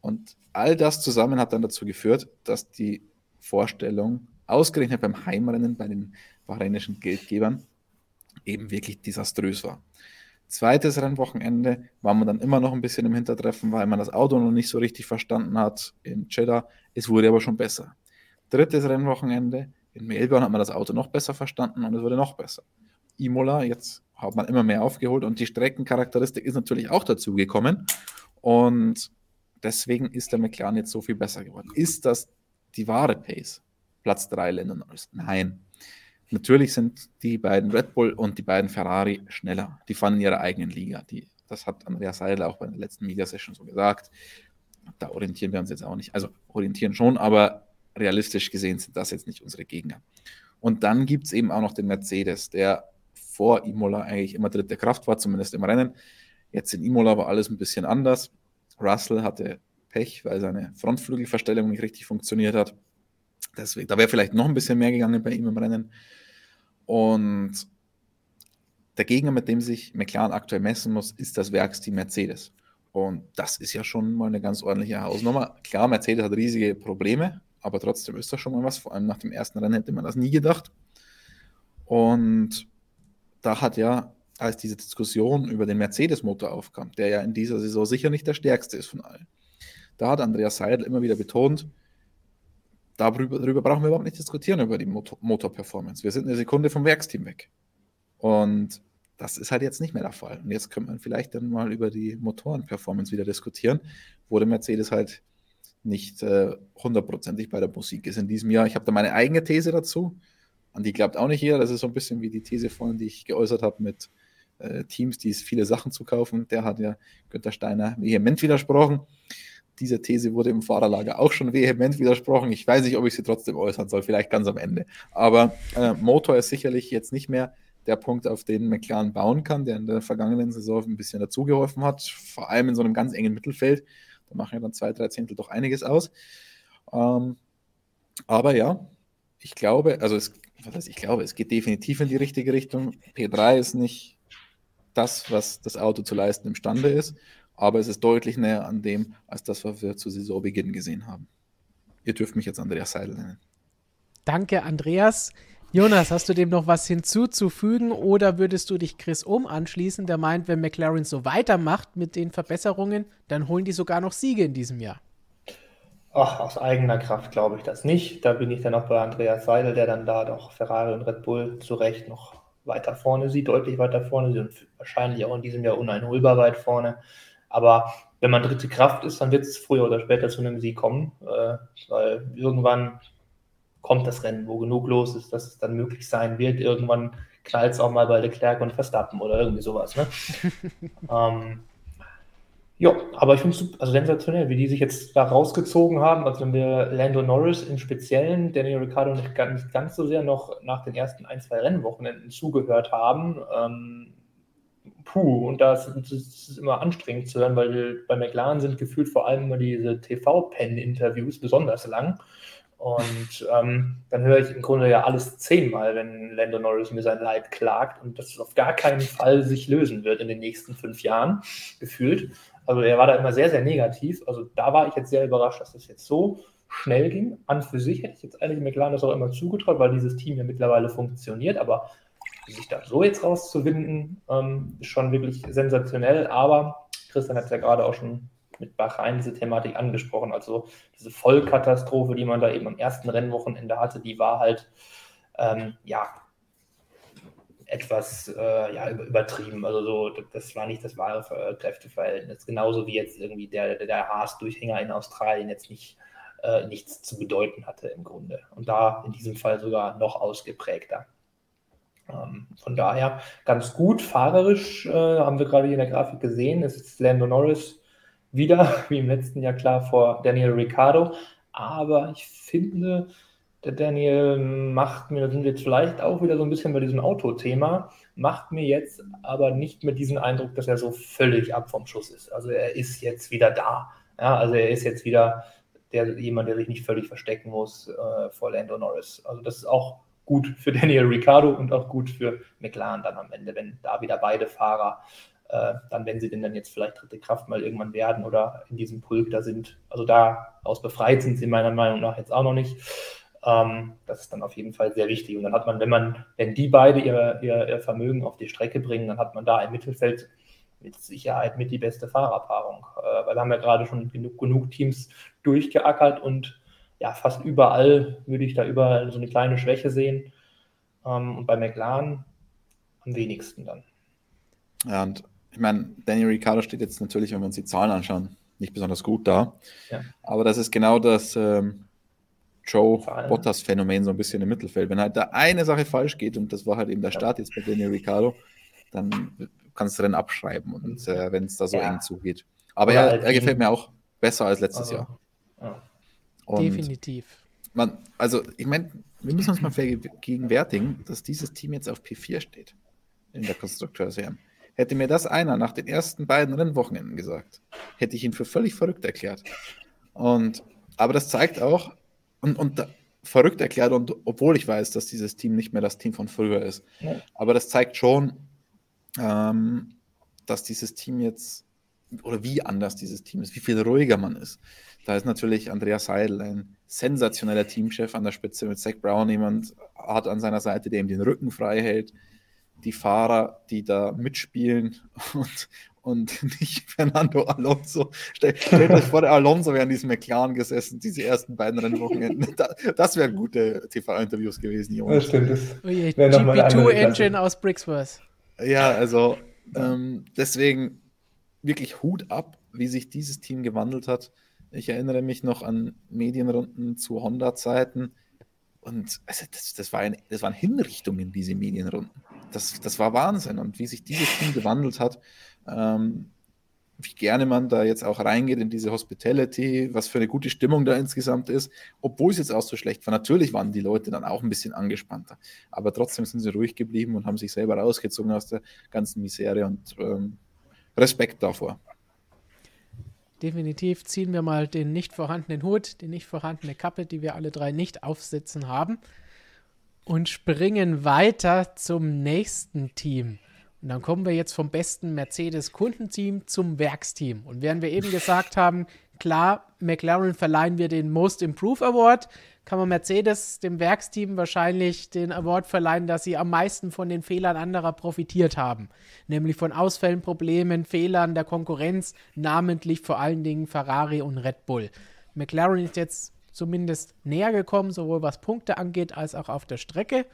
Und all das zusammen hat dann dazu geführt, dass die Vorstellung, ausgerechnet beim Heimrennen bei den bahrainischen Geldgebern, eben wirklich desaströs war. Zweites Rennwochenende war man dann immer noch ein bisschen im Hintertreffen, weil man das Auto noch nicht so richtig verstanden hat in Jeddah. Es wurde aber schon besser. Drittes Rennwochenende in Melbourne hat man das Auto noch besser verstanden und es wurde noch besser. Imola, jetzt hat man immer mehr aufgeholt und die Streckencharakteristik ist natürlich auch dazu gekommen und deswegen ist der McLaren jetzt so viel besser geworden. Ist das die wahre Pace? Platz 3 Länder Nein. Natürlich sind die beiden Red Bull und die beiden Ferrari schneller. Die fahren in ihrer eigenen Liga. Die, das hat Andreas Seidel auch bei der letzten Media Session so gesagt. Da orientieren wir uns jetzt auch nicht. Also orientieren schon, aber realistisch gesehen sind das jetzt nicht unsere Gegner. Und dann gibt es eben auch noch den Mercedes, der vor Imola eigentlich immer dritte Kraft war, zumindest im Rennen. Jetzt in Imola war alles ein bisschen anders. Russell hatte Pech, weil seine Frontflügelverstellung nicht richtig funktioniert hat. Deswegen, da wäre vielleicht noch ein bisschen mehr gegangen bei ihm im Rennen. Und der Gegner, mit dem sich McLaren aktuell messen muss, ist das Werksteam Mercedes. Und das ist ja schon mal eine ganz ordentliche Hausnummer. Klar, Mercedes hat riesige Probleme, aber trotzdem ist das schon mal was. Vor allem nach dem ersten Rennen hätte man das nie gedacht. Und da hat ja, als diese Diskussion über den Mercedes-Motor aufkam, der ja in dieser Saison sicher nicht der stärkste ist von allen, da hat Andreas Seidel immer wieder betont, darüber, darüber brauchen wir überhaupt nicht diskutieren, über die Motor Motorperformance. Wir sind eine Sekunde vom Werksteam weg. Und das ist halt jetzt nicht mehr der Fall. Und jetzt könnte man vielleicht dann mal über die Motorenperformance wieder diskutieren, wo der Mercedes halt nicht äh, hundertprozentig äh, bei der Musik ist in diesem Jahr. Ich habe da meine eigene These dazu. An die glaubt auch nicht jeder. Das ist so ein bisschen wie die These vorhin, die ich geäußert habe mit äh, Teams, die es viele Sachen zu kaufen. Der hat ja Günter Steiner vehement widersprochen. Diese These wurde im Fahrerlager auch schon vehement widersprochen. Ich weiß nicht, ob ich sie trotzdem äußern soll, vielleicht ganz am Ende. Aber äh, Motor ist sicherlich jetzt nicht mehr der Punkt, auf den McLaren bauen kann, der in der vergangenen Saison ein bisschen dazugeholfen hat, vor allem in so einem ganz engen Mittelfeld. Da machen ja dann zwei, drei Zehntel doch einiges aus. Ähm, aber ja, ich glaube, also es, was ich glaube, es geht definitiv in die richtige Richtung. P3 ist nicht das, was das Auto zu leisten imstande ist, aber es ist deutlich näher an dem, als das, was wir zu Saisonbeginn gesehen haben. Ihr dürft mich jetzt Andreas Seidel nennen. Danke, Andreas. Jonas, hast du dem noch was hinzuzufügen oder würdest du dich Chris Ohm anschließen, der meint, wenn McLaren so weitermacht mit den Verbesserungen, dann holen die sogar noch Siege in diesem Jahr? Ach, aus eigener Kraft glaube ich das nicht. Da bin ich dann auch bei Andreas Seidel, der dann da doch Ferrari und Red Bull zu Recht noch weiter vorne sieht, deutlich weiter vorne sieht und wahrscheinlich auch in diesem Jahr uneinholbar weit vorne. Aber wenn man dritte Kraft ist, dann wird es früher oder später zu einem Sieg kommen, äh, weil irgendwann kommt das Rennen, wo genug los ist, dass es dann möglich sein wird. Irgendwann knallt es auch mal bei Leclerc und Verstappen oder irgendwie sowas. Ne? [laughs] ähm, ja, aber ich finde es also sensationell, wie die sich jetzt da rausgezogen haben. Also wenn wir Lando Norris im Speziellen, Daniel Ricciardo nicht, nicht ganz so sehr noch nach den ersten ein, zwei Rennwochenenden zugehört haben. Ähm, puh, und das, das, ist immer anstrengend zu hören, weil bei McLaren sind gefühlt vor allem immer diese TV-Pen-Interviews besonders lang. Und ähm, dann höre ich im Grunde ja alles zehnmal, wenn Lando Norris mir sein Leid klagt und das auf gar keinen Fall sich lösen wird in den nächsten fünf Jahren, gefühlt. Also er war da immer sehr, sehr negativ. Also da war ich jetzt sehr überrascht, dass das jetzt so schnell ging. An für sich hätte ich jetzt eigentlich McLaren das auch immer zugetraut, weil dieses Team ja mittlerweile funktioniert. Aber sich da so jetzt rauszuwinden, ähm, ist schon wirklich sensationell. Aber Christian hat es ja gerade auch schon mit Bahrain diese Thematik angesprochen. Also diese Vollkatastrophe, die man da eben am ersten Rennwochenende hatte, die war halt ähm, ja etwas äh, ja, übertrieben. Also so, das war nicht das wahre Kräfteverhältnis. Genauso wie jetzt irgendwie der, der Haas-Durchhänger in Australien jetzt nicht äh, nichts zu bedeuten hatte im Grunde. Und da in diesem Fall sogar noch ausgeprägter. Ähm, von daher ganz gut. Fahrerisch äh, haben wir gerade hier in der Grafik gesehen. Es ist Lando Norris wieder, [laughs] wie im letzten Jahr klar, vor Daniel Ricciardo. Aber ich finde, der Daniel macht mir, da sind wir jetzt vielleicht auch wieder so ein bisschen bei diesem Autothema, macht mir jetzt aber nicht mehr diesen Eindruck, dass er so völlig ab vom Schuss ist. Also er ist jetzt wieder da. Ja, also er ist jetzt wieder der, jemand, der sich nicht völlig verstecken muss äh, vor Lando Norris. Also das ist auch gut für Daniel Ricciardo und auch gut für McLaren dann am Ende, wenn da wieder beide Fahrer äh, dann, wenn sie denn dann jetzt vielleicht dritte Kraft mal irgendwann werden oder in diesem Pulk da sind. Also da aus befreit sind sie meiner Meinung nach jetzt auch noch nicht. Ähm, das ist dann auf jeden Fall sehr wichtig. Und dann hat man, wenn man, wenn die beide ihr, ihr, ihr Vermögen auf die Strecke bringen, dann hat man da im Mittelfeld mit Sicherheit mit die beste Fahrerpaarung. Äh, weil wir haben ja gerade schon genug, genug Teams durchgeackert und ja, fast überall würde ich da überall so eine kleine Schwäche sehen. Ähm, und bei McLaren am wenigsten dann. Ja, und ich meine, Daniel Ricciardo steht jetzt natürlich, wenn wir uns die Zahlen anschauen, nicht besonders gut da. Ja. Aber das ist genau das, ähm, Joe Bottas-Phänomen so ein bisschen im Mittelfeld. Wenn halt da eine Sache falsch geht, und das war halt eben der Start jetzt bei Daniel Ricciardo, dann kannst du dann abschreiben und äh, wenn es da so ja. eng zugeht. Aber er, halt er, gefällt mir auch besser als letztes also, Jahr. Ja. Definitiv. Man, also, ich meine, wir müssen uns mal vergegenwärtigen, dass dieses Team jetzt auf P4 steht in der Konstrukteurs-WM. Hätte mir das einer nach den ersten beiden Rennwochenenden gesagt, hätte ich ihn für völlig verrückt erklärt. Und, aber das zeigt auch, und, und verrückt erklärt, und obwohl ich weiß, dass dieses Team nicht mehr das Team von früher ist. Ja. Aber das zeigt schon, ähm, dass dieses Team jetzt, oder wie anders dieses Team ist, wie viel ruhiger man ist. Da ist natürlich Andreas Seidel ein sensationeller Teamchef an der Spitze mit Zach Brown, jemand hat an seiner Seite, der ihm den Rücken frei hält. Die Fahrer, die da mitspielen [laughs] und, und [laughs] nicht Fernando Alonso. Stell, stellt euch vor, der Alonso wäre in diesem McLaren gesessen, diese ersten beiden Rennwochenenden. das wären gute TV-Interviews gewesen, Jungs. Das stimmt. Das oh je, GP2-Engine aus Brixworth. Ja, also ähm, deswegen wirklich Hut ab, wie sich dieses Team gewandelt hat. Ich erinnere mich noch an Medienrunden zu Honda-Zeiten. Und also das, das, war ein, das waren Hinrichtungen, diese Medienrunden. Das, das war Wahnsinn. Und wie sich dieses Team gewandelt hat, ähm, wie gerne man da jetzt auch reingeht in diese Hospitality, was für eine gute Stimmung da insgesamt ist, obwohl es jetzt auch so schlecht war. Natürlich waren die Leute dann auch ein bisschen angespannter, aber trotzdem sind sie ruhig geblieben und haben sich selber rausgezogen aus der ganzen Misere und ähm, Respekt davor. Definitiv ziehen wir mal den nicht vorhandenen Hut, die nicht vorhandene Kappe, die wir alle drei nicht aufsitzen haben und springen weiter zum nächsten Team. Und dann kommen wir jetzt vom besten Mercedes-Kundenteam zum Werksteam. Und während wir eben gesagt haben, klar, McLaren verleihen wir den Most Improved Award, kann man Mercedes, dem Werksteam, wahrscheinlich den Award verleihen, dass sie am meisten von den Fehlern anderer profitiert haben. Nämlich von Ausfällen, Problemen, Fehlern der Konkurrenz, namentlich vor allen Dingen Ferrari und Red Bull. McLaren ist jetzt zumindest näher gekommen, sowohl was Punkte angeht, als auch auf der Strecke.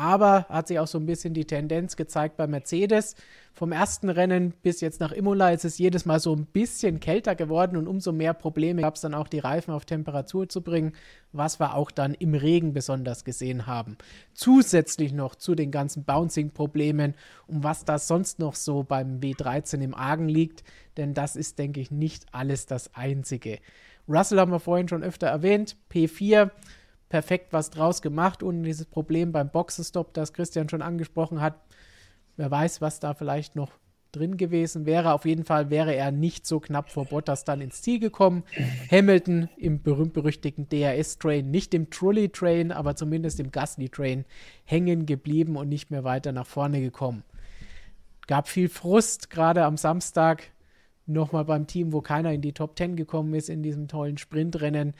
Aber hat sich auch so ein bisschen die Tendenz gezeigt bei Mercedes. Vom ersten Rennen bis jetzt nach Imola ist es jedes Mal so ein bisschen kälter geworden und umso mehr Probleme gab es dann auch, die Reifen auf Temperatur zu bringen, was wir auch dann im Regen besonders gesehen haben. Zusätzlich noch zu den ganzen Bouncing-Problemen, um was da sonst noch so beim W13 im Argen liegt, denn das ist, denke ich, nicht alles das Einzige. Russell haben wir vorhin schon öfter erwähnt, P4 perfekt was draus gemacht und dieses Problem beim Boxenstopp, das Christian schon angesprochen hat. Wer weiß, was da vielleicht noch drin gewesen wäre. Auf jeden Fall wäre er nicht so knapp vor Bottas dann ins Ziel gekommen. Hamilton im berühmt-berüchtigten DRS-Train, nicht im Trolley-Train, aber zumindest im Gasly-Train hängen geblieben und nicht mehr weiter nach vorne gekommen. Gab viel Frust, gerade am Samstag nochmal beim Team, wo keiner in die Top 10 gekommen ist in diesem tollen Sprintrennen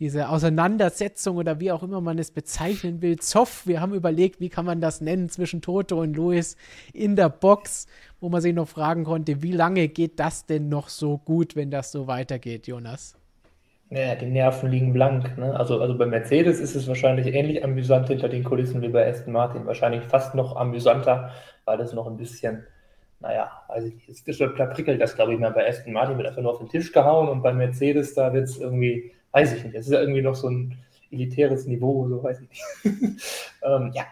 diese Auseinandersetzung oder wie auch immer man es bezeichnen will, Zoff. Wir haben überlegt, wie kann man das nennen zwischen Toto und Luis in der Box, wo man sich noch fragen konnte, wie lange geht das denn noch so gut, wenn das so weitergeht, Jonas? Ja, die Nerven liegen blank. Ne? Also, also bei Mercedes ist es wahrscheinlich ähnlich amüsant hinter den Kulissen wie bei Aston Martin. Wahrscheinlich fast noch amüsanter, weil das noch ein bisschen, naja, also jetzt da prickelt das, glaube ich, mal bei Aston Martin wird einfach nur auf den Tisch gehauen und bei Mercedes, da wird es irgendwie weiß ich nicht. Es ist ja irgendwie noch so ein elitäres Niveau, so weiß ich nicht. [laughs] ähm, ja.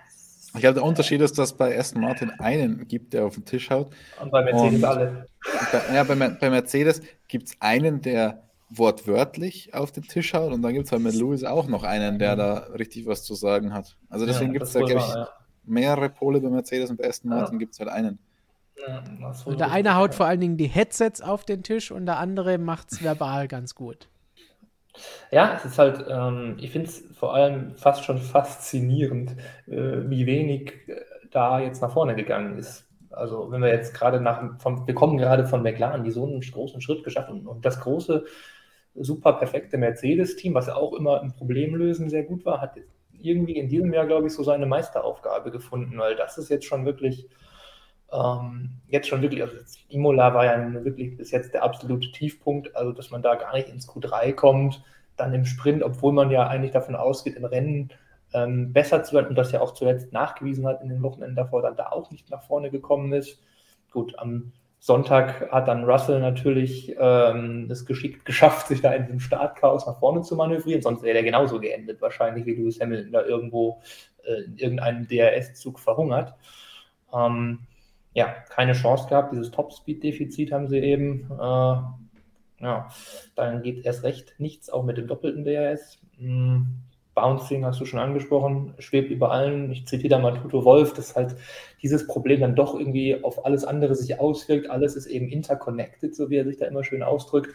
Ich glaube, der Unterschied ist, dass bei Aston Martin einen gibt, der auf den Tisch haut. Und bei Mercedes und, alle. Bei, ja, bei, bei Mercedes gibt es einen, der wortwörtlich auf den Tisch haut und dann gibt es halt mit Lewis auch noch einen, der da richtig was zu sagen hat. Also deswegen ja, gibt es da, glaube ich, ja. mehrere Pole bei Mercedes und bei Aston Martin ja. gibt es halt einen. Ja, und der eine haut vor allen Dingen die Headsets auf den Tisch und der andere macht es verbal ganz gut. Ja, es ist halt, ähm, ich finde es vor allem fast schon faszinierend, äh, wie wenig äh, da jetzt nach vorne gegangen ist. Also wenn wir jetzt gerade nach, vom, wir kommen gerade von McLaren, die so einen großen Schritt geschaffen und das große, super perfekte Mercedes-Team, was ja auch immer im Problemlösen sehr gut war, hat irgendwie in diesem Jahr, glaube ich, so seine Meisteraufgabe gefunden, weil das ist jetzt schon wirklich, ähm, jetzt schon wirklich, also Imola war ja wirklich bis jetzt der absolute Tiefpunkt, also dass man da gar nicht ins Q3 kommt, dann im Sprint, obwohl man ja eigentlich davon ausgeht, im Rennen ähm, besser zu werden und das ja auch zuletzt nachgewiesen hat in den Wochenenden davor, dann da auch nicht nach vorne gekommen ist. Gut, am Sonntag hat dann Russell natürlich ähm, es geschickt geschafft, sich da in diesem Startchaos nach vorne zu manövrieren. Sonst wäre der genauso geendet, wahrscheinlich wie Lewis Hamilton da irgendwo äh, in irgendeinem DRS-Zug verhungert. Ähm, ja, keine Chance gehabt. Dieses Top-Speed-Defizit haben sie eben. Äh, ja, dann geht erst recht nichts, auch mit dem doppelten DRS. Hm, Bouncing hast du schon angesprochen, schwebt über allen. Ich zitiere da mal Tuto Wolf, dass halt dieses Problem dann doch irgendwie auf alles andere sich auswirkt. Alles ist eben interconnected, so wie er sich da immer schön ausdrückt.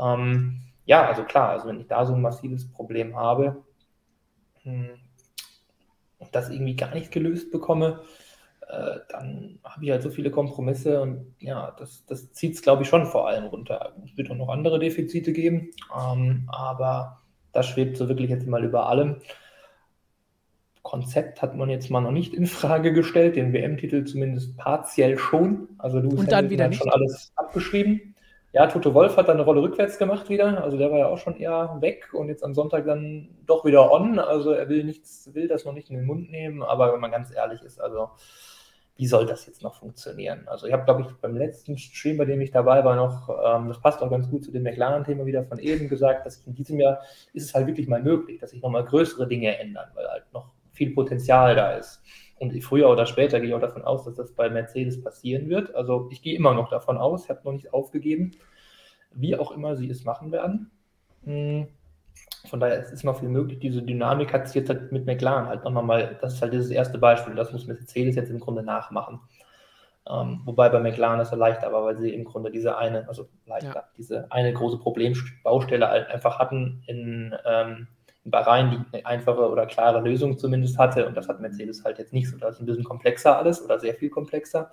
Ähm, ja, also klar, also wenn ich da so ein massives Problem habe hm, und das irgendwie gar nicht gelöst bekomme, äh, dann habe ich halt so viele Kompromisse und ja, das, das zieht es, glaube ich, schon vor allem runter. Es wird auch noch andere Defizite geben, ähm, aber das schwebt so wirklich jetzt mal über allem. Konzept hat man jetzt mal noch nicht in Frage gestellt, den WM-Titel zumindest partiell schon. Also du und dann wieder nicht. schon alles abgeschrieben. Ja, Toto Wolf hat dann eine Rolle rückwärts gemacht wieder. Also der war ja auch schon eher weg und jetzt am Sonntag dann doch wieder on. Also er will nichts, will das noch nicht in den Mund nehmen, aber wenn man ganz ehrlich ist, also wie soll das jetzt noch funktionieren? Also ich habe, glaube ich, beim letzten Stream, bei dem ich dabei war, noch, ähm, das passt auch ganz gut zu dem McLaren-Thema wieder von eben gesagt, dass in diesem Jahr ist es halt wirklich mal möglich, dass sich nochmal größere Dinge ändern, weil halt noch viel Potenzial da ist. Und früher oder später gehe ich auch davon aus, dass das bei Mercedes passieren wird. Also ich gehe immer noch davon aus, ich habe noch nicht aufgegeben, wie auch immer sie es machen werden. Hm von daher ist immer viel möglich. Diese Dynamik hat sich jetzt halt mit McLaren halt nochmal mal, das ist halt dieses erste Beispiel, das muss Mercedes jetzt im Grunde nachmachen. Ähm, wobei bei McLaren das ja leichter war, weil sie im Grunde diese eine, also leichter, ja. diese eine große Problembaustelle halt einfach hatten in, ähm, in Bahrain, die eine einfache oder klare Lösung zumindest hatte. Und das hat Mercedes halt jetzt nicht so. Das ist ein bisschen komplexer alles oder sehr viel komplexer.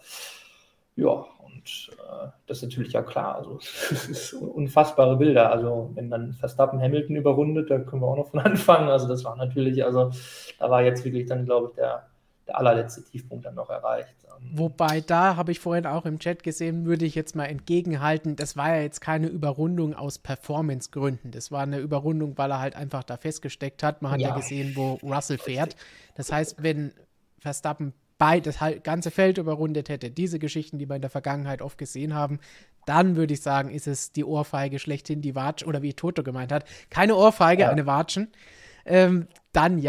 Ja, und äh, das ist natürlich ja klar. Also, [laughs] es ist unfassbare Bilder. Also, wenn dann Verstappen Hamilton überrundet, da können wir auch noch von [laughs] anfangen. Also, das war natürlich, also, da war jetzt wirklich dann, glaube ich, der, der allerletzte Tiefpunkt dann noch erreicht. Wobei, da habe ich vorhin auch im Chat gesehen, würde ich jetzt mal entgegenhalten, das war ja jetzt keine Überrundung aus Performance-Gründen. Das war eine Überrundung, weil er halt einfach da festgesteckt hat. Man hat ja, ja gesehen, wo Russell fährt. Das heißt, wenn Verstappen bei das ganze Feld überrundet hätte, diese Geschichten, die wir in der Vergangenheit oft gesehen haben, dann würde ich sagen, ist es die Ohrfeige schlechthin, die Watsch, oder wie Toto gemeint hat, keine Ohrfeige, ja. eine Watschen. Ähm, dann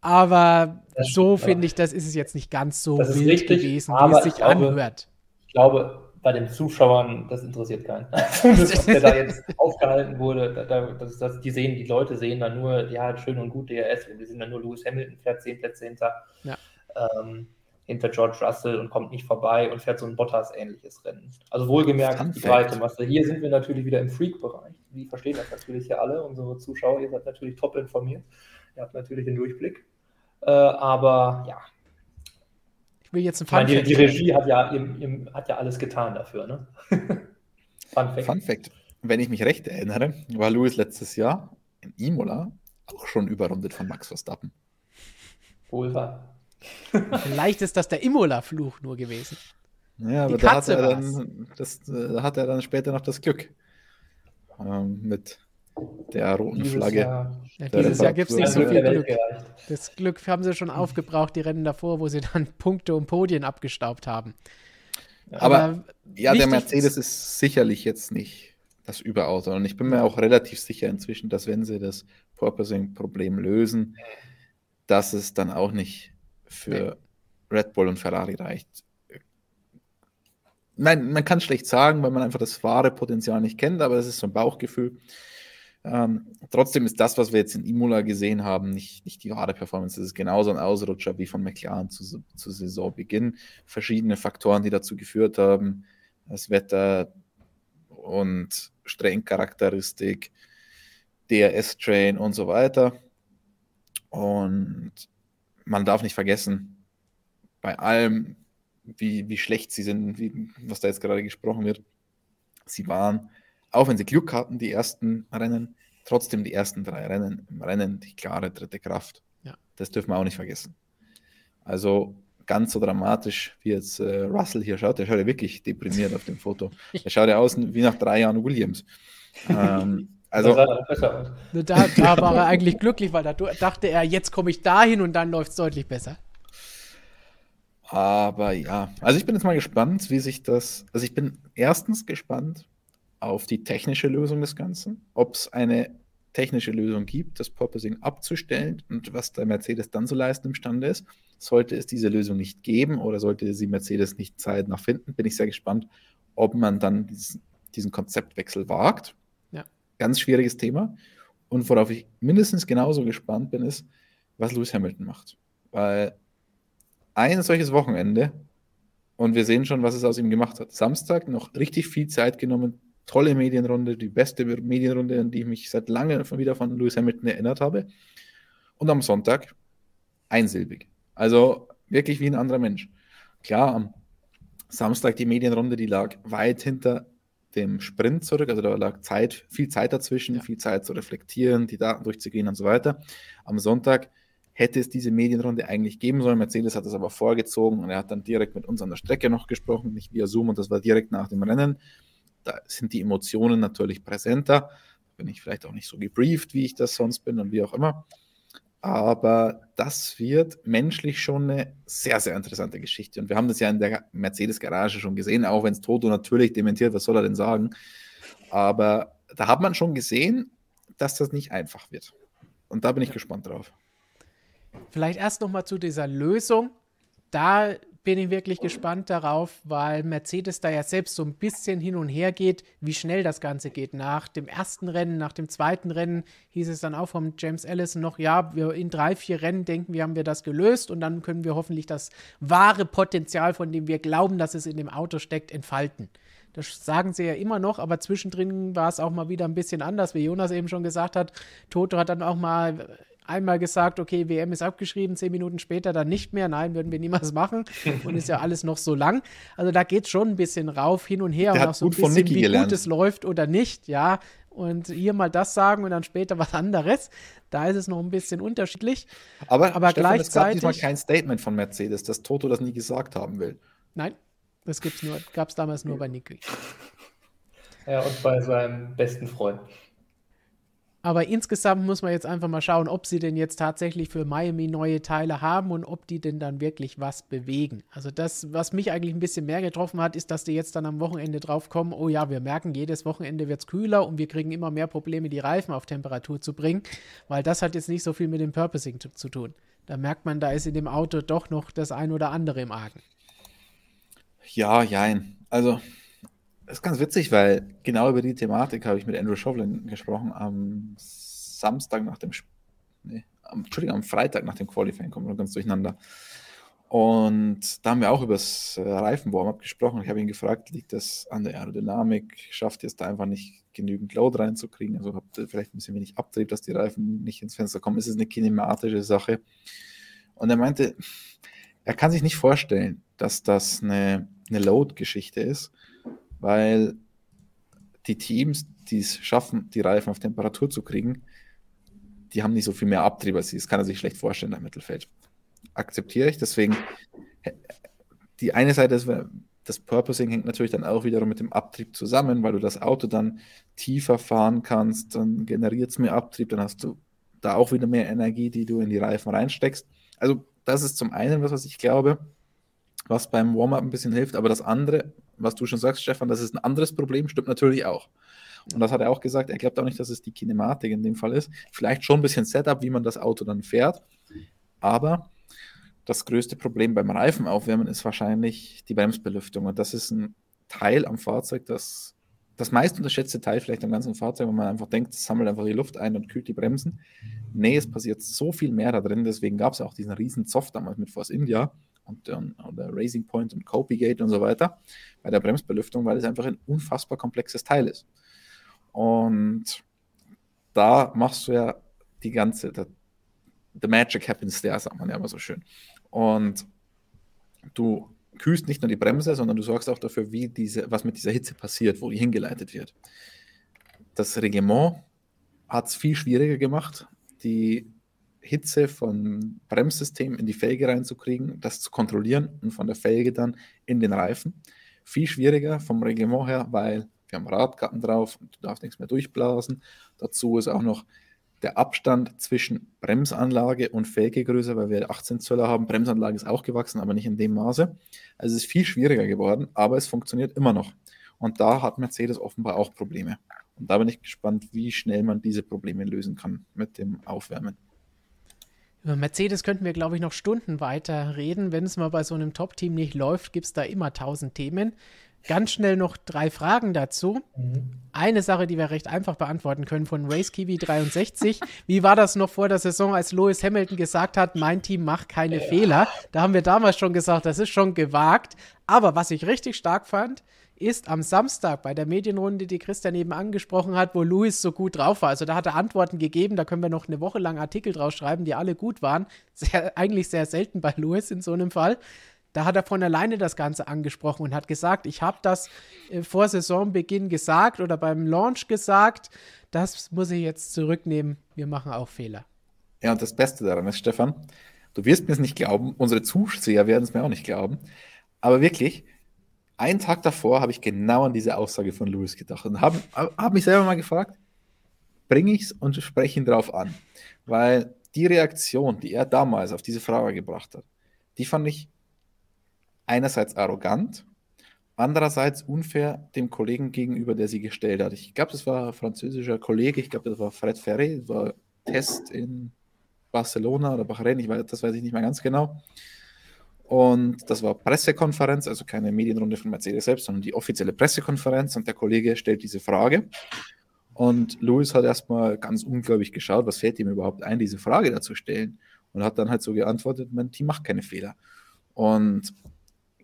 aber das so finde ich, das ist es jetzt nicht ganz so wild richtig, gewesen, wie es sich glaube, anhört. Ich glaube, bei den Zuschauern, das interessiert keinen. [laughs] das, was der da jetzt [laughs] aufgehalten wurde, da, das, das, die sehen, die Leute sehen dann nur, ja, schön und gut DRS, wir sehen dann nur Lewis Hamilton, fährt 10 Plätze hinter. Ja ähm, hinter George Russell und kommt nicht vorbei und fährt so ein Bottas-ähnliches Rennen. Also wohlgemerkt die breite Masse. Hier sind wir natürlich wieder im Freak-Bereich. Die verstehen das natürlich hier alle, unsere Zuschauer. Ihr seid natürlich top informiert. Ihr habt natürlich den Durchblick. Äh, aber ja. Ich will jetzt ein Fun Fact. Die, die Regie hat ja, im, im, hat ja alles getan dafür. Ne? [laughs] Fun Fact. Fun Fact. Wenn ich mich recht erinnere, war Lewis letztes Jahr in Imola auch schon überrundet von Max Verstappen. Wohl wahr. [laughs] Vielleicht ist das der Imola-Fluch nur gewesen. Ja, aber da hat, er dann, das, da hat er dann später noch das Glück. Ähm, mit der roten dieses Flagge. Jahr, ja, dieses Jahr gibt es nicht so viel Glück. Das Glück haben sie schon aufgebraucht, die Rennen davor, wo sie dann [laughs] Punkte und Podien abgestaubt haben. Aber, aber ja, der Mercedes ist sicherlich jetzt nicht das Überauto. Und ich bin mir auch relativ sicher inzwischen, dass wenn sie das Porpoising-Problem lösen, dass es dann auch nicht für nee. Red Bull und Ferrari reicht. Nein, man kann es schlecht sagen, weil man einfach das wahre Potenzial nicht kennt, aber das ist so ein Bauchgefühl. Ähm, trotzdem ist das, was wir jetzt in Imola gesehen haben, nicht, nicht die wahre Performance. Es ist genauso ein Ausrutscher wie von McLaren zu, zu Saisonbeginn. Verschiedene Faktoren, die dazu geführt haben. Das Wetter und Strengcharakteristik, DRS-Train und so weiter. Und man darf nicht vergessen, bei allem, wie, wie schlecht sie sind, wie, was da jetzt gerade gesprochen wird, sie waren, auch wenn sie Glück hatten, die ersten Rennen, trotzdem die ersten drei Rennen im Rennen die klare dritte Kraft. Ja. Das dürfen wir auch nicht vergessen. Also ganz so dramatisch, wie jetzt äh, Russell hier schaut, der schaut ja wirklich deprimiert auf dem Foto. Der [laughs] schaut ja aus wie nach drei Jahren Williams. Ähm, also, da, da war er [laughs] eigentlich glücklich, weil da dachte er, jetzt komme ich dahin und dann läuft es deutlich besser. Aber ja, also ich bin jetzt mal gespannt, wie sich das. Also ich bin erstens gespannt auf die technische Lösung des Ganzen, ob es eine technische Lösung gibt, das Purposing abzustellen und was der Mercedes dann so leisten imstande ist. Sollte es diese Lösung nicht geben oder sollte sie Mercedes nicht zeitnah finden, bin ich sehr gespannt, ob man dann diesen, diesen Konzeptwechsel wagt ganz schwieriges Thema. Und worauf ich mindestens genauso gespannt bin, ist, was Lewis Hamilton macht. Weil ein solches Wochenende und wir sehen schon, was es aus ihm gemacht hat. Samstag noch richtig viel Zeit genommen, tolle Medienrunde, die beste Medienrunde, an die ich mich seit langem wieder von Lewis Hamilton erinnert habe. Und am Sonntag einsilbig. Also wirklich wie ein anderer Mensch. Klar, am Samstag die Medienrunde, die lag weit hinter dem Sprint zurück. Also da lag Zeit, viel Zeit dazwischen, ja. viel Zeit zu reflektieren, die Daten durchzugehen und so weiter. Am Sonntag hätte es diese Medienrunde eigentlich geben sollen. Mercedes hat es aber vorgezogen und er hat dann direkt mit uns an der Strecke noch gesprochen, nicht via Zoom und das war direkt nach dem Rennen. Da sind die Emotionen natürlich präsenter. Bin ich vielleicht auch nicht so gebrieft, wie ich das sonst bin und wie auch immer. Aber das wird menschlich schon eine sehr, sehr interessante Geschichte. Und wir haben das ja in der Mercedes-Garage schon gesehen, auch wenn es Toto natürlich dementiert, was soll er denn sagen? Aber da hat man schon gesehen, dass das nicht einfach wird. Und da bin ich gespannt drauf. Vielleicht erst noch mal zu dieser Lösung. Da bin ich wirklich gespannt darauf, weil Mercedes da ja selbst so ein bisschen hin und her geht, wie schnell das Ganze geht. Nach dem ersten Rennen, nach dem zweiten Rennen hieß es dann auch vom James Allison noch, ja, wir in drei, vier Rennen denken wir, haben wir das gelöst und dann können wir hoffentlich das wahre Potenzial, von dem wir glauben, dass es in dem Auto steckt, entfalten. Das sagen sie ja immer noch, aber zwischendrin war es auch mal wieder ein bisschen anders, wie Jonas eben schon gesagt hat. Toto hat dann auch mal einmal gesagt, okay, WM ist abgeschrieben, zehn Minuten später dann nicht mehr. Nein, würden wir niemals machen. Und ist ja alles noch so lang. Also da geht es schon ein bisschen rauf, hin und her Der und auch so ein bisschen, wie gelernt. gut es läuft oder nicht, ja. Und hier mal das sagen und dann später [laughs] was anderes. Da ist es noch ein bisschen unterschiedlich. Aber, aber Stefan, gleichzeitig. Es gab diesmal kein Statement von Mercedes, dass Toto das nie gesagt haben will. Nein, das gab es damals nur bei Niki. Ja, und bei seinem besten Freund. Aber insgesamt muss man jetzt einfach mal schauen, ob sie denn jetzt tatsächlich für Miami neue Teile haben und ob die denn dann wirklich was bewegen. Also das, was mich eigentlich ein bisschen mehr getroffen hat, ist, dass die jetzt dann am Wochenende drauf kommen, oh ja, wir merken, jedes Wochenende wird es kühler und wir kriegen immer mehr Probleme, die Reifen auf Temperatur zu bringen, weil das hat jetzt nicht so viel mit dem Purposing zu, zu tun. Da merkt man, da ist in dem Auto doch noch das ein oder andere im Argen. Ja, jein. Also das ist ganz witzig, weil genau über die Thematik habe ich mit Andrew Shovlin gesprochen am Samstag nach dem, nee, am, Entschuldigung, am Freitag nach dem Qualifying, kommen wir ganz durcheinander. Und da haben wir auch über das äh, Reifenwarm-up gesprochen. Ich habe ihn gefragt, liegt das an der Aerodynamik? Schafft ihr es da einfach nicht genügend Load reinzukriegen? Also habt ihr vielleicht ein bisschen wenig Abtrieb, dass die Reifen nicht ins Fenster kommen? Ist es eine kinematische Sache? Und er meinte, er kann sich nicht vorstellen, dass das eine, eine Load-Geschichte ist, weil die Teams, die es schaffen, die Reifen auf Temperatur zu kriegen, die haben nicht so viel mehr Abtrieb als sie. Das kann er sich schlecht vorstellen im Mittelfeld. Akzeptiere ich. Deswegen, die eine Seite ist, das Purposing hängt natürlich dann auch wiederum mit dem Abtrieb zusammen, weil du das Auto dann tiefer fahren kannst, dann generiert es mehr Abtrieb, dann hast du da auch wieder mehr Energie, die du in die Reifen reinsteckst. Also, das ist zum einen was, was ich glaube was beim Warm-up ein bisschen hilft. Aber das andere, was du schon sagst, Stefan, das ist ein anderes Problem, stimmt natürlich auch. Und das hat er auch gesagt, er glaubt auch nicht, dass es die Kinematik in dem Fall ist. Vielleicht schon ein bisschen Setup, wie man das Auto dann fährt. Aber das größte Problem beim Reifenaufwärmen ist wahrscheinlich die Bremsbelüftung. Und das ist ein Teil am Fahrzeug, das das meist unterschätzte Teil vielleicht am ganzen Fahrzeug, wo man einfach denkt, es sammelt einfach die Luft ein und kühlt die Bremsen. Nee, es passiert so viel mehr da drin. Deswegen gab es auch diesen riesen Zoff damals mit Force India, und, und, oder Racing Point und Copygate und so weiter bei der Bremsbelüftung, weil es einfach ein unfassbar komplexes Teil ist. Und da machst du ja die ganze, the, the magic happens there, sagt man ja immer so schön. Und du kühlst nicht nur die Bremse, sondern du sorgst auch dafür, wie diese, was mit dieser Hitze passiert, wo die hingeleitet wird. Das Reglement hat es viel schwieriger gemacht, die Hitze vom Bremssystem in die Felge reinzukriegen, das zu kontrollieren und von der Felge dann in den Reifen. Viel schwieriger vom Reglement her, weil wir haben Radkappen drauf und du darfst nichts mehr durchblasen. Dazu ist auch noch der Abstand zwischen Bremsanlage und Felge größer, weil wir 18 Zöller haben. Bremsanlage ist auch gewachsen, aber nicht in dem Maße. Also es ist viel schwieriger geworden, aber es funktioniert immer noch. Und da hat Mercedes offenbar auch Probleme. Und da bin ich gespannt, wie schnell man diese Probleme lösen kann mit dem Aufwärmen. Über Mercedes könnten wir, glaube ich, noch Stunden weiter reden. Wenn es mal bei so einem Top-Team nicht läuft, gibt es da immer tausend Themen. Ganz schnell noch drei Fragen dazu. Mhm. Eine Sache, die wir recht einfach beantworten können von Race Kiwi 63. [laughs] Wie war das noch vor der Saison, als Lewis Hamilton gesagt hat, mein Team macht keine ja. Fehler? Da haben wir damals schon gesagt, das ist schon gewagt. Aber was ich richtig stark fand, ist am Samstag bei der Medienrunde, die Christian eben angesprochen hat, wo Louis so gut drauf war. Also da hat er Antworten gegeben, da können wir noch eine Woche lang Artikel draus schreiben, die alle gut waren. Sehr, eigentlich sehr selten bei Louis in so einem Fall. Da hat er von alleine das Ganze angesprochen und hat gesagt, ich habe das äh, vor Saisonbeginn gesagt oder beim Launch gesagt. Das muss ich jetzt zurücknehmen. Wir machen auch Fehler. Ja, und das Beste daran ist, Stefan, du wirst mir es nicht glauben, unsere Zuseher werden es mir auch nicht glauben. Aber wirklich, einen Tag davor habe ich genau an diese Aussage von Lewis gedacht und habe hab mich selber mal gefragt, bringe ich es und spreche ihn darauf an. Weil die Reaktion, die er damals auf diese Frage gebracht hat, die fand ich einerseits arrogant, andererseits unfair dem Kollegen gegenüber, der sie gestellt hat. Ich glaube, das war ein französischer Kollege, ich glaube, das war Fred Ferry, das war Test in Barcelona oder Bahrain, ich weiß, das weiß ich nicht mehr ganz genau. Und das war Pressekonferenz, also keine Medienrunde von Mercedes selbst, sondern die offizielle Pressekonferenz. Und der Kollege stellt diese Frage. Und Louis hat erstmal ganz ungläubig geschaut, was fällt ihm überhaupt ein, diese Frage dazu stellen. Und hat dann halt so geantwortet, mein Team macht keine Fehler. Und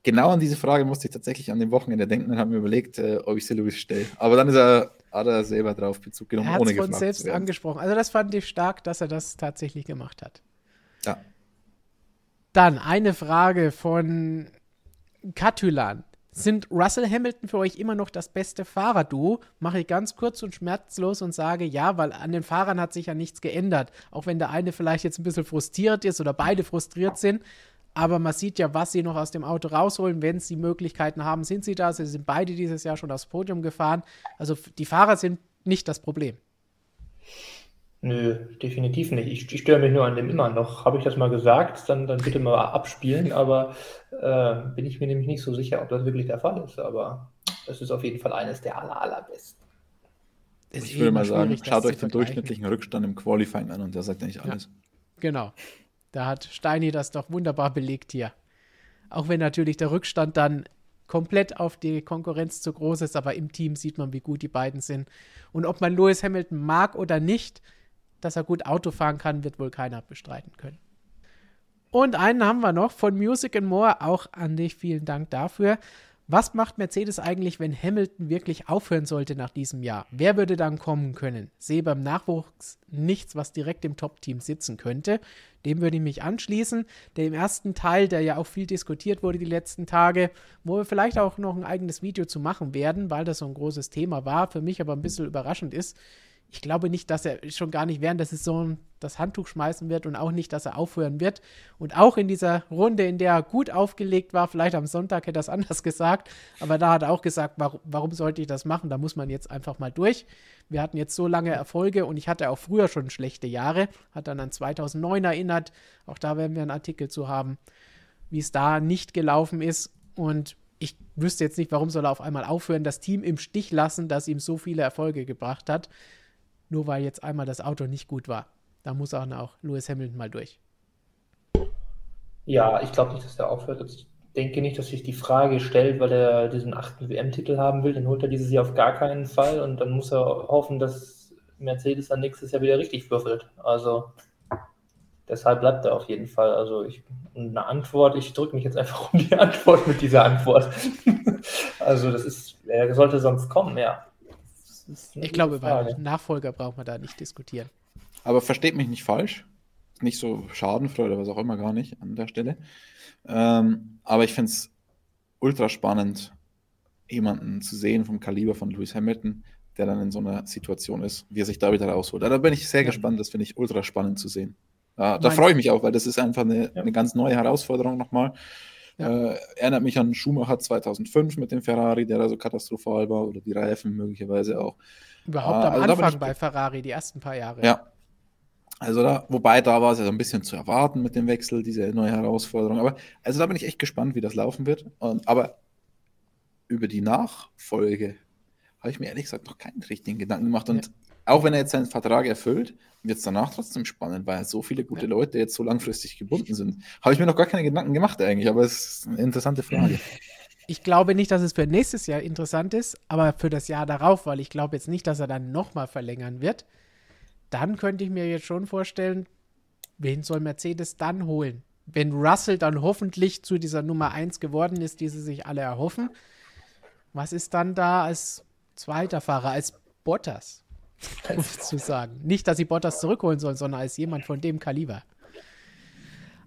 genau an diese Frage musste ich tatsächlich an dem Wochenende denken und habe mir überlegt, äh, ob ich sie Louis stelle. Aber dann ist er, hat er selber drauf Bezug genommen, er ohne gefragt von selbst angesprochen. Also das fand ich stark, dass er das tatsächlich gemacht hat. Ja. Dann eine Frage von Katulan. Sind Russell Hamilton für euch immer noch das beste Fahrerduo? Mache ich ganz kurz und schmerzlos und sage ja, weil an den Fahrern hat sich ja nichts geändert. Auch wenn der eine vielleicht jetzt ein bisschen frustriert ist oder beide frustriert sind. Aber man sieht ja, was sie noch aus dem Auto rausholen. Wenn sie Möglichkeiten haben, sind sie da. Sie sind beide dieses Jahr schon aufs Podium gefahren. Also die Fahrer sind nicht das Problem. Nö, definitiv nicht. Ich, ich störe mich nur an dem immer noch. Habe ich das mal gesagt, dann, dann bitte mal abspielen, [laughs] aber äh, bin ich mir nämlich nicht so sicher, ob das wirklich der Fall ist. Aber es ist auf jeden Fall eines der aller, allerbesten. Ich würde mal sagen, schaut euch den durchschnittlichen Rückstand im Qualifying an und der sagt eigentlich alles. Ja, genau. Da hat Steini das doch wunderbar belegt hier. Auch wenn natürlich der Rückstand dann komplett auf die Konkurrenz zu groß ist, aber im Team sieht man, wie gut die beiden sind. Und ob man Lewis Hamilton mag oder nicht, dass er gut Auto fahren kann, wird wohl keiner bestreiten können. Und einen haben wir noch von Music and More, auch an dich vielen Dank dafür. Was macht Mercedes eigentlich, wenn Hamilton wirklich aufhören sollte nach diesem Jahr? Wer würde dann kommen können? Sehe beim Nachwuchs nichts, was direkt im Top-Team sitzen könnte. Dem würde ich mich anschließen. Der im ersten Teil, der ja auch viel diskutiert wurde die letzten Tage, wo wir vielleicht auch noch ein eigenes Video zu machen werden, weil das so ein großes Thema war, für mich aber ein bisschen überraschend ist, ich glaube nicht, dass er schon gar nicht während der Saison das Handtuch schmeißen wird und auch nicht, dass er aufhören wird. Und auch in dieser Runde, in der er gut aufgelegt war, vielleicht am Sonntag hätte er es [laughs] anders gesagt, aber da hat er auch gesagt, warum, warum sollte ich das machen? Da muss man jetzt einfach mal durch. Wir hatten jetzt so lange Erfolge und ich hatte auch früher schon schlechte Jahre, hat dann an 2009 erinnert. Auch da werden wir einen Artikel zu haben, wie es da nicht gelaufen ist. Und ich wüsste jetzt nicht, warum soll er auf einmal aufhören, das Team im Stich lassen, das ihm so viele Erfolge gebracht hat nur weil jetzt einmal das Auto nicht gut war. Da muss auch noch Lewis Hamilton mal durch. Ja, ich glaube nicht, dass der aufhört. Ich denke nicht, dass sich die Frage stellt, weil er diesen achten WM-Titel haben will. Den holt er dieses Jahr auf gar keinen Fall und dann muss er hoffen, dass Mercedes dann nächstes Jahr wieder richtig würfelt. Also deshalb bleibt er auf jeden Fall. Also ich, eine Antwort, ich drücke mich jetzt einfach um die Antwort mit dieser Antwort. [laughs] also das ist, er sollte sonst kommen, ja ich glaube, über Nachfolger braucht man da nicht diskutieren. Aber versteht mich nicht falsch. Nicht so schadenfreude was auch immer, gar nicht an der Stelle. Ähm, aber ich finde es ultra spannend, jemanden zu sehen vom Kaliber von Lewis Hamilton, der dann in so einer Situation ist, wie er sich da wieder rausholt. Da bin ich sehr ja. gespannt, das finde ich ultra spannend zu sehen. Ja, da freue ich mich auch, weil das ist einfach eine, ja. eine ganz neue Herausforderung nochmal. Ja. Äh, erinnert mich an Schumacher 2005 mit dem Ferrari, der da so katastrophal war, oder die Reifen möglicherweise auch. Überhaupt äh, am also Anfang bei Ferrari, die ersten paar Jahre. Ja. Also da, wobei da war es ja so ein bisschen zu erwarten mit dem Wechsel, diese neue Herausforderung. Aber also da bin ich echt gespannt, wie das laufen wird. Und, aber über die Nachfolge habe ich mir ehrlich gesagt noch keinen richtigen Gedanken gemacht. Und. Auch wenn er jetzt seinen Vertrag erfüllt, wird es danach trotzdem spannend, weil so viele gute ja. Leute jetzt so langfristig gebunden sind. Habe ich mir noch gar keine Gedanken gemacht eigentlich, aber es ist eine interessante Frage. [laughs] Ich glaube nicht, dass es für nächstes Jahr interessant ist, aber für das Jahr darauf, weil ich glaube jetzt nicht, dass er dann nochmal verlängern wird. Dann könnte ich mir jetzt schon vorstellen, wen soll Mercedes dann holen? Wenn Russell dann hoffentlich zu dieser Nummer 1 geworden ist, die sie sich alle erhoffen, was ist dann da als zweiter Fahrer, als Bottas? [laughs] zu sagen. Nicht, dass sie Bottas zurückholen sollen, sondern als jemand von dem Kaliber.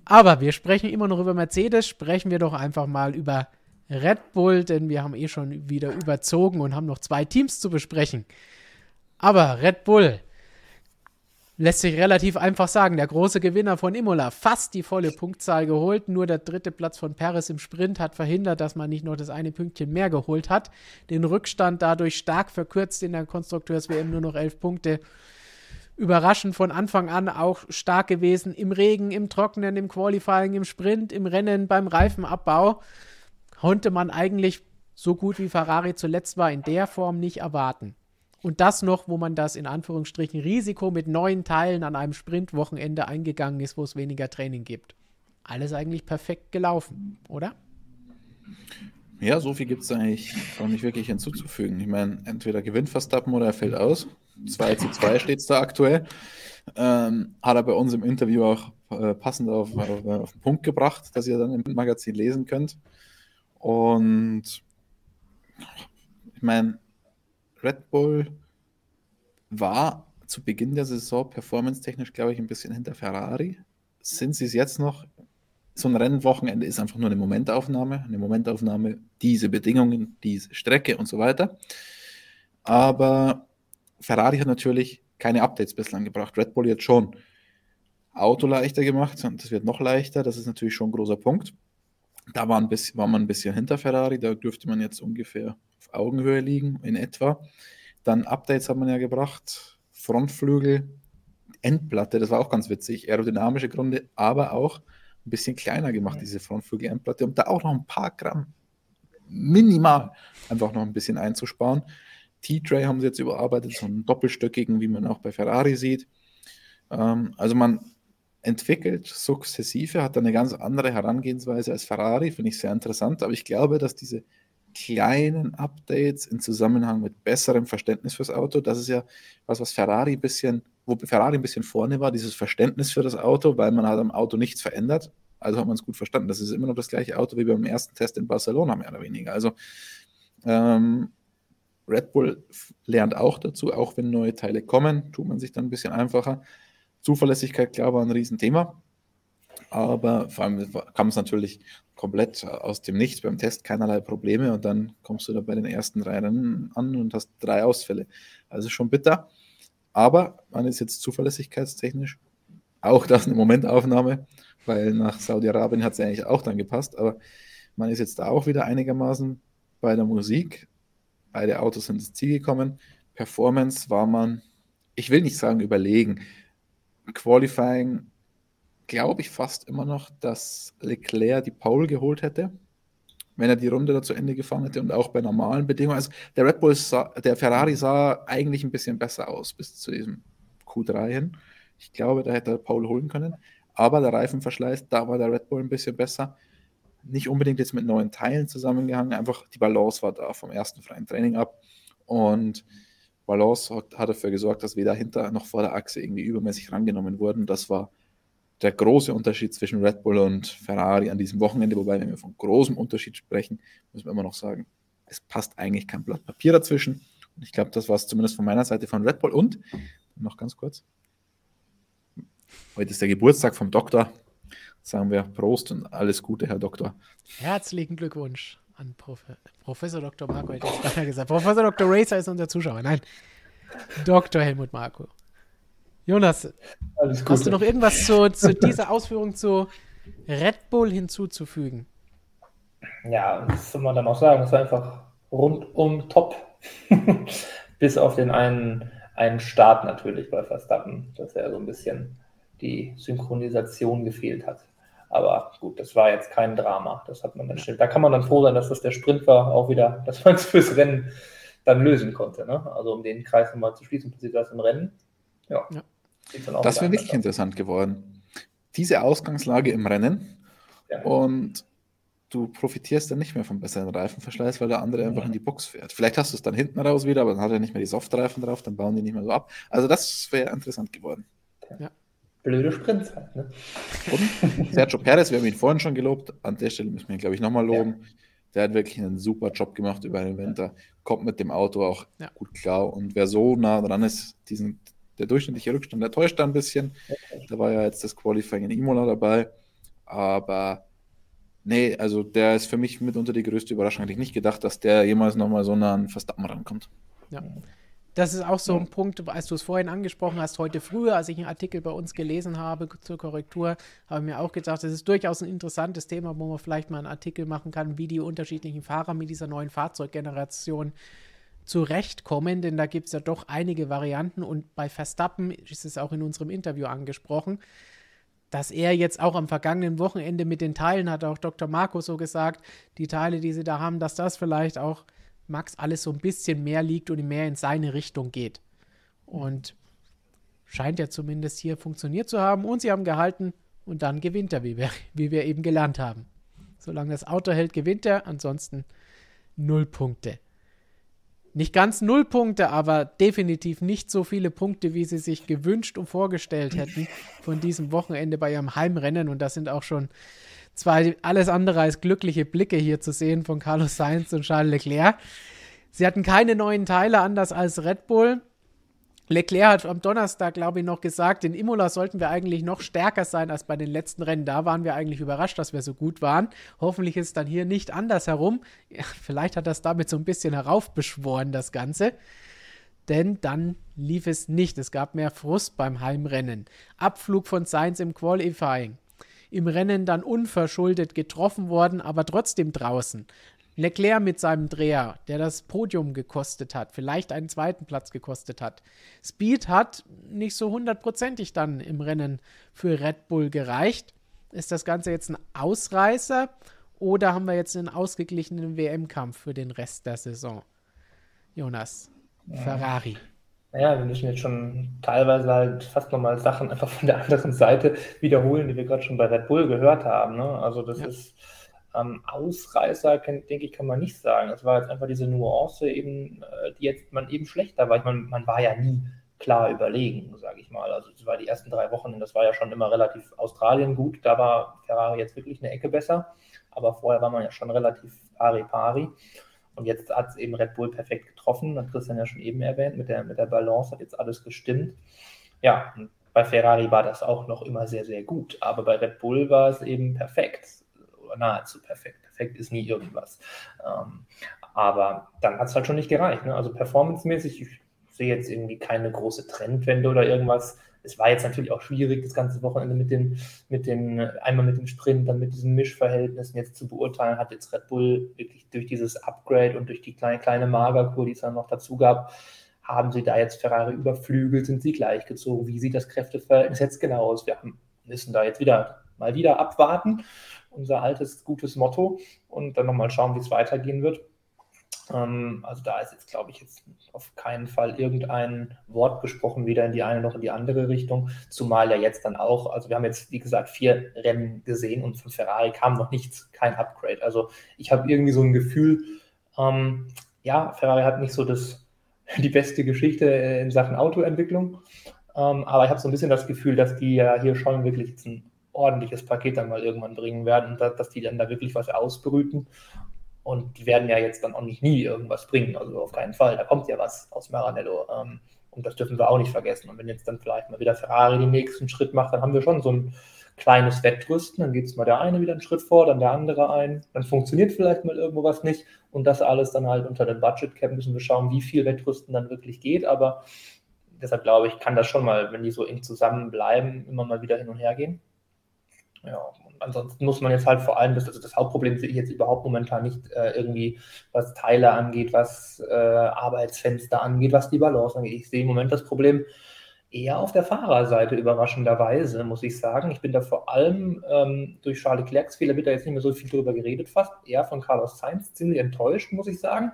Aber wir sprechen immer noch über Mercedes, sprechen wir doch einfach mal über Red Bull, denn wir haben eh schon wieder überzogen und haben noch zwei Teams zu besprechen. Aber Red Bull, Lässt sich relativ einfach sagen. Der große Gewinner von Imola, fast die volle Punktzahl geholt. Nur der dritte Platz von Paris im Sprint hat verhindert, dass man nicht noch das eine Pünktchen mehr geholt hat. Den Rückstand dadurch stark verkürzt in der Konstrukteurs-WM nur noch elf Punkte. Überraschend von Anfang an auch stark gewesen. Im Regen, im Trockenen, im Qualifying, im Sprint, im Rennen, beim Reifenabbau. Konnte man eigentlich so gut wie Ferrari zuletzt war in der Form nicht erwarten. Und das noch, wo man das in Anführungsstrichen Risiko mit neuen Teilen an einem Sprintwochenende eingegangen ist, wo es weniger Training gibt. Alles eigentlich perfekt gelaufen, oder? Ja, so viel gibt es eigentlich auch nicht wirklich hinzuzufügen. Ich meine, entweder gewinnt Verstappen oder er fällt aus. 2 zu 2 steht es da aktuell. Ähm, hat er bei uns im Interview auch äh, passend auf, auf, auf, den Punkt gebracht, dass ihr dann im Magazin lesen könnt. Und ich meine, Red Bull war zu Beginn der Saison performance-technisch, glaube ich, ein bisschen hinter Ferrari. Sind sie es jetzt noch? So ein Rennwochenende ist einfach nur eine Momentaufnahme. Eine Momentaufnahme, diese Bedingungen, diese Strecke und so weiter. Aber Ferrari hat natürlich keine Updates bislang gebracht. Red Bull jetzt schon. Auto leichter gemacht und das wird noch leichter. Das ist natürlich schon ein großer Punkt. Da war, ein bisschen, war man ein bisschen hinter Ferrari. Da dürfte man jetzt ungefähr Augenhöhe liegen, in etwa. Dann Updates hat man ja gebracht. Frontflügel, Endplatte, das war auch ganz witzig, aerodynamische Grunde, aber auch ein bisschen kleiner gemacht, diese Frontflügel-Endplatte, um da auch noch ein paar Gramm minimal einfach noch ein bisschen einzusparen. T-Tray haben sie jetzt überarbeitet, so einen doppelstöckigen, wie man auch bei Ferrari sieht. Ähm, also man entwickelt sukzessive, hat eine ganz andere Herangehensweise als Ferrari, finde ich sehr interessant, aber ich glaube, dass diese kleinen Updates in Zusammenhang mit besserem Verständnis fürs Auto, das ist ja was, was Ferrari ein bisschen, wo Ferrari ein bisschen vorne war, dieses Verständnis für das Auto, weil man hat am Auto nichts verändert, also hat man es gut verstanden. Das ist immer noch das gleiche Auto wie beim ersten Test in Barcelona, mehr oder weniger. Also ähm, Red Bull lernt auch dazu, auch wenn neue Teile kommen, tut man sich dann ein bisschen einfacher. Zuverlässigkeit, klar, war ein Riesenthema. Aber vor allem kam es natürlich komplett aus dem Nichts beim Test, keinerlei Probleme. Und dann kommst du da bei den ersten drei Rennen an und hast drei Ausfälle. Also schon bitter. Aber man ist jetzt zuverlässigkeitstechnisch auch das eine Momentaufnahme, weil nach Saudi-Arabien hat es eigentlich auch dann gepasst. Aber man ist jetzt da auch wieder einigermaßen bei der Musik. Beide Autos sind ins Ziel gekommen. Performance war man, ich will nicht sagen überlegen, Qualifying glaube ich fast immer noch, dass Leclerc die Pole geholt hätte, wenn er die Runde da zu Ende gefahren hätte und auch bei normalen Bedingungen. Also der Red Bull, sah, der Ferrari sah eigentlich ein bisschen besser aus bis zu diesem Q3 hin. Ich glaube, da hätte er Paul holen können. Aber der Reifenverschleiß, da war der Red Bull ein bisschen besser. Nicht unbedingt jetzt mit neuen Teilen zusammengehangen, einfach die Balance war da vom ersten freien Training ab. Und Balance hat, hat dafür gesorgt, dass weder hinter noch vor der Achse irgendwie übermäßig rangenommen wurden. Das war der große Unterschied zwischen Red Bull und Ferrari an diesem Wochenende. Wobei, wenn wir von großem Unterschied sprechen, müssen wir immer noch sagen, es passt eigentlich kein Blatt Papier dazwischen. Und ich glaube, das war es zumindest von meiner Seite von Red Bull. Und noch ganz kurz. Heute ist der Geburtstag vom Doktor. Sagen wir Prost und alles Gute, Herr Doktor. Herzlichen Glückwunsch an Prof Professor Dr. Marco, hätte ich gesagt. Professor Dr. Racer ist unser Zuschauer. Nein, Dr. Helmut Marco. Jonas, hast du noch irgendwas zu, zu dieser Ausführung zu Red Bull hinzuzufügen? Ja, das soll man dann auch sagen, es war einfach rundum top. [laughs] Bis auf den einen, einen Start natürlich bei Verstappen, dass er so ein bisschen die Synchronisation gefehlt hat. Aber gut, das war jetzt kein Drama. Das hat man dann schnell. Da kann man dann froh sein, dass das der Sprint war, auch wieder, [laughs] dass man es fürs Rennen dann lösen konnte. Ne? Also um den Kreis nochmal zu schließen, passiert das im Rennen. Ja. ja. Das wäre wirklich interessant geworden. Diese Ausgangslage im Rennen ja. und du profitierst dann nicht mehr vom besseren Reifenverschleiß, weil der andere ja. einfach in die Box fährt. Vielleicht hast du es dann hinten raus wieder, aber dann hat er nicht mehr die Softreifen drauf, dann bauen die nicht mehr so ab. Also das wäre interessant geworden. Ja blöde Sprints halt. Ne? Und Sergio Perez, wir haben ihn vorhin schon gelobt, an der Stelle müssen wir ihn, glaube ich, nochmal loben. Ja. Der hat wirklich einen super Job gemacht über den Winter, kommt mit dem Auto auch ja. gut klar. Und wer so nah dran ist, diesen, der durchschnittliche Rückstand, der täuscht da ein bisschen. Da war ja jetzt das Qualifying in Imola dabei. Aber nee, also der ist für mich mitunter die größte Überraschung. Hätte ich nicht gedacht, dass der jemals nochmal so nah an Verstappen rankommt. Ja. Das ist auch so ein Punkt, als du es vorhin angesprochen hast, heute früher, als ich einen Artikel bei uns gelesen habe zur Korrektur, habe ich mir auch gedacht, das ist durchaus ein interessantes Thema, wo man vielleicht mal einen Artikel machen kann, wie die unterschiedlichen Fahrer mit dieser neuen Fahrzeuggeneration zurechtkommen, denn da gibt es ja doch einige Varianten und bei Verstappen ist es auch in unserem Interview angesprochen, dass er jetzt auch am vergangenen Wochenende mit den Teilen, hat auch Dr. Marco so gesagt, die Teile, die sie da haben, dass das vielleicht auch Max alles so ein bisschen mehr liegt und mehr in seine Richtung geht. Und scheint ja zumindest hier funktioniert zu haben. Und sie haben gehalten und dann gewinnt er, wie wir, wie wir eben gelernt haben. Solange das Auto hält, gewinnt er. Ansonsten null Punkte. Nicht ganz null Punkte, aber definitiv nicht so viele Punkte, wie sie sich gewünscht und vorgestellt hätten von diesem Wochenende bei ihrem Heimrennen. Und das sind auch schon zwar alles andere als glückliche Blicke hier zu sehen von Carlos Sainz und Charles Leclerc. Sie hatten keine neuen Teile, anders als Red Bull. Leclerc hat am Donnerstag, glaube ich, noch gesagt, in Imola sollten wir eigentlich noch stärker sein als bei den letzten Rennen. Da waren wir eigentlich überrascht, dass wir so gut waren. Hoffentlich ist es dann hier nicht anders herum. Ja, vielleicht hat das damit so ein bisschen heraufbeschworen, das Ganze. Denn dann lief es nicht. Es gab mehr Frust beim Heimrennen. Abflug von Sainz im Qualifying im Rennen dann unverschuldet getroffen worden, aber trotzdem draußen. Leclerc mit seinem Dreher, der das Podium gekostet hat, vielleicht einen zweiten Platz gekostet hat. Speed hat nicht so hundertprozentig dann im Rennen für Red Bull gereicht. Ist das Ganze jetzt ein Ausreißer oder haben wir jetzt einen ausgeglichenen WM-Kampf für den Rest der Saison? Jonas. Ferrari. Ja, wir müssen jetzt schon teilweise halt fast nochmal Sachen einfach von der [laughs] anderen Seite wiederholen, die wir gerade schon bei Red Bull gehört haben. Ne? Also das ja. ist ähm, Ausreißer, denke ich, kann man nicht sagen. Es war jetzt einfach diese Nuance eben, äh, die jetzt man eben schlechter war. Ich meine, man war ja nie klar überlegen, sage ich mal. Also es war die ersten drei Wochen, das war ja schon immer relativ Australien gut. Da war Ferrari jetzt wirklich eine Ecke besser. Aber vorher war man ja schon relativ pari-pari. Und jetzt hat es eben Red Bull perfekt getroffen, hat Christian ja schon eben erwähnt, mit der, mit der Balance hat jetzt alles gestimmt. Ja, bei Ferrari war das auch noch immer sehr, sehr gut, aber bei Red Bull war es eben perfekt, nahezu perfekt. Perfekt ist nie irgendwas. Ähm, aber dann hat es halt schon nicht gereicht. Ne? Also performancemäßig, ich sehe jetzt irgendwie keine große Trendwende oder irgendwas es war jetzt natürlich auch schwierig, das ganze Wochenende mit den, mit den, einmal mit dem Sprint, dann mit diesen Mischverhältnissen jetzt zu beurteilen, hat jetzt Red Bull wirklich durch dieses Upgrade und durch die kleine, kleine Magerkur, die es dann noch dazu gab, haben sie da jetzt Ferrari überflügelt, sind sie gleichgezogen? Wie sieht das Kräfteverhältnis jetzt genau aus? Wir müssen da jetzt wieder mal wieder abwarten, unser altes gutes Motto, und dann nochmal schauen, wie es weitergehen wird. Ähm, also da ist jetzt, glaube ich, jetzt auf keinen Fall irgendein Wort gesprochen, weder in die eine noch in die andere Richtung. Zumal ja jetzt dann auch, also wir haben jetzt, wie gesagt, vier Rennen gesehen und von Ferrari kam noch nichts, kein Upgrade. Also ich habe irgendwie so ein Gefühl, ähm, ja, Ferrari hat nicht so das, [laughs] die beste Geschichte in Sachen Autoentwicklung. Ähm, aber ich habe so ein bisschen das Gefühl, dass die ja hier schon wirklich jetzt ein ordentliches Paket dann mal irgendwann bringen werden dass die dann da wirklich was ausbrüten. Und die werden ja jetzt dann auch nicht nie irgendwas bringen, also auf keinen Fall. Da kommt ja was aus Maranello. Ähm, und das dürfen wir auch nicht vergessen. Und wenn jetzt dann vielleicht mal wieder Ferrari den nächsten Schritt macht, dann haben wir schon so ein kleines Wettrüsten. Dann geht es mal der eine wieder einen Schritt vor, dann der andere ein. Dann funktioniert vielleicht mal irgendwo was nicht. Und das alles dann halt unter dem Budget Cap müssen wir schauen, wie viel Wettrüsten dann wirklich geht. Aber deshalb glaube ich, kann das schon mal, wenn die so eng zusammenbleiben, immer mal wieder hin und her gehen. Ja, ansonsten muss man jetzt halt vor allem, das, also das Hauptproblem sehe ich jetzt überhaupt momentan nicht äh, irgendwie, was Teile angeht, was äh, Arbeitsfenster angeht, was die Balance angeht. Ich sehe im Moment das Problem eher auf der Fahrerseite, überraschenderweise, muss ich sagen. Ich bin da vor allem ähm, durch Charles Leclercs Fehler, wird da jetzt nicht mehr so viel drüber geredet, fast eher von Carlos Sainz, ziemlich enttäuscht, muss ich sagen.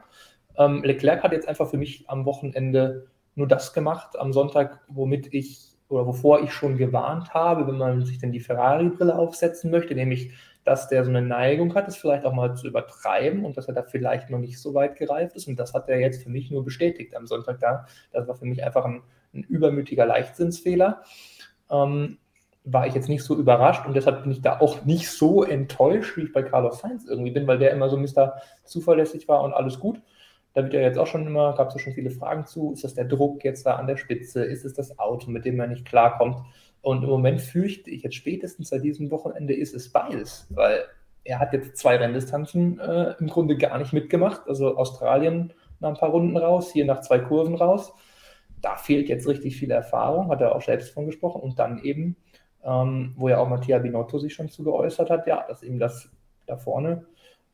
Ähm, Leclerc hat jetzt einfach für mich am Wochenende nur das gemacht, am Sonntag, womit ich oder wovor ich schon gewarnt habe, wenn man sich denn die Ferrari-Brille aufsetzen möchte, nämlich, dass der so eine Neigung hat, es vielleicht auch mal zu übertreiben und dass er da vielleicht noch nicht so weit gereift ist. Und das hat er jetzt für mich nur bestätigt am Sonntag da. Das war für mich einfach ein, ein übermütiger Leichtsinnsfehler. Ähm, war ich jetzt nicht so überrascht und deshalb bin ich da auch nicht so enttäuscht, wie ich bei Carlos Sainz irgendwie bin, weil der immer so Mr. zuverlässig war und alles gut. Da wird ja jetzt auch schon immer, gab es ja schon viele Fragen zu, ist das der Druck jetzt da an der Spitze, ist es das Auto, mit dem man nicht klarkommt? Und im Moment fürchte ich jetzt spätestens seit diesem Wochenende ist es beides, weil er hat jetzt zwei Renndistanzen äh, im Grunde gar nicht mitgemacht. Also Australien nach ein paar Runden raus, hier nach zwei Kurven raus. Da fehlt jetzt richtig viel Erfahrung, hat er auch selbst von gesprochen. Und dann eben, ähm, wo ja auch Mattia Binotto sich schon zu geäußert hat, ja, dass ihm das da vorne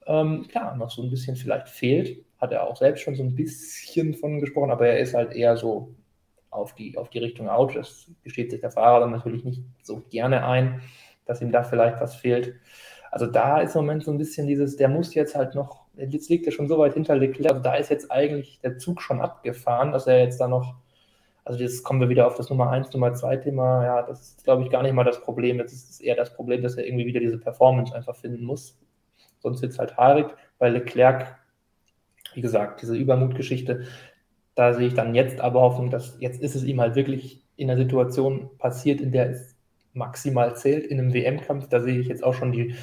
ähm, klar noch so ein bisschen vielleicht fehlt hat er auch selbst schon so ein bisschen von gesprochen, aber er ist halt eher so auf die, auf die Richtung Out. Das gesteht sich der Fahrer dann natürlich nicht so gerne ein, dass ihm da vielleicht was fehlt. Also da ist im Moment so ein bisschen dieses, der muss jetzt halt noch, jetzt liegt er schon so weit hinter Leclerc, also da ist jetzt eigentlich der Zug schon abgefahren, dass er jetzt da noch, also jetzt kommen wir wieder auf das Nummer 1, Nummer 2 Thema, ja, das ist glaube ich gar nicht mal das Problem, jetzt ist es eher das Problem, dass er irgendwie wieder diese Performance einfach finden muss. Sonst wird es halt haarig, weil Leclerc wie gesagt, diese Übermutgeschichte, da sehe ich dann jetzt aber Hoffnung, dass jetzt ist es ihm halt wirklich in der Situation passiert, in der es maximal zählt, in einem WM-Kampf. Da sehe ich jetzt auch schon die,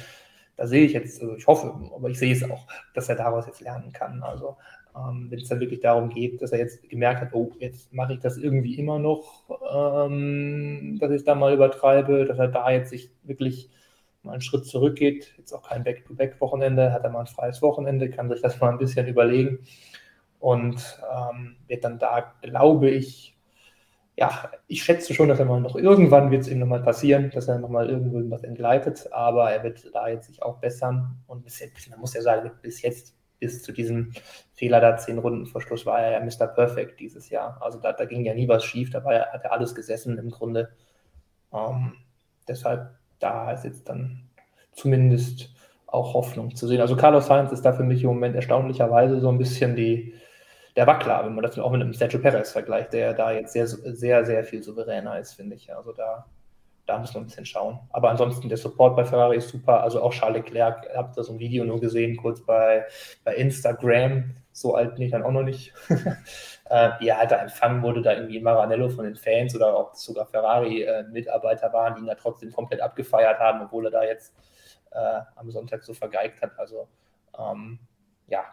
da sehe ich jetzt, also ich hoffe, aber ich sehe es auch, dass er daraus jetzt lernen kann. Also ähm, wenn es dann wirklich darum geht, dass er jetzt gemerkt hat, oh, jetzt mache ich das irgendwie immer noch, ähm, dass ich es da mal übertreibe, dass er da jetzt sich wirklich mal einen Schritt zurückgeht, jetzt auch kein Back-to-Back-Wochenende, hat er mal ein freies Wochenende, kann sich das mal ein bisschen überlegen und ähm, wird dann da, glaube ich, ja, ich schätze schon, dass er mal noch irgendwann wird es ihm nochmal passieren, dass er nochmal irgendwo was entgleitet, aber er wird da jetzt sich auch bessern und bis jetzt, man muss ja sagen, bis jetzt bis zu diesem Fehler da zehn Runden vor Schluss war er ja Mr. Perfect dieses Jahr. Also da, da ging ja nie was schief, da war, hat er alles gesessen im Grunde. Ähm, deshalb, da ist jetzt dann zumindest auch Hoffnung zu sehen. Also Carlos Sainz ist da für mich im Moment erstaunlicherweise so ein bisschen die, der Wackler, wenn man das auch mit einem Sergio Perez vergleicht, der da jetzt sehr, sehr, sehr viel souveräner ist, finde ich. Also da, da müssen wir ein bisschen schauen. Aber ansonsten, der Support bei Ferrari ist super. Also auch Charles Leclerc, ihr habt da so ein Video nur gesehen, kurz bei, bei Instagram. So alt bin ich dann auch noch nicht. [laughs] äh, wie er halt da empfangen wurde, da irgendwie Maranello von den Fans oder auch sogar Ferrari-Mitarbeiter waren, die ihn da trotzdem komplett abgefeiert haben, obwohl er da jetzt äh, am Sonntag so vergeigt hat. Also ähm, ja,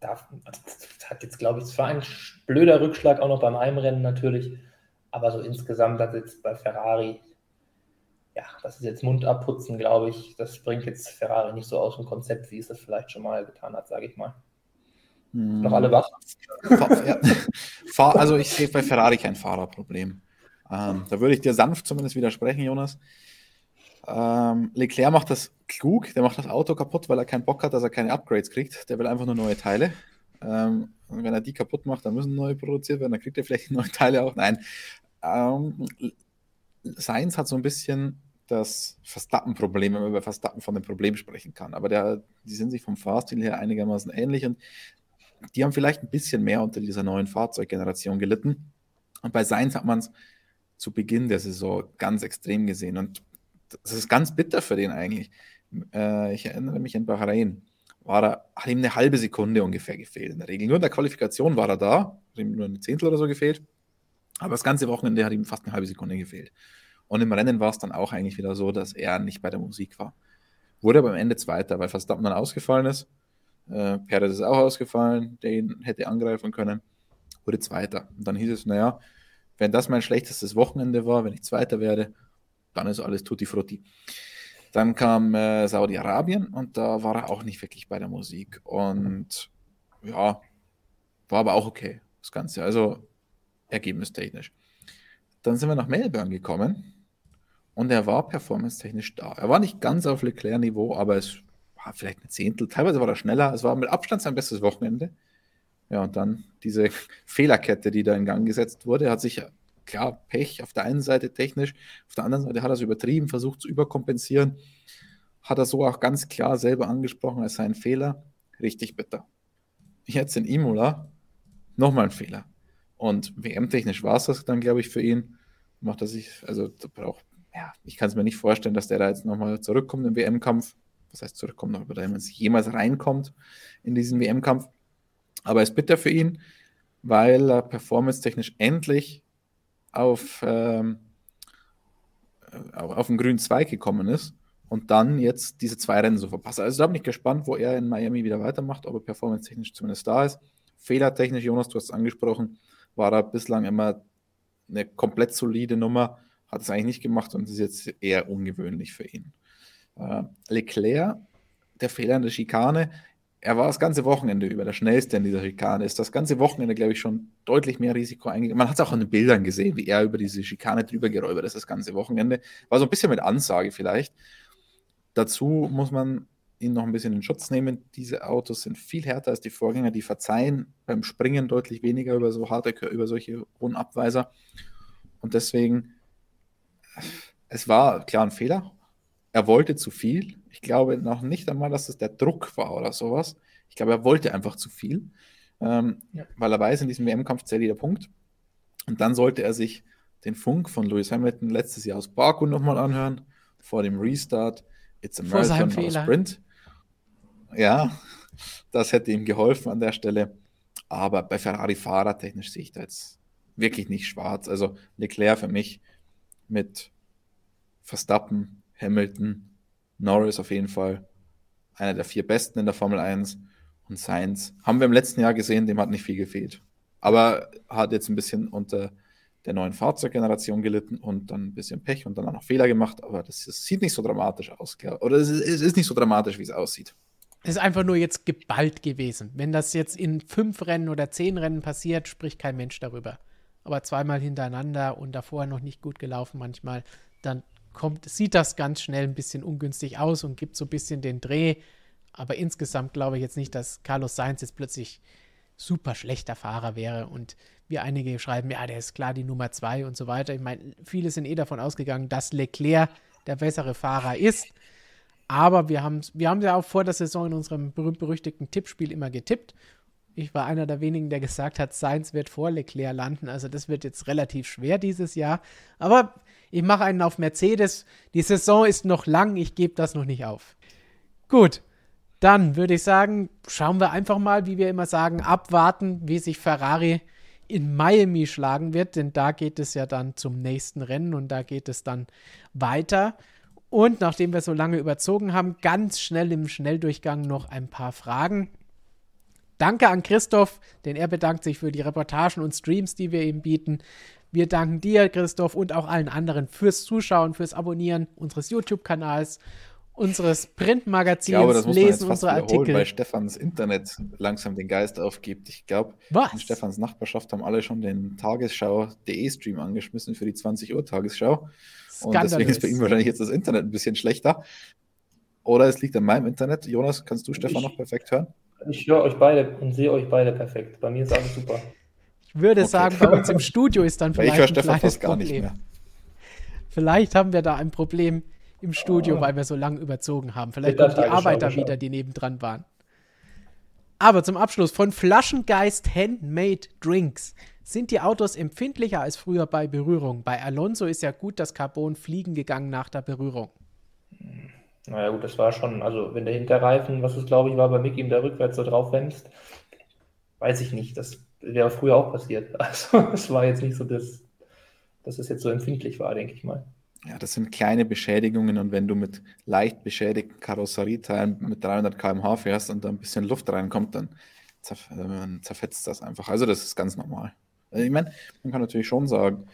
da, das hat jetzt, glaube ich, es war ein blöder Rückschlag auch noch beim Heimrennen natürlich, aber so insgesamt hat jetzt bei Ferrari, ja, das ist jetzt Mund abputzen, glaube ich, das bringt jetzt Ferrari nicht so aus dem Konzept, wie es das vielleicht schon mal getan hat, sage ich mal. Hm. Noch alle wach? Ja. Also ich sehe bei Ferrari kein Fahrerproblem. Ähm, da würde ich dir sanft zumindest widersprechen, Jonas. Ähm, Leclerc macht das klug, der macht das Auto kaputt, weil er keinen Bock hat, dass er keine Upgrades kriegt. Der will einfach nur neue Teile. Ähm, und wenn er die kaputt macht, dann müssen neue produziert werden, dann kriegt er vielleicht [laughs] neue Teile auch. Nein. Ähm, Sainz hat so ein bisschen das Verstappen-Problem, wenn man über Verstappen von dem Problem sprechen kann. Aber der, die sind sich vom Fahrstil her einigermaßen ähnlich und die haben vielleicht ein bisschen mehr unter dieser neuen Fahrzeuggeneration gelitten. Und bei Sainz hat man es zu Beginn der Saison ganz extrem gesehen. Und das ist ganz bitter für den eigentlich. Äh, ich erinnere mich in Bahrain, war er, hat ihm eine halbe Sekunde ungefähr gefehlt in der Regel. Nur in der Qualifikation war er da, hat ihm nur ein Zehntel oder so gefehlt. Aber das ganze Wochenende hat ihm fast eine halbe Sekunde gefehlt. Und im Rennen war es dann auch eigentlich wieder so, dass er nicht bei der Musik war. Wurde aber am Ende Zweiter, weil Verstappen dann ausgefallen ist. Äh, Perez ist auch ausgefallen, der ihn hätte angreifen können. Wurde Zweiter. Und dann hieß es, naja, wenn das mein schlechtestes Wochenende war, wenn ich Zweiter werde, dann ist alles tutti frutti. Dann kam äh, Saudi-Arabien und da war er auch nicht wirklich bei der Musik. Und ja, war aber auch okay, das Ganze. Also ergebnistechnisch. Dann sind wir nach Melbourne gekommen und er war performance-technisch da. Er war nicht ganz auf Leclerc-Niveau, aber es war vielleicht ein Zehntel. Teilweise war er schneller. Es war mit Abstand sein bestes Wochenende. Ja, und dann diese [laughs] Fehlerkette, die da in Gang gesetzt wurde, hat sich klar, Pech auf der einen Seite technisch, auf der anderen Seite hat er es übertrieben, versucht zu überkompensieren. Hat er so auch ganz klar selber angesprochen als seinen Fehler. Richtig bitter. Jetzt in Imola nochmal ein Fehler. Und WM-technisch war es das dann, glaube ich, für ihn. Macht er sich, also braucht, ja, ich kann es mir nicht vorstellen, dass der da jetzt nochmal zurückkommt im WM-Kampf. Was heißt zurückkommt, noch über man jemals reinkommt in diesen WM-Kampf. Aber es ist bitter für ihn, weil er performance-technisch endlich auf, ähm, auf den grünen Zweig gekommen ist und dann jetzt diese zwei Rennen so verpasst. Also da bin ich gespannt, wo er in Miami wieder weitermacht, ob er performance-technisch zumindest da ist. Fehlertechnisch, Jonas, du hast es angesprochen, war er bislang immer eine komplett solide Nummer, hat es eigentlich nicht gemacht und ist jetzt eher ungewöhnlich für ihn. Äh, Leclerc, der Fehler in der Schikane, er war das ganze Wochenende über der schnellste in dieser Schikane, ist das ganze Wochenende, glaube ich, schon deutlich mehr Risiko eingegangen. Man hat es auch an den Bildern gesehen, wie er über diese Schikane drüber geräubert ist, das ganze Wochenende. War so ein bisschen mit Ansage vielleicht. Dazu muss man ihn noch ein bisschen in Schutz nehmen. Diese Autos sind viel härter als die Vorgänger, die verzeihen beim Springen deutlich weniger über so harte, über solche hohen Abweiser. Und deswegen, es war klar ein Fehler, er wollte zu viel. Ich glaube noch nicht einmal, dass es der Druck war oder sowas. Ich glaube, er wollte einfach zu viel, ähm, ja. weil er weiß, in diesem WM-Kampf zählt jeder Punkt. Und dann sollte er sich den Funk von Lewis Hamilton letztes Jahr aus Baku nochmal anhören, vor dem Restart. It's a Marathon, not a Sprint. Ja, das hätte ihm geholfen an der Stelle. Aber bei Ferrari fahrertechnisch sehe ich da jetzt wirklich nicht schwarz. Also Leclerc für mich mit Verstappen, Hamilton, Norris auf jeden Fall einer der vier Besten in der Formel 1 und Sainz haben wir im letzten Jahr gesehen, dem hat nicht viel gefehlt. Aber hat jetzt ein bisschen unter der neuen Fahrzeuggeneration gelitten und dann ein bisschen Pech und dann auch noch Fehler gemacht, aber das, das sieht nicht so dramatisch aus. Oder es ist, es ist nicht so dramatisch, wie es aussieht. Es ist einfach nur jetzt geballt gewesen. Wenn das jetzt in fünf Rennen oder zehn Rennen passiert, spricht kein Mensch darüber. Aber zweimal hintereinander und davor noch nicht gut gelaufen manchmal, dann kommt, sieht das ganz schnell ein bisschen ungünstig aus und gibt so ein bisschen den Dreh. Aber insgesamt glaube ich jetzt nicht, dass Carlos Sainz jetzt plötzlich super schlechter Fahrer wäre und wir einige schreiben, ja, der ist klar die Nummer zwei und so weiter. Ich meine, viele sind eh davon ausgegangen, dass Leclerc der bessere Fahrer ist. Aber wir haben wir haben ja auch vor der Saison in unserem berühmt-berüchtigten Tippspiel immer getippt. Ich war einer der wenigen, der gesagt hat, Sainz wird vor Leclerc landen. Also das wird jetzt relativ schwer dieses Jahr. Aber ich mache einen auf Mercedes. Die Saison ist noch lang, ich gebe das noch nicht auf. Gut, dann würde ich sagen, schauen wir einfach mal, wie wir immer sagen, abwarten, wie sich Ferrari in Miami schlagen wird, denn da geht es ja dann zum nächsten Rennen und da geht es dann weiter. Und nachdem wir so lange überzogen haben, ganz schnell im Schnelldurchgang noch ein paar Fragen. Danke an Christoph, denn er bedankt sich für die Reportagen und Streams, die wir ihm bieten. Wir danken dir, Christoph, und auch allen anderen fürs Zuschauen, fürs Abonnieren unseres YouTube-Kanals, unseres Printmagazins, ich glaube, das muss man Lesen jetzt fast unsere Artikel. weil Stefans Internet langsam den Geist aufgibt. Ich glaube, in Stefans Nachbarschaft haben alle schon den Tagesschau.de Stream angeschmissen für die 20 Uhr Tagesschau. Und deswegen ist bei ihm wahrscheinlich jetzt das Internet ein bisschen schlechter. Oder es liegt an meinem Internet. Jonas, kannst du Stefan Ich- noch perfekt hören? Ich höre euch beide und sehe euch beide perfekt. Bei mir ist alles super. Ich würde Okay. sagen, bei uns im [laughs] Studio ist dann ich vielleicht höre ein Stefan kleines fast gar Problem. nicht mehr. Vielleicht haben wir da ein Problem im Studio, Ah. weil wir so lange überzogen haben. Vielleicht kommen die Arbeiter geschaut. wieder, die nebendran waren. Aber zum Abschluss von Flaschengeist Handmade Drinks. Sind die Autos empfindlicher als früher bei Berührung? Bei Alonso ist ja gut das Carbon fliegen gegangen nach der Berührung. Naja, gut, das war schon, also wenn der Hinterreifen, was es glaube ich war, bei Mick ihm da rückwärts so drauf wämst, weiß ich nicht. Das wäre früher auch passiert. [laughs] Also, es war jetzt nicht so, dass, dass es jetzt so empfindlich war, denke ich mal. Ja, das sind kleine Beschädigungen und wenn du mit leicht beschädigten Karosserieteilen mit 300 km/h fährst und da ein bisschen Luft reinkommt, dann zerf zerfetzt das einfach. Also das ist ganz normal. Also ich meine, man kann natürlich schon sagen,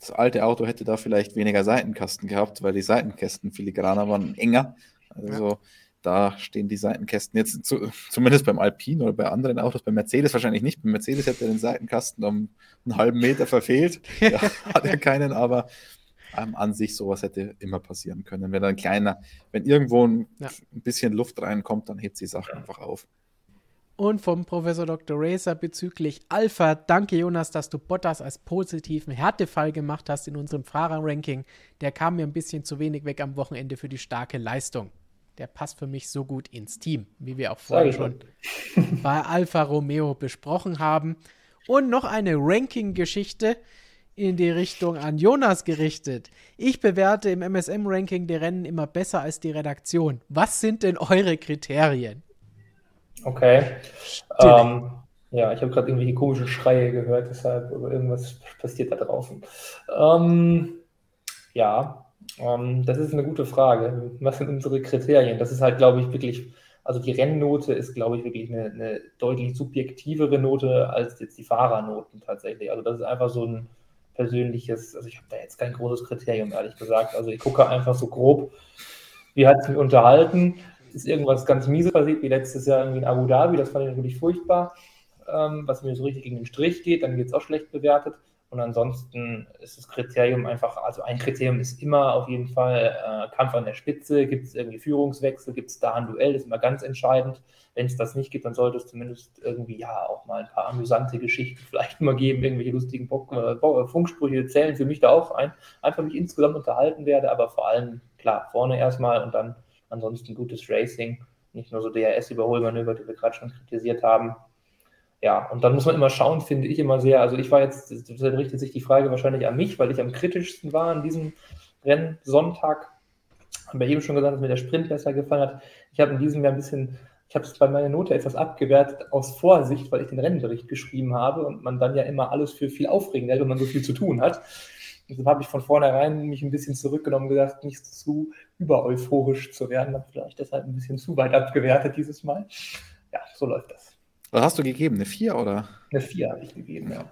das alte Auto hätte da vielleicht weniger Seitenkasten gehabt, weil die Seitenkästen filigraner waren, enger. Also da stehen die Seitenkästen jetzt zu, zumindest beim Alpine oder bei anderen Autos, bei Mercedes wahrscheinlich nicht. Bei Mercedes hätte er den Seitenkasten um einen halben Meter verfehlt. [laughs] Ja, hat er keinen, aber ähm, an sich sowas hätte immer passieren können. Wenn ein kleiner, wenn irgendwo ein, Ja. ein bisschen Luft reinkommt, dann hebt die Sache einfach auf. Und vom Professor Dr. Racer bezüglich Alpha. Danke, Jonas, dass du Bottas als positiven Härtefall gemacht hast in unserem Fahrerranking. Der kam mir ein bisschen zu wenig weg am Wochenende für die starke Leistung. Der passt für mich so gut ins Team, wie wir auch vorher schon. bei Alfa Romeo besprochen haben. Und noch eine Ranking-Geschichte in die Richtung an Jonas gerichtet. Ich bewerte im MSM-Ranking die Rennen immer besser als die Redaktion. Was sind denn eure Kriterien? Okay. Ähm, ja, ich habe gerade irgendwelche komischen Schreie gehört, deshalb, irgendwas passiert da draußen. Ähm, ja, ähm, das ist eine gute Frage. Was sind unsere Kriterien? Das ist halt, glaube ich, wirklich, also die Rennnote ist, glaube ich, wirklich eine, eine deutlich subjektivere Note als jetzt die Fahrernoten tatsächlich. Also das ist einfach so ein persönliches, also ich habe da jetzt kein großes Kriterium, ehrlich gesagt. Also ich gucke einfach so grob, wie hat es mich unterhalten? Ist irgendwas ganz Mieses passiert, wie letztes Jahr irgendwie in Abu Dhabi, das fand ich natürlich furchtbar, ähm, was mir so richtig gegen den Strich geht, dann wird es auch schlecht bewertet. Und ansonsten ist das Kriterium einfach, also ein Kriterium ist immer auf jeden Fall äh, Kampf an der Spitze, gibt es irgendwie Führungswechsel, gibt es da ein Duell, das ist immer ganz entscheidend. Wenn es das nicht gibt, dann sollte es zumindest irgendwie ja auch mal ein paar amüsante Geschichten [laughs] vielleicht mal geben, irgendwelche lustigen Bock äh, Funksprüche zählen für mich da auch ein. Einfach mich insgesamt unterhalten werde, aber vor allem, klar, vorne erstmal und dann ansonsten gutes Racing, nicht nur so DRS-Überholmanöver, die wir gerade schon kritisiert haben. Ja, und dann muss man immer schauen, finde ich immer sehr. Also ich war jetzt, deshalb richtet sich die Frage wahrscheinlich an mich, weil ich am kritischsten war an diesem Rennen Sonntag. Haben wir eben schon gesagt, dass mir der Sprint besser gefallen hat. Ich habe in diesem Jahr ein bisschen, ich habe es bei meiner Note etwas abgewertet aus Vorsicht, weil ich den Rennbericht geschrieben habe und man dann ja immer alles für viel aufregend hält, wenn man so viel zu tun hat. Deshalb habe ich von vornherein mich ein bisschen zurückgenommen, gesagt, nicht zu übereuphorisch zu werden. Habe vielleicht deshalb ein bisschen zu weit abgewertet dieses Mal. Ja, so läuft das. Was hast du gegeben? Eine 4 oder? Eine 4 habe ich gegeben, ja.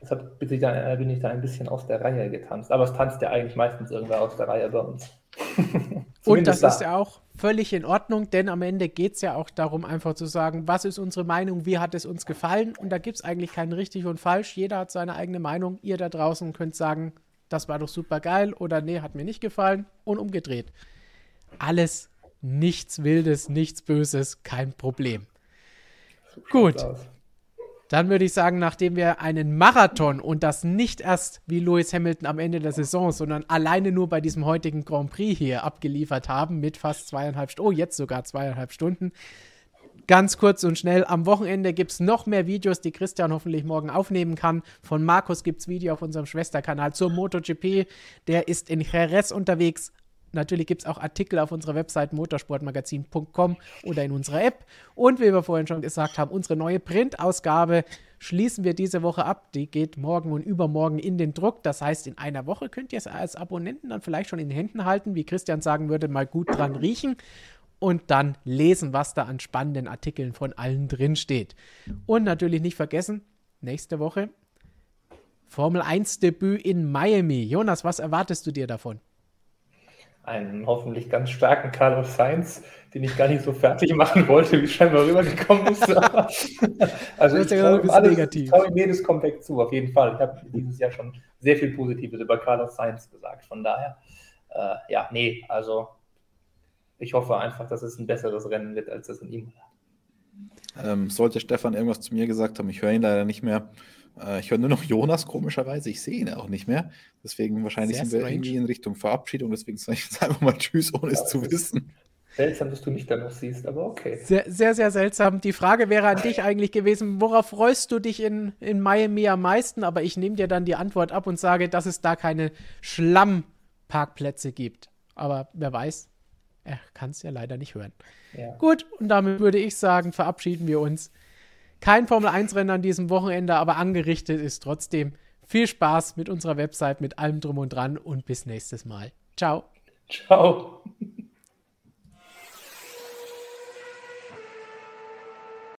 Deshalb bin ich, da, bin ich da ein bisschen aus der Reihe getanzt. Aber es tanzt ja eigentlich meistens irgendwer aus der Reihe bei uns. [laughs] Und das da. ist ja auch völlig in Ordnung, denn am Ende geht es ja auch darum, einfach zu sagen, was ist unsere Meinung, wie hat es uns gefallen. Und da gibt es eigentlich kein richtig und falsch. Jeder hat seine eigene Meinung. Ihr da draußen könnt sagen, das war doch super geil oder nee, hat mir nicht gefallen und umgedreht. Alles Nichts Wildes, nichts Böses, kein Problem. Gut. Dann würde ich sagen, nachdem wir einen Marathon und das nicht erst wie Lewis Hamilton am Ende der Saison, sondern alleine nur bei diesem heutigen Grand Prix hier abgeliefert haben, mit fast zweieinhalb Stunden, oh, jetzt sogar zweieinhalb Stunden. Ganz kurz und schnell, am Wochenende gibt es noch mehr Videos, die Christian hoffentlich morgen aufnehmen kann. Von Markus gibt es Video auf unserem Schwesterkanal zur MotoGP. Der ist in Jerez unterwegs. Natürlich gibt es auch Artikel auf unserer Website motorsportmagazin.com oder in unserer App. Und wie wir vorhin schon gesagt haben, unsere neue Printausgabe schließen wir diese Woche ab. Die geht morgen und übermorgen in den Druck. Das heißt, in einer Woche könnt ihr es als Abonnenten dann vielleicht schon in den Händen halten, wie Christian sagen würde, mal gut dran riechen und dann lesen, was da an spannenden Artikeln von allen drin steht. Und natürlich nicht vergessen, nächste Woche Formel 1 Debüt in Miami. Jonas, was erwartest du dir davon? Einen hoffentlich ganz starken Carlos Sainz, den ich gar nicht so fertig machen wollte, wie scheinbar rübergekommen ist. [laughs] also ich traue ihm, alles, ich traue ihm jedes Comeback zu, auf jeden Fall. Ich habe dieses Jahr schon sehr viel Positives über Carlos Sainz gesagt. Von daher, äh, ja, nee, also ich hoffe einfach, dass es ein besseres Rennen wird, als das in ihm war. Ähm, sollte Stefan irgendwas zu mir gesagt haben, ich höre ihn leider nicht mehr, ich höre nur noch Jonas, komischerweise. Ich sehe ihn auch nicht mehr. Deswegen wahrscheinlich Sehr sind wir strange. irgendwie in Richtung Verabschiedung. Deswegen sage ich jetzt einfach mal Tschüss, ohne ja, es zu wissen. Seltsam, dass du mich da noch siehst, aber okay. Sehr, sehr, sehr seltsam. Die Frage wäre an dich eigentlich gewesen, worauf freust du dich in, in Miami am meisten? Aber ich nehme dir dann die Antwort ab und sage, dass es da keine Schlammparkplätze gibt. Aber wer weiß, er kann es ja leider nicht hören. Ja. Gut, und damit würde ich sagen, verabschieden wir uns. Kein Formel-1-Rennen an diesem Wochenende, aber angerichtet ist trotzdem. Viel Spaß mit unserer Website, mit allem drum und dran und bis nächstes Mal. Ciao. Ciao.